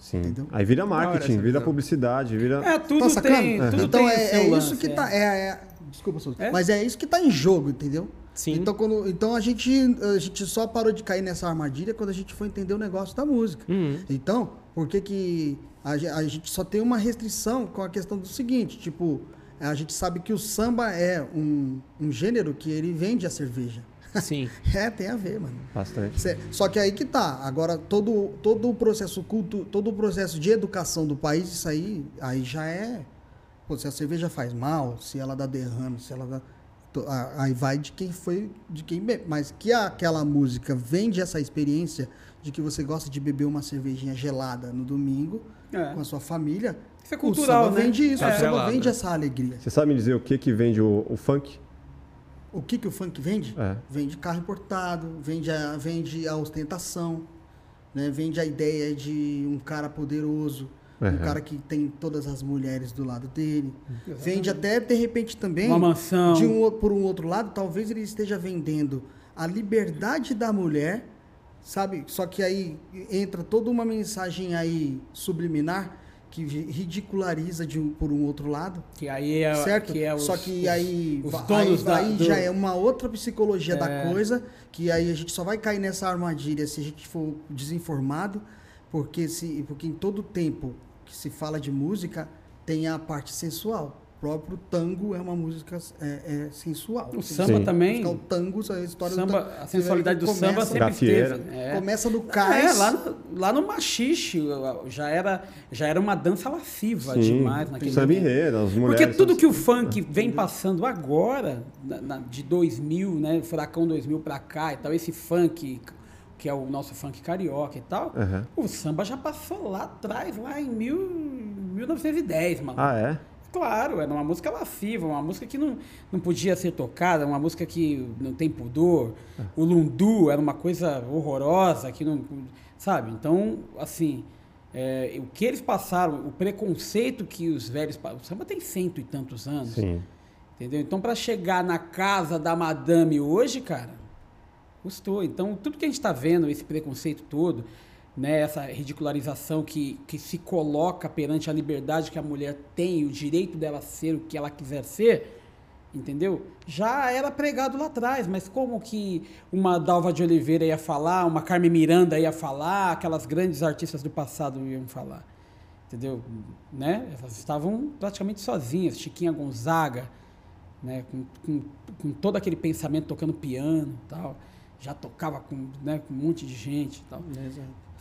Sim. Entendeu? Aí vira hora marketing, essa vira visão. publicidade, vira. É, tudo tá tem, tudo então tem é, é isso lance, que é. tá. É, é- desculpa, Souza. É? Mas é isso que tá em jogo, entendeu? Sim. Então, quando, então a, gente, a gente só parou de cair nessa armadilha quando a gente foi entender o negócio da música. Uhum. Então, por que, que a, a gente só tem uma restrição com a questão do seguinte, tipo, a gente sabe que o samba é um, um gênero que ele vende a cerveja. Sim. <laughs> É, tem a ver, mano. Bastante. Cê- Só que aí que tá. Agora, todo, todo o processo culto, todo o processo de educação do país, isso aí, aí já é. Pô, se a cerveja faz mal, se ela dá derrame, se ela dá. Aí vai de quem foi, de quem bebe. Mas que aquela música vende essa experiência de que você gosta de beber uma cervejinha gelada no domingo É. com a sua família. Isso é cultural, o samba né? vende isso, É. o samba vende essa alegria. Você sabe me dizer o que que vende o, o funk? O que, que o funk vende? É. Vende carro importado, vende a, vende a ostentação, né? vende a ideia de um cara poderoso, um Uhum. cara que tem todas as mulheres do lado dele. Vende até, de repente, também. Uma mansão. De um, por um outro lado, talvez ele esteja vendendo a liberdade da mulher, sabe? Só que aí entra toda uma mensagem aí subliminar que ridiculariza de um, por um outro lado. Que aí é, Certo? que é os, Só que aí, os aí, da- aí do- já é uma outra psicologia É. da coisa, que aí a gente só vai cair nessa armadilha se a gente for desinformado, porque, se, porque em todo tempo que se fala de música tem a parte sensual. Próprio tango é uma música é, é sensual. O samba Sim. também. buscar O tango, a história samba, do tango. a sensualidade do samba sempre Gafieira. esteve. É. Começa no É, cais. lá no, lá no machixe já era, já era uma dança lasciva Sim. demais naquele Samba enredo, as Porque mulheres. tudo que o funk vem passando agora, na- na- de 2000, né, Furacão 2000 pra cá e tal, esse funk que é o nosso funk carioca e tal, Aham. o samba já passou lá atrás, lá em mil, 1910, mano. Ah, é? Claro, era uma música lasciva, uma música que não, não podia ser tocada, uma música que não tem pudor. O lundu era uma coisa horrorosa, que não. Sabe? Então, assim, é, o que eles passaram, o preconceito que os velhos. O samba tem cento e tantos anos. Sim. Entendeu? Então, para chegar na casa da madame hoje, cara, custou. Então, tudo que a gente está vendo, esse preconceito todo, né, essa ridicularização que, que se coloca perante a liberdade que a mulher tem, o direito dela ser o que ela quiser ser, entendeu? Já era pregado lá atrás, mas como que uma Dalva de Oliveira ia falar, uma Carmen Miranda ia falar, aquelas grandes artistas do passado iam falar? Entendeu? Né? Elas estavam praticamente sozinhas, Chiquinha Gonzaga, né, com, com, com todo aquele pensamento tocando piano tal. Já tocava com, né, com um monte de gente tal.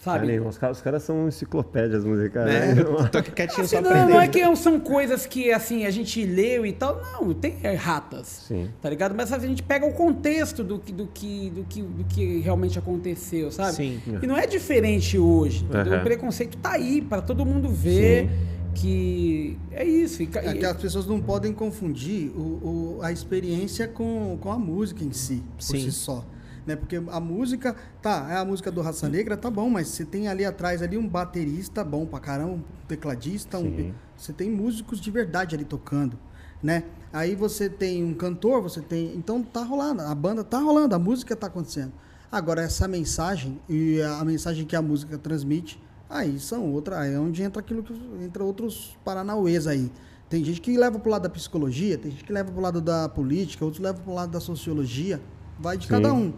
Sabe? Cara, os, caras, os caras são enciclopédias musicais. Né? né? Eu tô quietinho Assim, só não, aprendendo. não é que são coisas que assim a gente leu e tal. Não, tem erratas. Sim. Tá ligado? Mas a gente pega o contexto do que, do que, do que, do que realmente aconteceu, sabe? Sim. E não é diferente hoje. Aham. O preconceito tá aí para todo mundo ver que é isso. E É que as pessoas não podem confundir o, o- a experiência com, com a música em si, por Sim. si só. Né? Porque a música, tá, é a música do Raça Negra, tá bom, mas você tem ali atrás ali um baterista bom pra caramba, um tecladista, um, você tem músicos de verdade ali tocando, né? Aí você tem um cantor, você tem, então tá rolando, a banda tá rolando, a música tá acontecendo. Agora essa mensagem e a mensagem que a música transmite, aí são outra, aí é onde entra aquilo que entra outros paranauês aí. Tem gente que leva pro lado da psicologia, tem gente que leva pro lado da política, outros levam pro lado da sociologia, vai de Sim. cada um.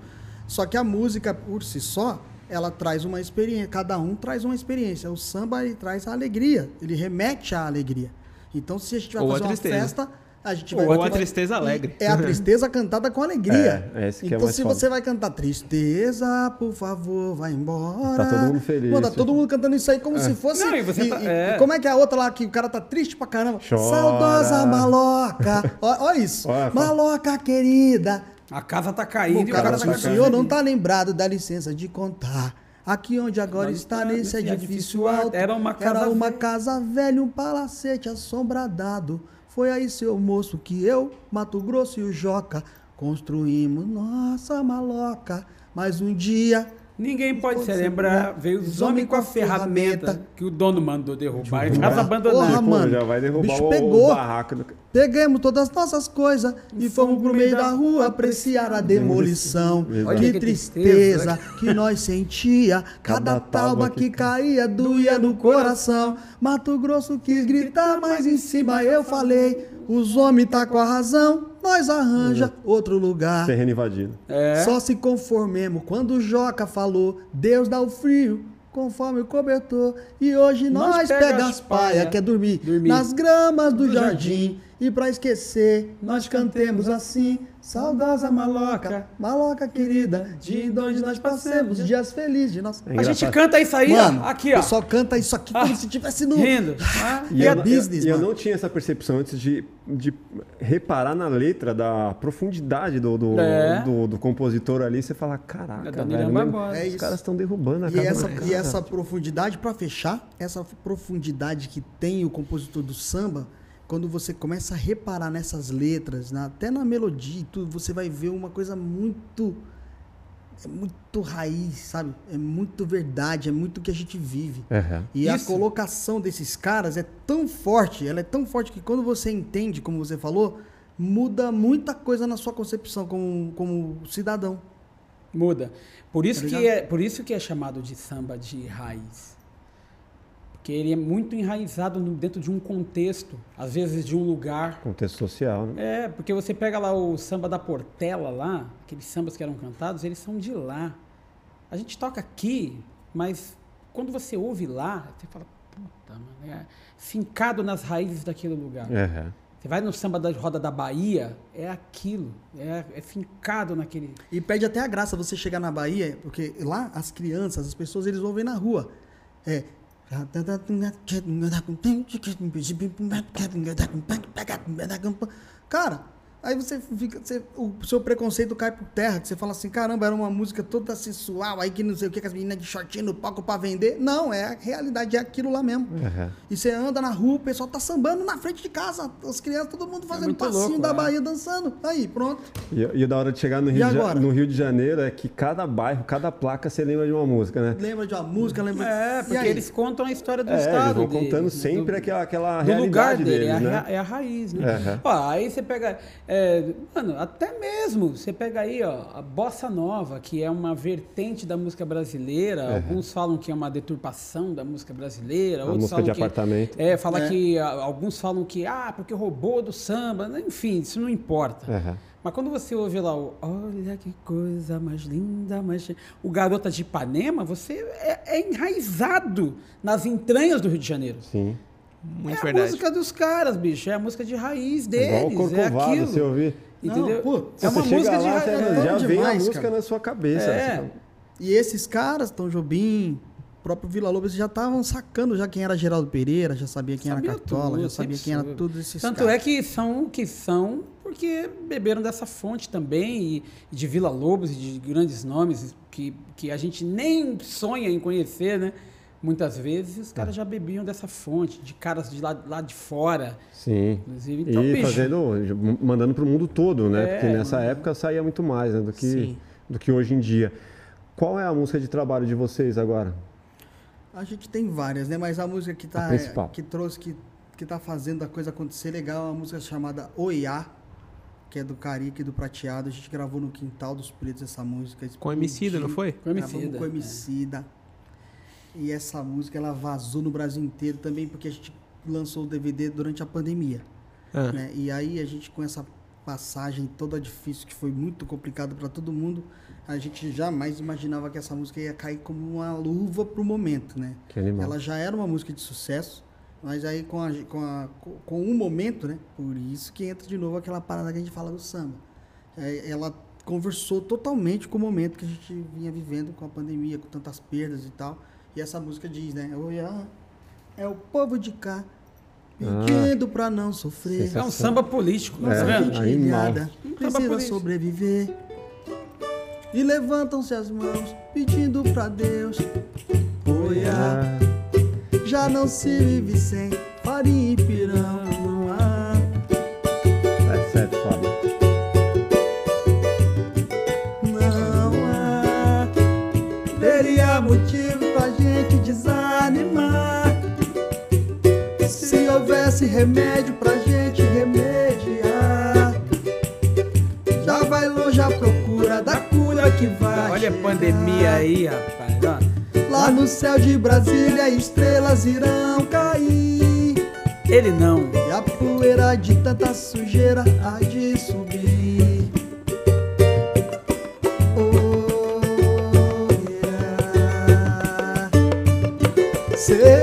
Só que a música por si só, ela traz uma experiência, cada um traz uma experiência. O samba ele traz a alegria, ele remete à alegria. Então se a gente vai Ou a fazer uma festa, a gente Ou vai a tristeza alegre. É a tristeza cantada com alegria. É, esse que é então mais se foda. você vai cantar tristeza, por favor, vai embora. Tá todo mundo feliz. Mano, tá todo mundo cantando isso aí como se fosse. Não, e você tá- e é. como é que é a outra lá que o cara tá triste pra caramba? Chora. Saudosa maloca. Olha isso. Olha, maloca querida. A casa tá caindo e o cara tá o senhor não tá lembrado, dá licença de contar. Aqui onde agora Mas está tá nesse edifício alto. era uma casa Era uma velha. casa velha, um palacete assombradado. Foi aí, seu moço, que eu, Mato Grosso e o Joca construímos nossa maloca. Mas um dia Ninguém pode se lembrar. né? Veio os homens com a ferramenta que o dono mandou derrubar. Em Derrubar. casa abandonada. Porra, mano, já vai derrubar bicho o, pegou. o barraco do... Pegamos todas as nossas coisas e fomos pro meio da rua apreciar a demolição. Olha Que que tristeza tristeza. que nós sentia. Cada tábua que caía doía no coração. Mato Grosso quis gritar, mas em cima eu falei: os homens tá com a razão, nós arranja outro lugar. Terreno invadido. É. Só se conformemos quando o Joca falou: Deus dá o frio. Conforme o cobertor, e hoje Nós nós, pega pega as paia, paia, quer dormir, dormir nas gramas do, do jardim. E pra esquecer, nós cantemos assim: Saudosa maloca, maloca querida, de onde nós passemos dias felizes de nossa. É A gente canta isso aí, Mano, ó. Aqui, o ó. pessoal canta isso aqui como Ah, se tivesse no. Rindo. <laughs> Ah, E é eu, business, eu, e eu mano. não tinha essa percepção antes de, de reparar na letra, da profundidade do, do, É. do, do compositor ali. Você fala, caraca, É velho, mesmo, Barbosa. É os caras estão derrubando a E casa essa, e cara. essa profundidade, pra fechar, essa profundidade que tem o compositor do samba, quando você começa a reparar nessas letras, na- até na melodia e tudo, você vai ver uma coisa muito. É muito raiz, sabe? É muito verdade, é muito o que a gente vive. Aham. E a Isso. colocação desses caras é tão forte, ela é tão forte que quando você entende, como você falou, muda muita coisa na sua concepção como, como cidadão. Muda. Por isso, Tá que é, por isso que é chamado de samba de raiz. Porque ele é muito enraizado no- dentro de um contexto, às vezes de um lugar. Contexto social, né? É, porque você pega lá o samba da Portela lá, aqueles sambas que eram cantados, eles são de lá. A gente toca aqui, mas quando você ouve lá, você fala, puta, mano, é fincado nas raízes daquele lugar. Aham. Você vai no samba da roda da Bahia, é aquilo, é, é fincado naquele. E perde até a graça você chegar na Bahia, porque lá as crianças, as pessoas, eles vão ver na rua. É. Cara, aí você fica. você- o seu preconceito cai por terra, que você fala assim, caramba, era uma música toda sensual, aí que não sei o que, que as meninas de shortinho no palco pra vender. Não, é a realidade, é aquilo lá mesmo. Aham. E você anda na rua, o pessoal tá sambando na frente de casa, as crianças, todo mundo fazendo muito passinho louco, da é. Bahia dançando. Aí, pronto. E, e da hora de chegar no Rio, de, no Rio de Janeiro é que cada bairro, cada placa você lembra de uma música, né? Lembra de uma música, lembra É, porque eles contam a história do É, eles estado. vão deles, contando sempre Do- aquela, aquela do lugar realidade dele, é, deles, a, né? rea- é a raiz, né? Aham. Ó, aí você pega, é, mano, até mesmo, você pega aí, ó, a bossa nova, que é uma vertente da música brasileira, alguns falam que é uma deturpação da música brasileira, A outros música falam de que, apartamento. É, fala É. que, alguns falam que, ah, porque roubou do samba, né? enfim, isso não importa. Mas quando você ouve lá o Olha que coisa mais linda, mais. che-", O Garota de Ipanema, você é, é enraizado nas entranhas do Rio de Janeiro. Sim. Muito é verdade. a música dos caras, bicho. É a música de raiz É deles. igual o é aquilo. você ouvir. Entendeu? Não, pô, é uma você música chega de lá, raiz. é já vem a música cara. na sua cabeça. É. Você- E esses caras, Tom Jobim, o próprio Vila Lobos, já estavam sacando já quem era Geraldo Pereira, já sabia quem Sabia era Cartola, tudo, já sabia quem era todos esses Tanto caras. é que são o que são porque beberam dessa fonte também, e de Vila Lobos, e de grandes nomes que, que a gente nem sonha em conhecer, né? Muitas vezes os É. caras já bebiam dessa fonte, de caras de lá, lá de fora. Sim. Inclusive, então, e bicho, fazendo, mandando pro mundo todo, né? É, Porque nessa mandando. época saía muito mais né, do, que, Sim. do que hoje em dia. Qual é a música de trabalho de vocês agora? A gente tem várias, né? Mas a música que tá A principal. que trouxe que que tá fazendo a coisa acontecer legal é uma música chamada Oiá, que é do Carica e do Prateado. A gente gravou no Quintal dos Pretos essa música. Com Emicida, não foi? Com Emicida, com é. E essa música ela vazou no Brasil inteiro também porque a gente lançou o DVD durante a pandemia. Ah. né? E aí a gente com essa passagem toda difícil que foi muito complicado para todo mundo, a gente jamais imaginava que essa música ia cair como uma luva pro momento, né? Ela já era uma música de sucesso, mas aí com, a, com, a, com- um momento, né? Por isso que entra de novo aquela parada que a gente fala do samba. É, Ela conversou totalmente com o momento que a gente vinha vivendo com a pandemia, com tantas perdas e tal. E essa música diz, né? Olha, é o povo de cá pedindo pra não sofrer. É um samba político, É, tá vendo? Gente ilhada precisa sobreviver. E levantam-se as mãos pedindo pra Deus. Olha, Ah, já não se vive sem farinha e pirão. Houvesse remédio pra gente remediar. Já vai longe a procura da cura que vai. Olha a chegar. pandemia aí, rapaz. ó. Lá no céu de Brasília, estrelas irão cair. Ele não. E a poeira de tanta sujeira há de subir. Oh, yeah. Será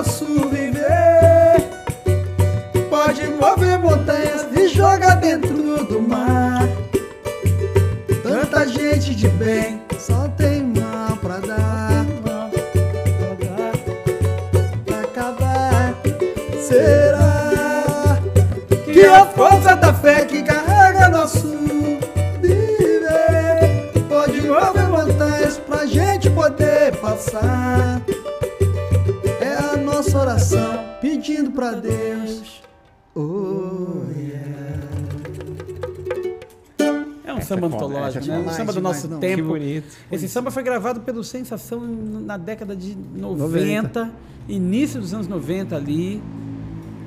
nosso viver pode mover montanhas e jogar dentro do mar? Tanta gente de bem só tem mal pra dar. Pra acabar. Será que a força da fé que carrega nosso viver pode mover montanhas pra gente poder passar? Pedindo pra Deus. Oh, yeah. É um samba é antológico, essa é né? Um samba do demais, nosso não. Que tempo. bonito. Esse samba foi gravado pelo Sensação na década de 90, início dos anos 90 ali.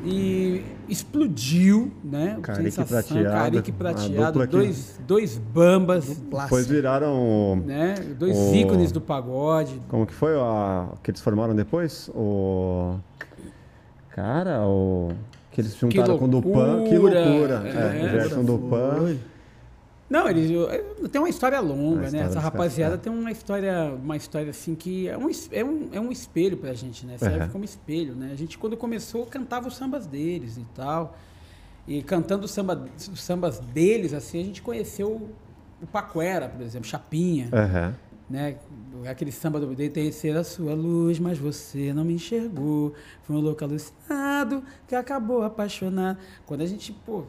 E explodiu, né? O Carica e Sensação, Prateado, Carica e a Prateado, dupla que- dois, dois bambas, Depois viraram. né? Dois O- ícones do pagode. Como que foi a, que eles formaram depois? O. Cara, o. Que eles juntaram com o Dupan. Que loucura, loucura. é. É, o Gerson Dupan. Não, eles tem uma história longa, Uma né? história Essa dos rapaziada caras, tem uma história, uma história assim que é um, é um, é um espelho pra gente, né? Serve Uhum. como espelho, né? A gente quando começou cantava os sambas deles e tal. E cantando os, samba, os sambas deles, assim, a gente conheceu o Paquera, por exemplo, Chapinha, Aham. Né? Aquele samba do Deitei ser a sua luz, mas você não me enxergou. Foi um louco alucinado que acabou apaixonado. Quando a gente, pô,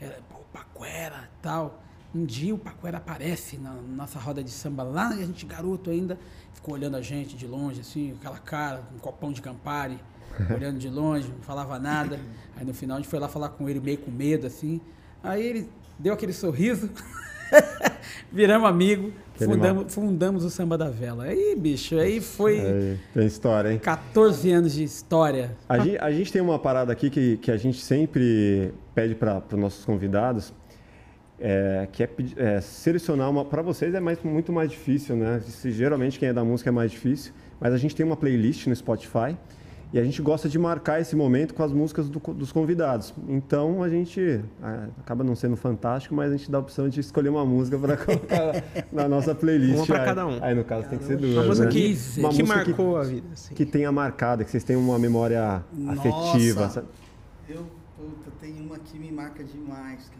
era, pô, Paquera tal. Um dia o Paquera aparece na nossa roda de samba lá, e a gente garoto ainda, ficou olhando a gente de longe, assim, aquela cara, um copão de Campari, <laughs> olhando de longe, não falava nada. Aí no final a gente foi lá falar com ele meio com medo, assim. Aí ele deu aquele sorriso, <laughs> <laughs> viramos amigo, fundamos, fundamos o Samba da Vela. Aí, bicho, aí foi tem história, hein? 14 anos de história. A gente, a gente tem uma parada aqui que, que a gente sempre pede para os nossos convidados, é, que é, é, selecionar uma. Para vocês é mais, muito mais difícil, né? Geralmente quem é da música é mais difícil, mas a gente tem uma playlist no Spotify e a gente gosta de marcar esse momento com as músicas do dos convidados. Então a gente é, acaba não sendo fantástico, mas a gente dá a opção de escolher uma música para <laughs> colocar na nossa playlist. Uma Aí- cada um. Aí no caso tem que ser duas. Uma música né? que, Uma que música marcou a vida. assim. que tenha marcado, que vocês tenham uma memória afetiva. Nossa. sabe? Eu, puta, tem uma que me marca demais, cara.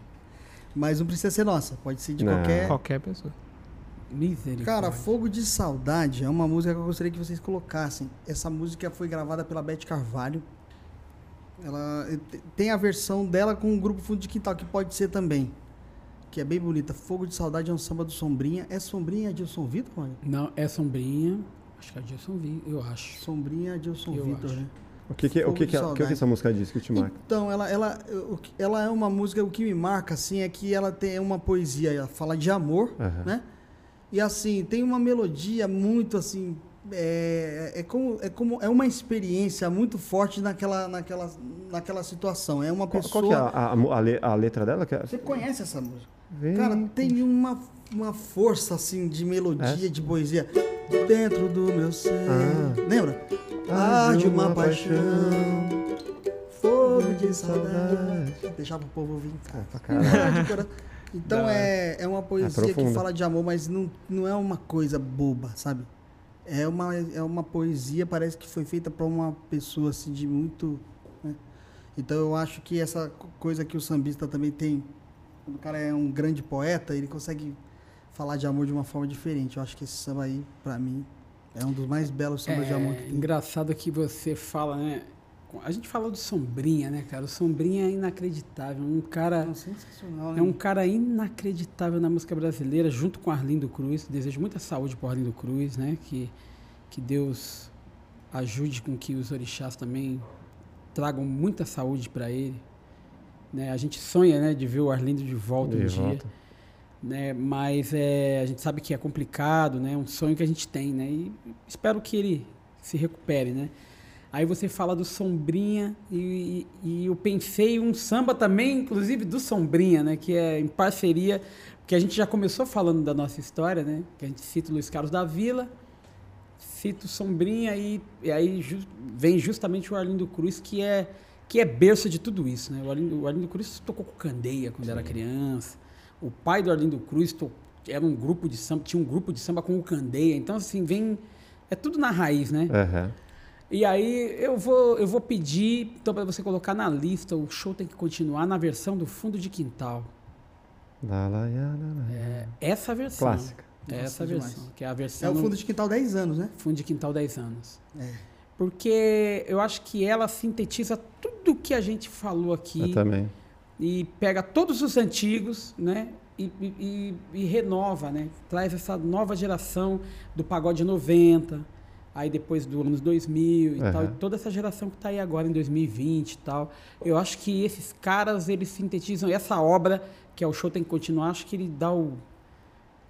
Mas não precisa ser nossa, pode ser de Não. qualquer. Qualquer pessoa. Misericórdia. Cara, Fogo de Saudade é uma música que eu gostaria que vocês colocassem. Essa música foi gravada pela Beth Carvalho. Ela te- tem a versão dela com o grupo Fundo de Quintal, que pode ser também. Que é bem bonita. Fogo de Saudade é um samba do Sombrinha. É Sombrinha Adilson Vitor, mano? Não, é sombrinha. Acho que é Dilson Vi, eu acho. Sombrinha Adilson Eu Vitor, acho. né? O que, que, o Fogo que, que, a- que que essa música diz que te marca? Então, ela, ela, ela é uma música, o que me marca, assim, é que ela tem uma poesia, ela fala de amor, Aham. né? E assim, tem uma melodia muito assim. É, é, como, é como é uma experiência muito forte naquela, naquela, naquela situação. É uma Qual, pessoa. qual que é a, a, a le- a letra dela? Que é- Você conhece essa música? Vem Cara, tem uma, uma força assim de melodia, É? de poesia. Dentro do meu ser. Ah. Lembra? Arde Arde uma uma paixão. Fogo de saudade. saudade. Deixar pro povo vir cá. pra caralho. <laughs> Então Da é, é uma poesia que profunda. fala de amor, mas não, não é uma coisa boba, sabe? É uma, é uma poesia, parece que foi feita para uma pessoa assim de muito. né? Então eu acho que essa co- coisa que o sambista também tem, quando o cara é um grande poeta, ele consegue falar de amor de uma forma diferente. Eu acho que esse samba aí, para mim, é um dos mais belos sambas de amor que É tem. engraçado que você fala, né? A gente fala do Sombrinha, né, cara? O Sombrinha é inacreditável. Um cara. É sensacional, né? É um cara inacreditável na música brasileira, junto com Arlindo Cruz. Desejo muita saúde para Arlindo Cruz, né? Que, que Deus ajude com que os orixás também tragam muita saúde para ele. Né? A gente sonha, né, de ver o Arlindo de volta um De dia, volta. né? Mas é, a gente sabe que é complicado, né? É um sonho que a gente tem, né? E espero que ele se recupere, né? Aí você fala do Sombrinha e, e, e eu pensei um samba também, inclusive do Sombrinha, né? Que é em parceria, porque a gente já começou falando da nossa história, né? Que a gente cita o Luiz Carlos da Vila, cita o Sombrinha e, e aí ju- vem justamente o Arlindo Cruz, que é que é berço de tudo isso, né? O Arlindo, o Arlindo Cruz tocou com Candeia quando era criança. O pai do Arlindo Cruz to- era um grupo de samba, tinha um grupo de samba com o Candeia. Então assim, vem é tudo na raiz, né? Aham. E aí eu vou, eu vou pedir então para você colocar na lista, o show tem que continuar na versão do fundo de quintal. Lá, lá, lá, lá, lá. É essa versão. Clássica. É Nossa, essa demais. versão, que é a É versão o no fundo de quintal 10 anos, né? fundo de quintal 10 anos. É. Porque eu acho que ela sintetiza tudo que a gente falou aqui Eu também. e pega todos os antigos, né? E, e- e- e renova, né? Traz essa nova geração do pagode 90, aí depois do anos 2000 e Aham. tal, e toda essa geração que está aí agora em 2020 e tal. Eu acho que esses caras, eles sintetizam essa obra, que é o show tem que continuar, acho que ele dá o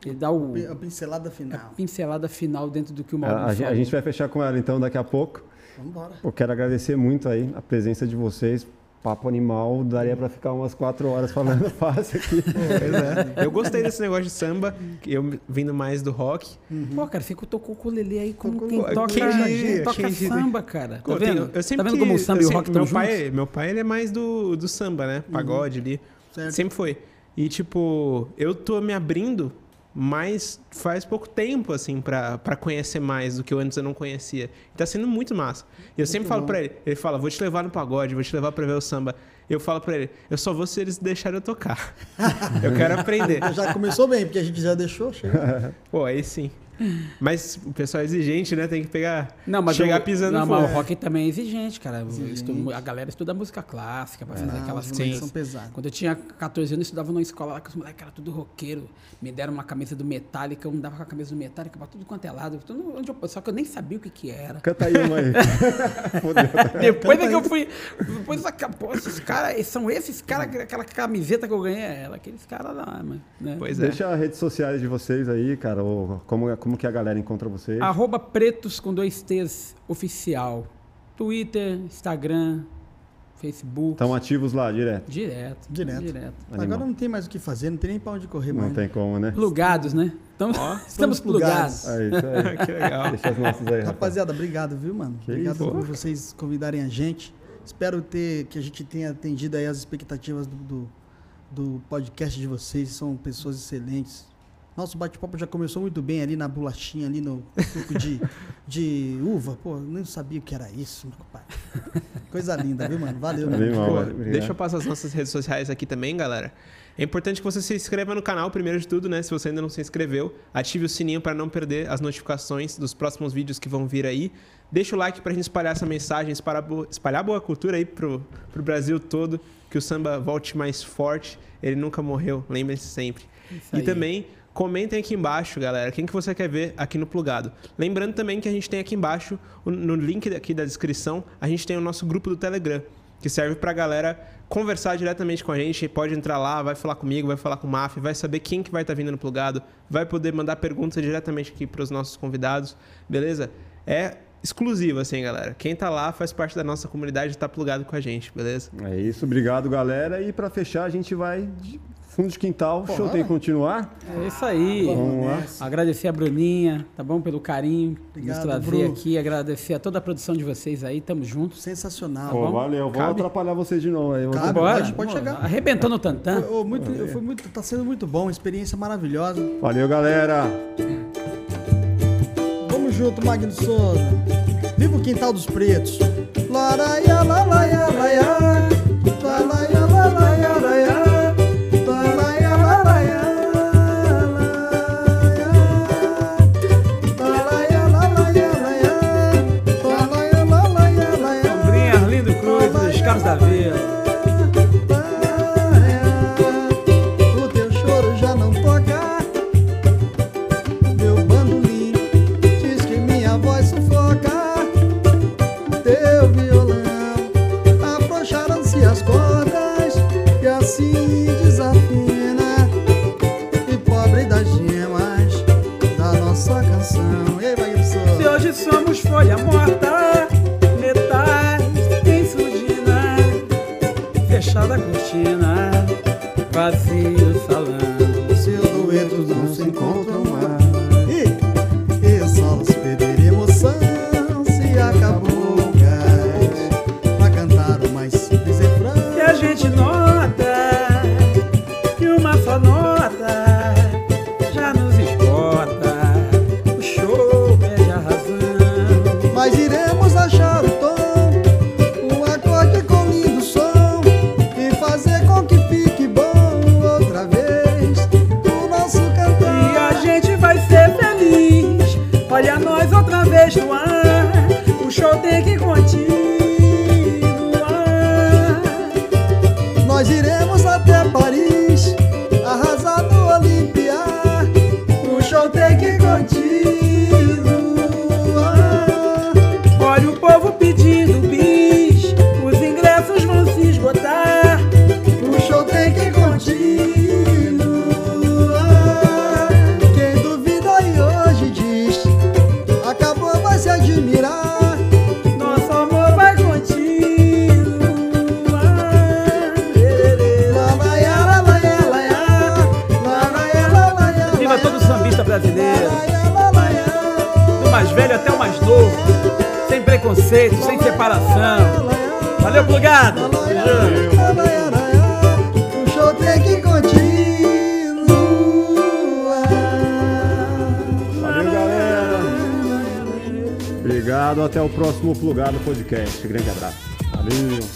ele dá o A pincelada a final. pincelada final dentro do que o A, Maurício a gente- a falou. gente vai fechar com ela então daqui a pouco. Vamos embora. Eu quero agradecer muito aí a presença de vocês. Papo animal, daria pra ficar umas quatro horas falando <laughs> fácil aqui. Pois é. Eu gostei desse negócio de samba, eu vindo mais do rock. Pô, cara, você tocou com o Lelê aí como quem com- toca, quem diria, toca quem samba, cara. Tá Eu vendo? eu sempre tá vendo que- como o samba eu e o rock estão meu juntos? pai, meu pai ele é mais do, do samba, né? Pagode ali. Certo. Sempre foi. E, tipo, eu tô me abrindo mas faz pouco tempo, assim, pra, pra conhecer mais do que eu antes eu não conhecia. Tá sendo muito massa. E eu sempre falo pra ele, ele fala, vou te levar no pagode, vou te levar pra ver o samba. Eu falo pra ele, eu só vou se eles deixarem eu tocar. <laughs> eu quero aprender. Já começou bem, porque a gente já deixou, chega. Pô, aí sim. Mas o pessoal é exigente, né? Tem que pegar. Não, mas chegar o, pisando Não, mas o rock também é exigente, cara. Exigente. a galera estuda música clássica pra fazer não, aquelas coisas. são pesadas. Quando eu tinha 14 anos, eu estudava numa escola lá que os moleques eram tudo roqueiro. Me deram uma camisa do Metallica, eu andava com a camisa do Metallica pra tudo quanto é lado. Tudo onde eu, só que eu nem sabia o que que era. Canta aí uma <laughs> aí. depois é que eu fui. Depois pô, esses caras, são esses caras, aquela camiseta que eu ganhei, é ela, aqueles caras lá, mano. Né? Pois é. Deixa as redes sociais de vocês aí, cara, ou como, como que a galera encontra vocês? Arroba pretos com dois T's oficial. Twitter, Instagram, Facebook. Estão ativos lá, direto? Direto. Direto. direto. Agora não tem mais o que fazer, não tem nem para onde correr não mais. Não tem como, né? Plugados, né? Oh, <laughs> estamos plugados. plugados. Aí, aí. <laughs> que legal. Deixa as nossas aí, Rapaziada, obrigado, viu, mano? Que obrigado isso? por vocês convidarem a gente. Espero ter que a gente tenha atendido aí as expectativas do, do, do podcast de vocês. São pessoas excelentes nosso bate-papo já começou muito bem ali na bolachinha, ali no suco de, <laughs> de uva. Pô, nem sabia o que era isso, meu pai. Coisa linda, viu, mano? Valeu, mano. Mal, deixa eu passar as nossas redes sociais aqui também, galera. É importante que você se inscreva no canal, primeiro de tudo, né? Se você ainda não se inscreveu, ative o sininho para não perder as notificações dos próximos vídeos que vão vir aí. Deixa o like para a gente espalhar essa mensagem, espalhar, espalhar boa cultura aí pro, pro Brasil todo, que o samba volte mais forte. Ele nunca morreu, lembre-se sempre. e também Comentem aqui embaixo, galera, quem que você quer ver aqui no Plugado. Lembrando também que a gente tem aqui embaixo, no link aqui da descrição, a gente tem o nosso grupo do Telegram, que serve pra galera conversar diretamente com a gente. Pode entrar lá, vai falar comigo, vai falar com o Maf, vai saber quem que vai estar tá vindo no Plugado, vai poder mandar perguntas diretamente aqui para os nossos convidados, beleza? É exclusivo, assim, galera. Quem tá lá faz parte da nossa comunidade e tá plugado com a gente, beleza? É isso, obrigado, galera. E para fechar, a gente vai Fundo de quintal, Porra. show tem que continuar? É isso aí. Vamos lá. Agradecer a Bruninha, tá bom? Pelo carinho. Obrigado, nos trazer Bru. aqui. Agradecer a toda a produção de vocês aí. Tamo junto. Sensacional. Pô, valeu. Vou Cabe? atrapalhar vocês de novo aí. Cabe, Bora. Pode, pode chegar. Arrebentando o tantã. Foi, muito, foi muito, tá sendo muito bom. Experiência maravilhosa. Valeu, galera. Vamos junto, Magno Souza. Viva o Quintal dos Pretos. Laraia, laraia. Laraia, próximo Plugado Podcast. Grande abraço. Valeu.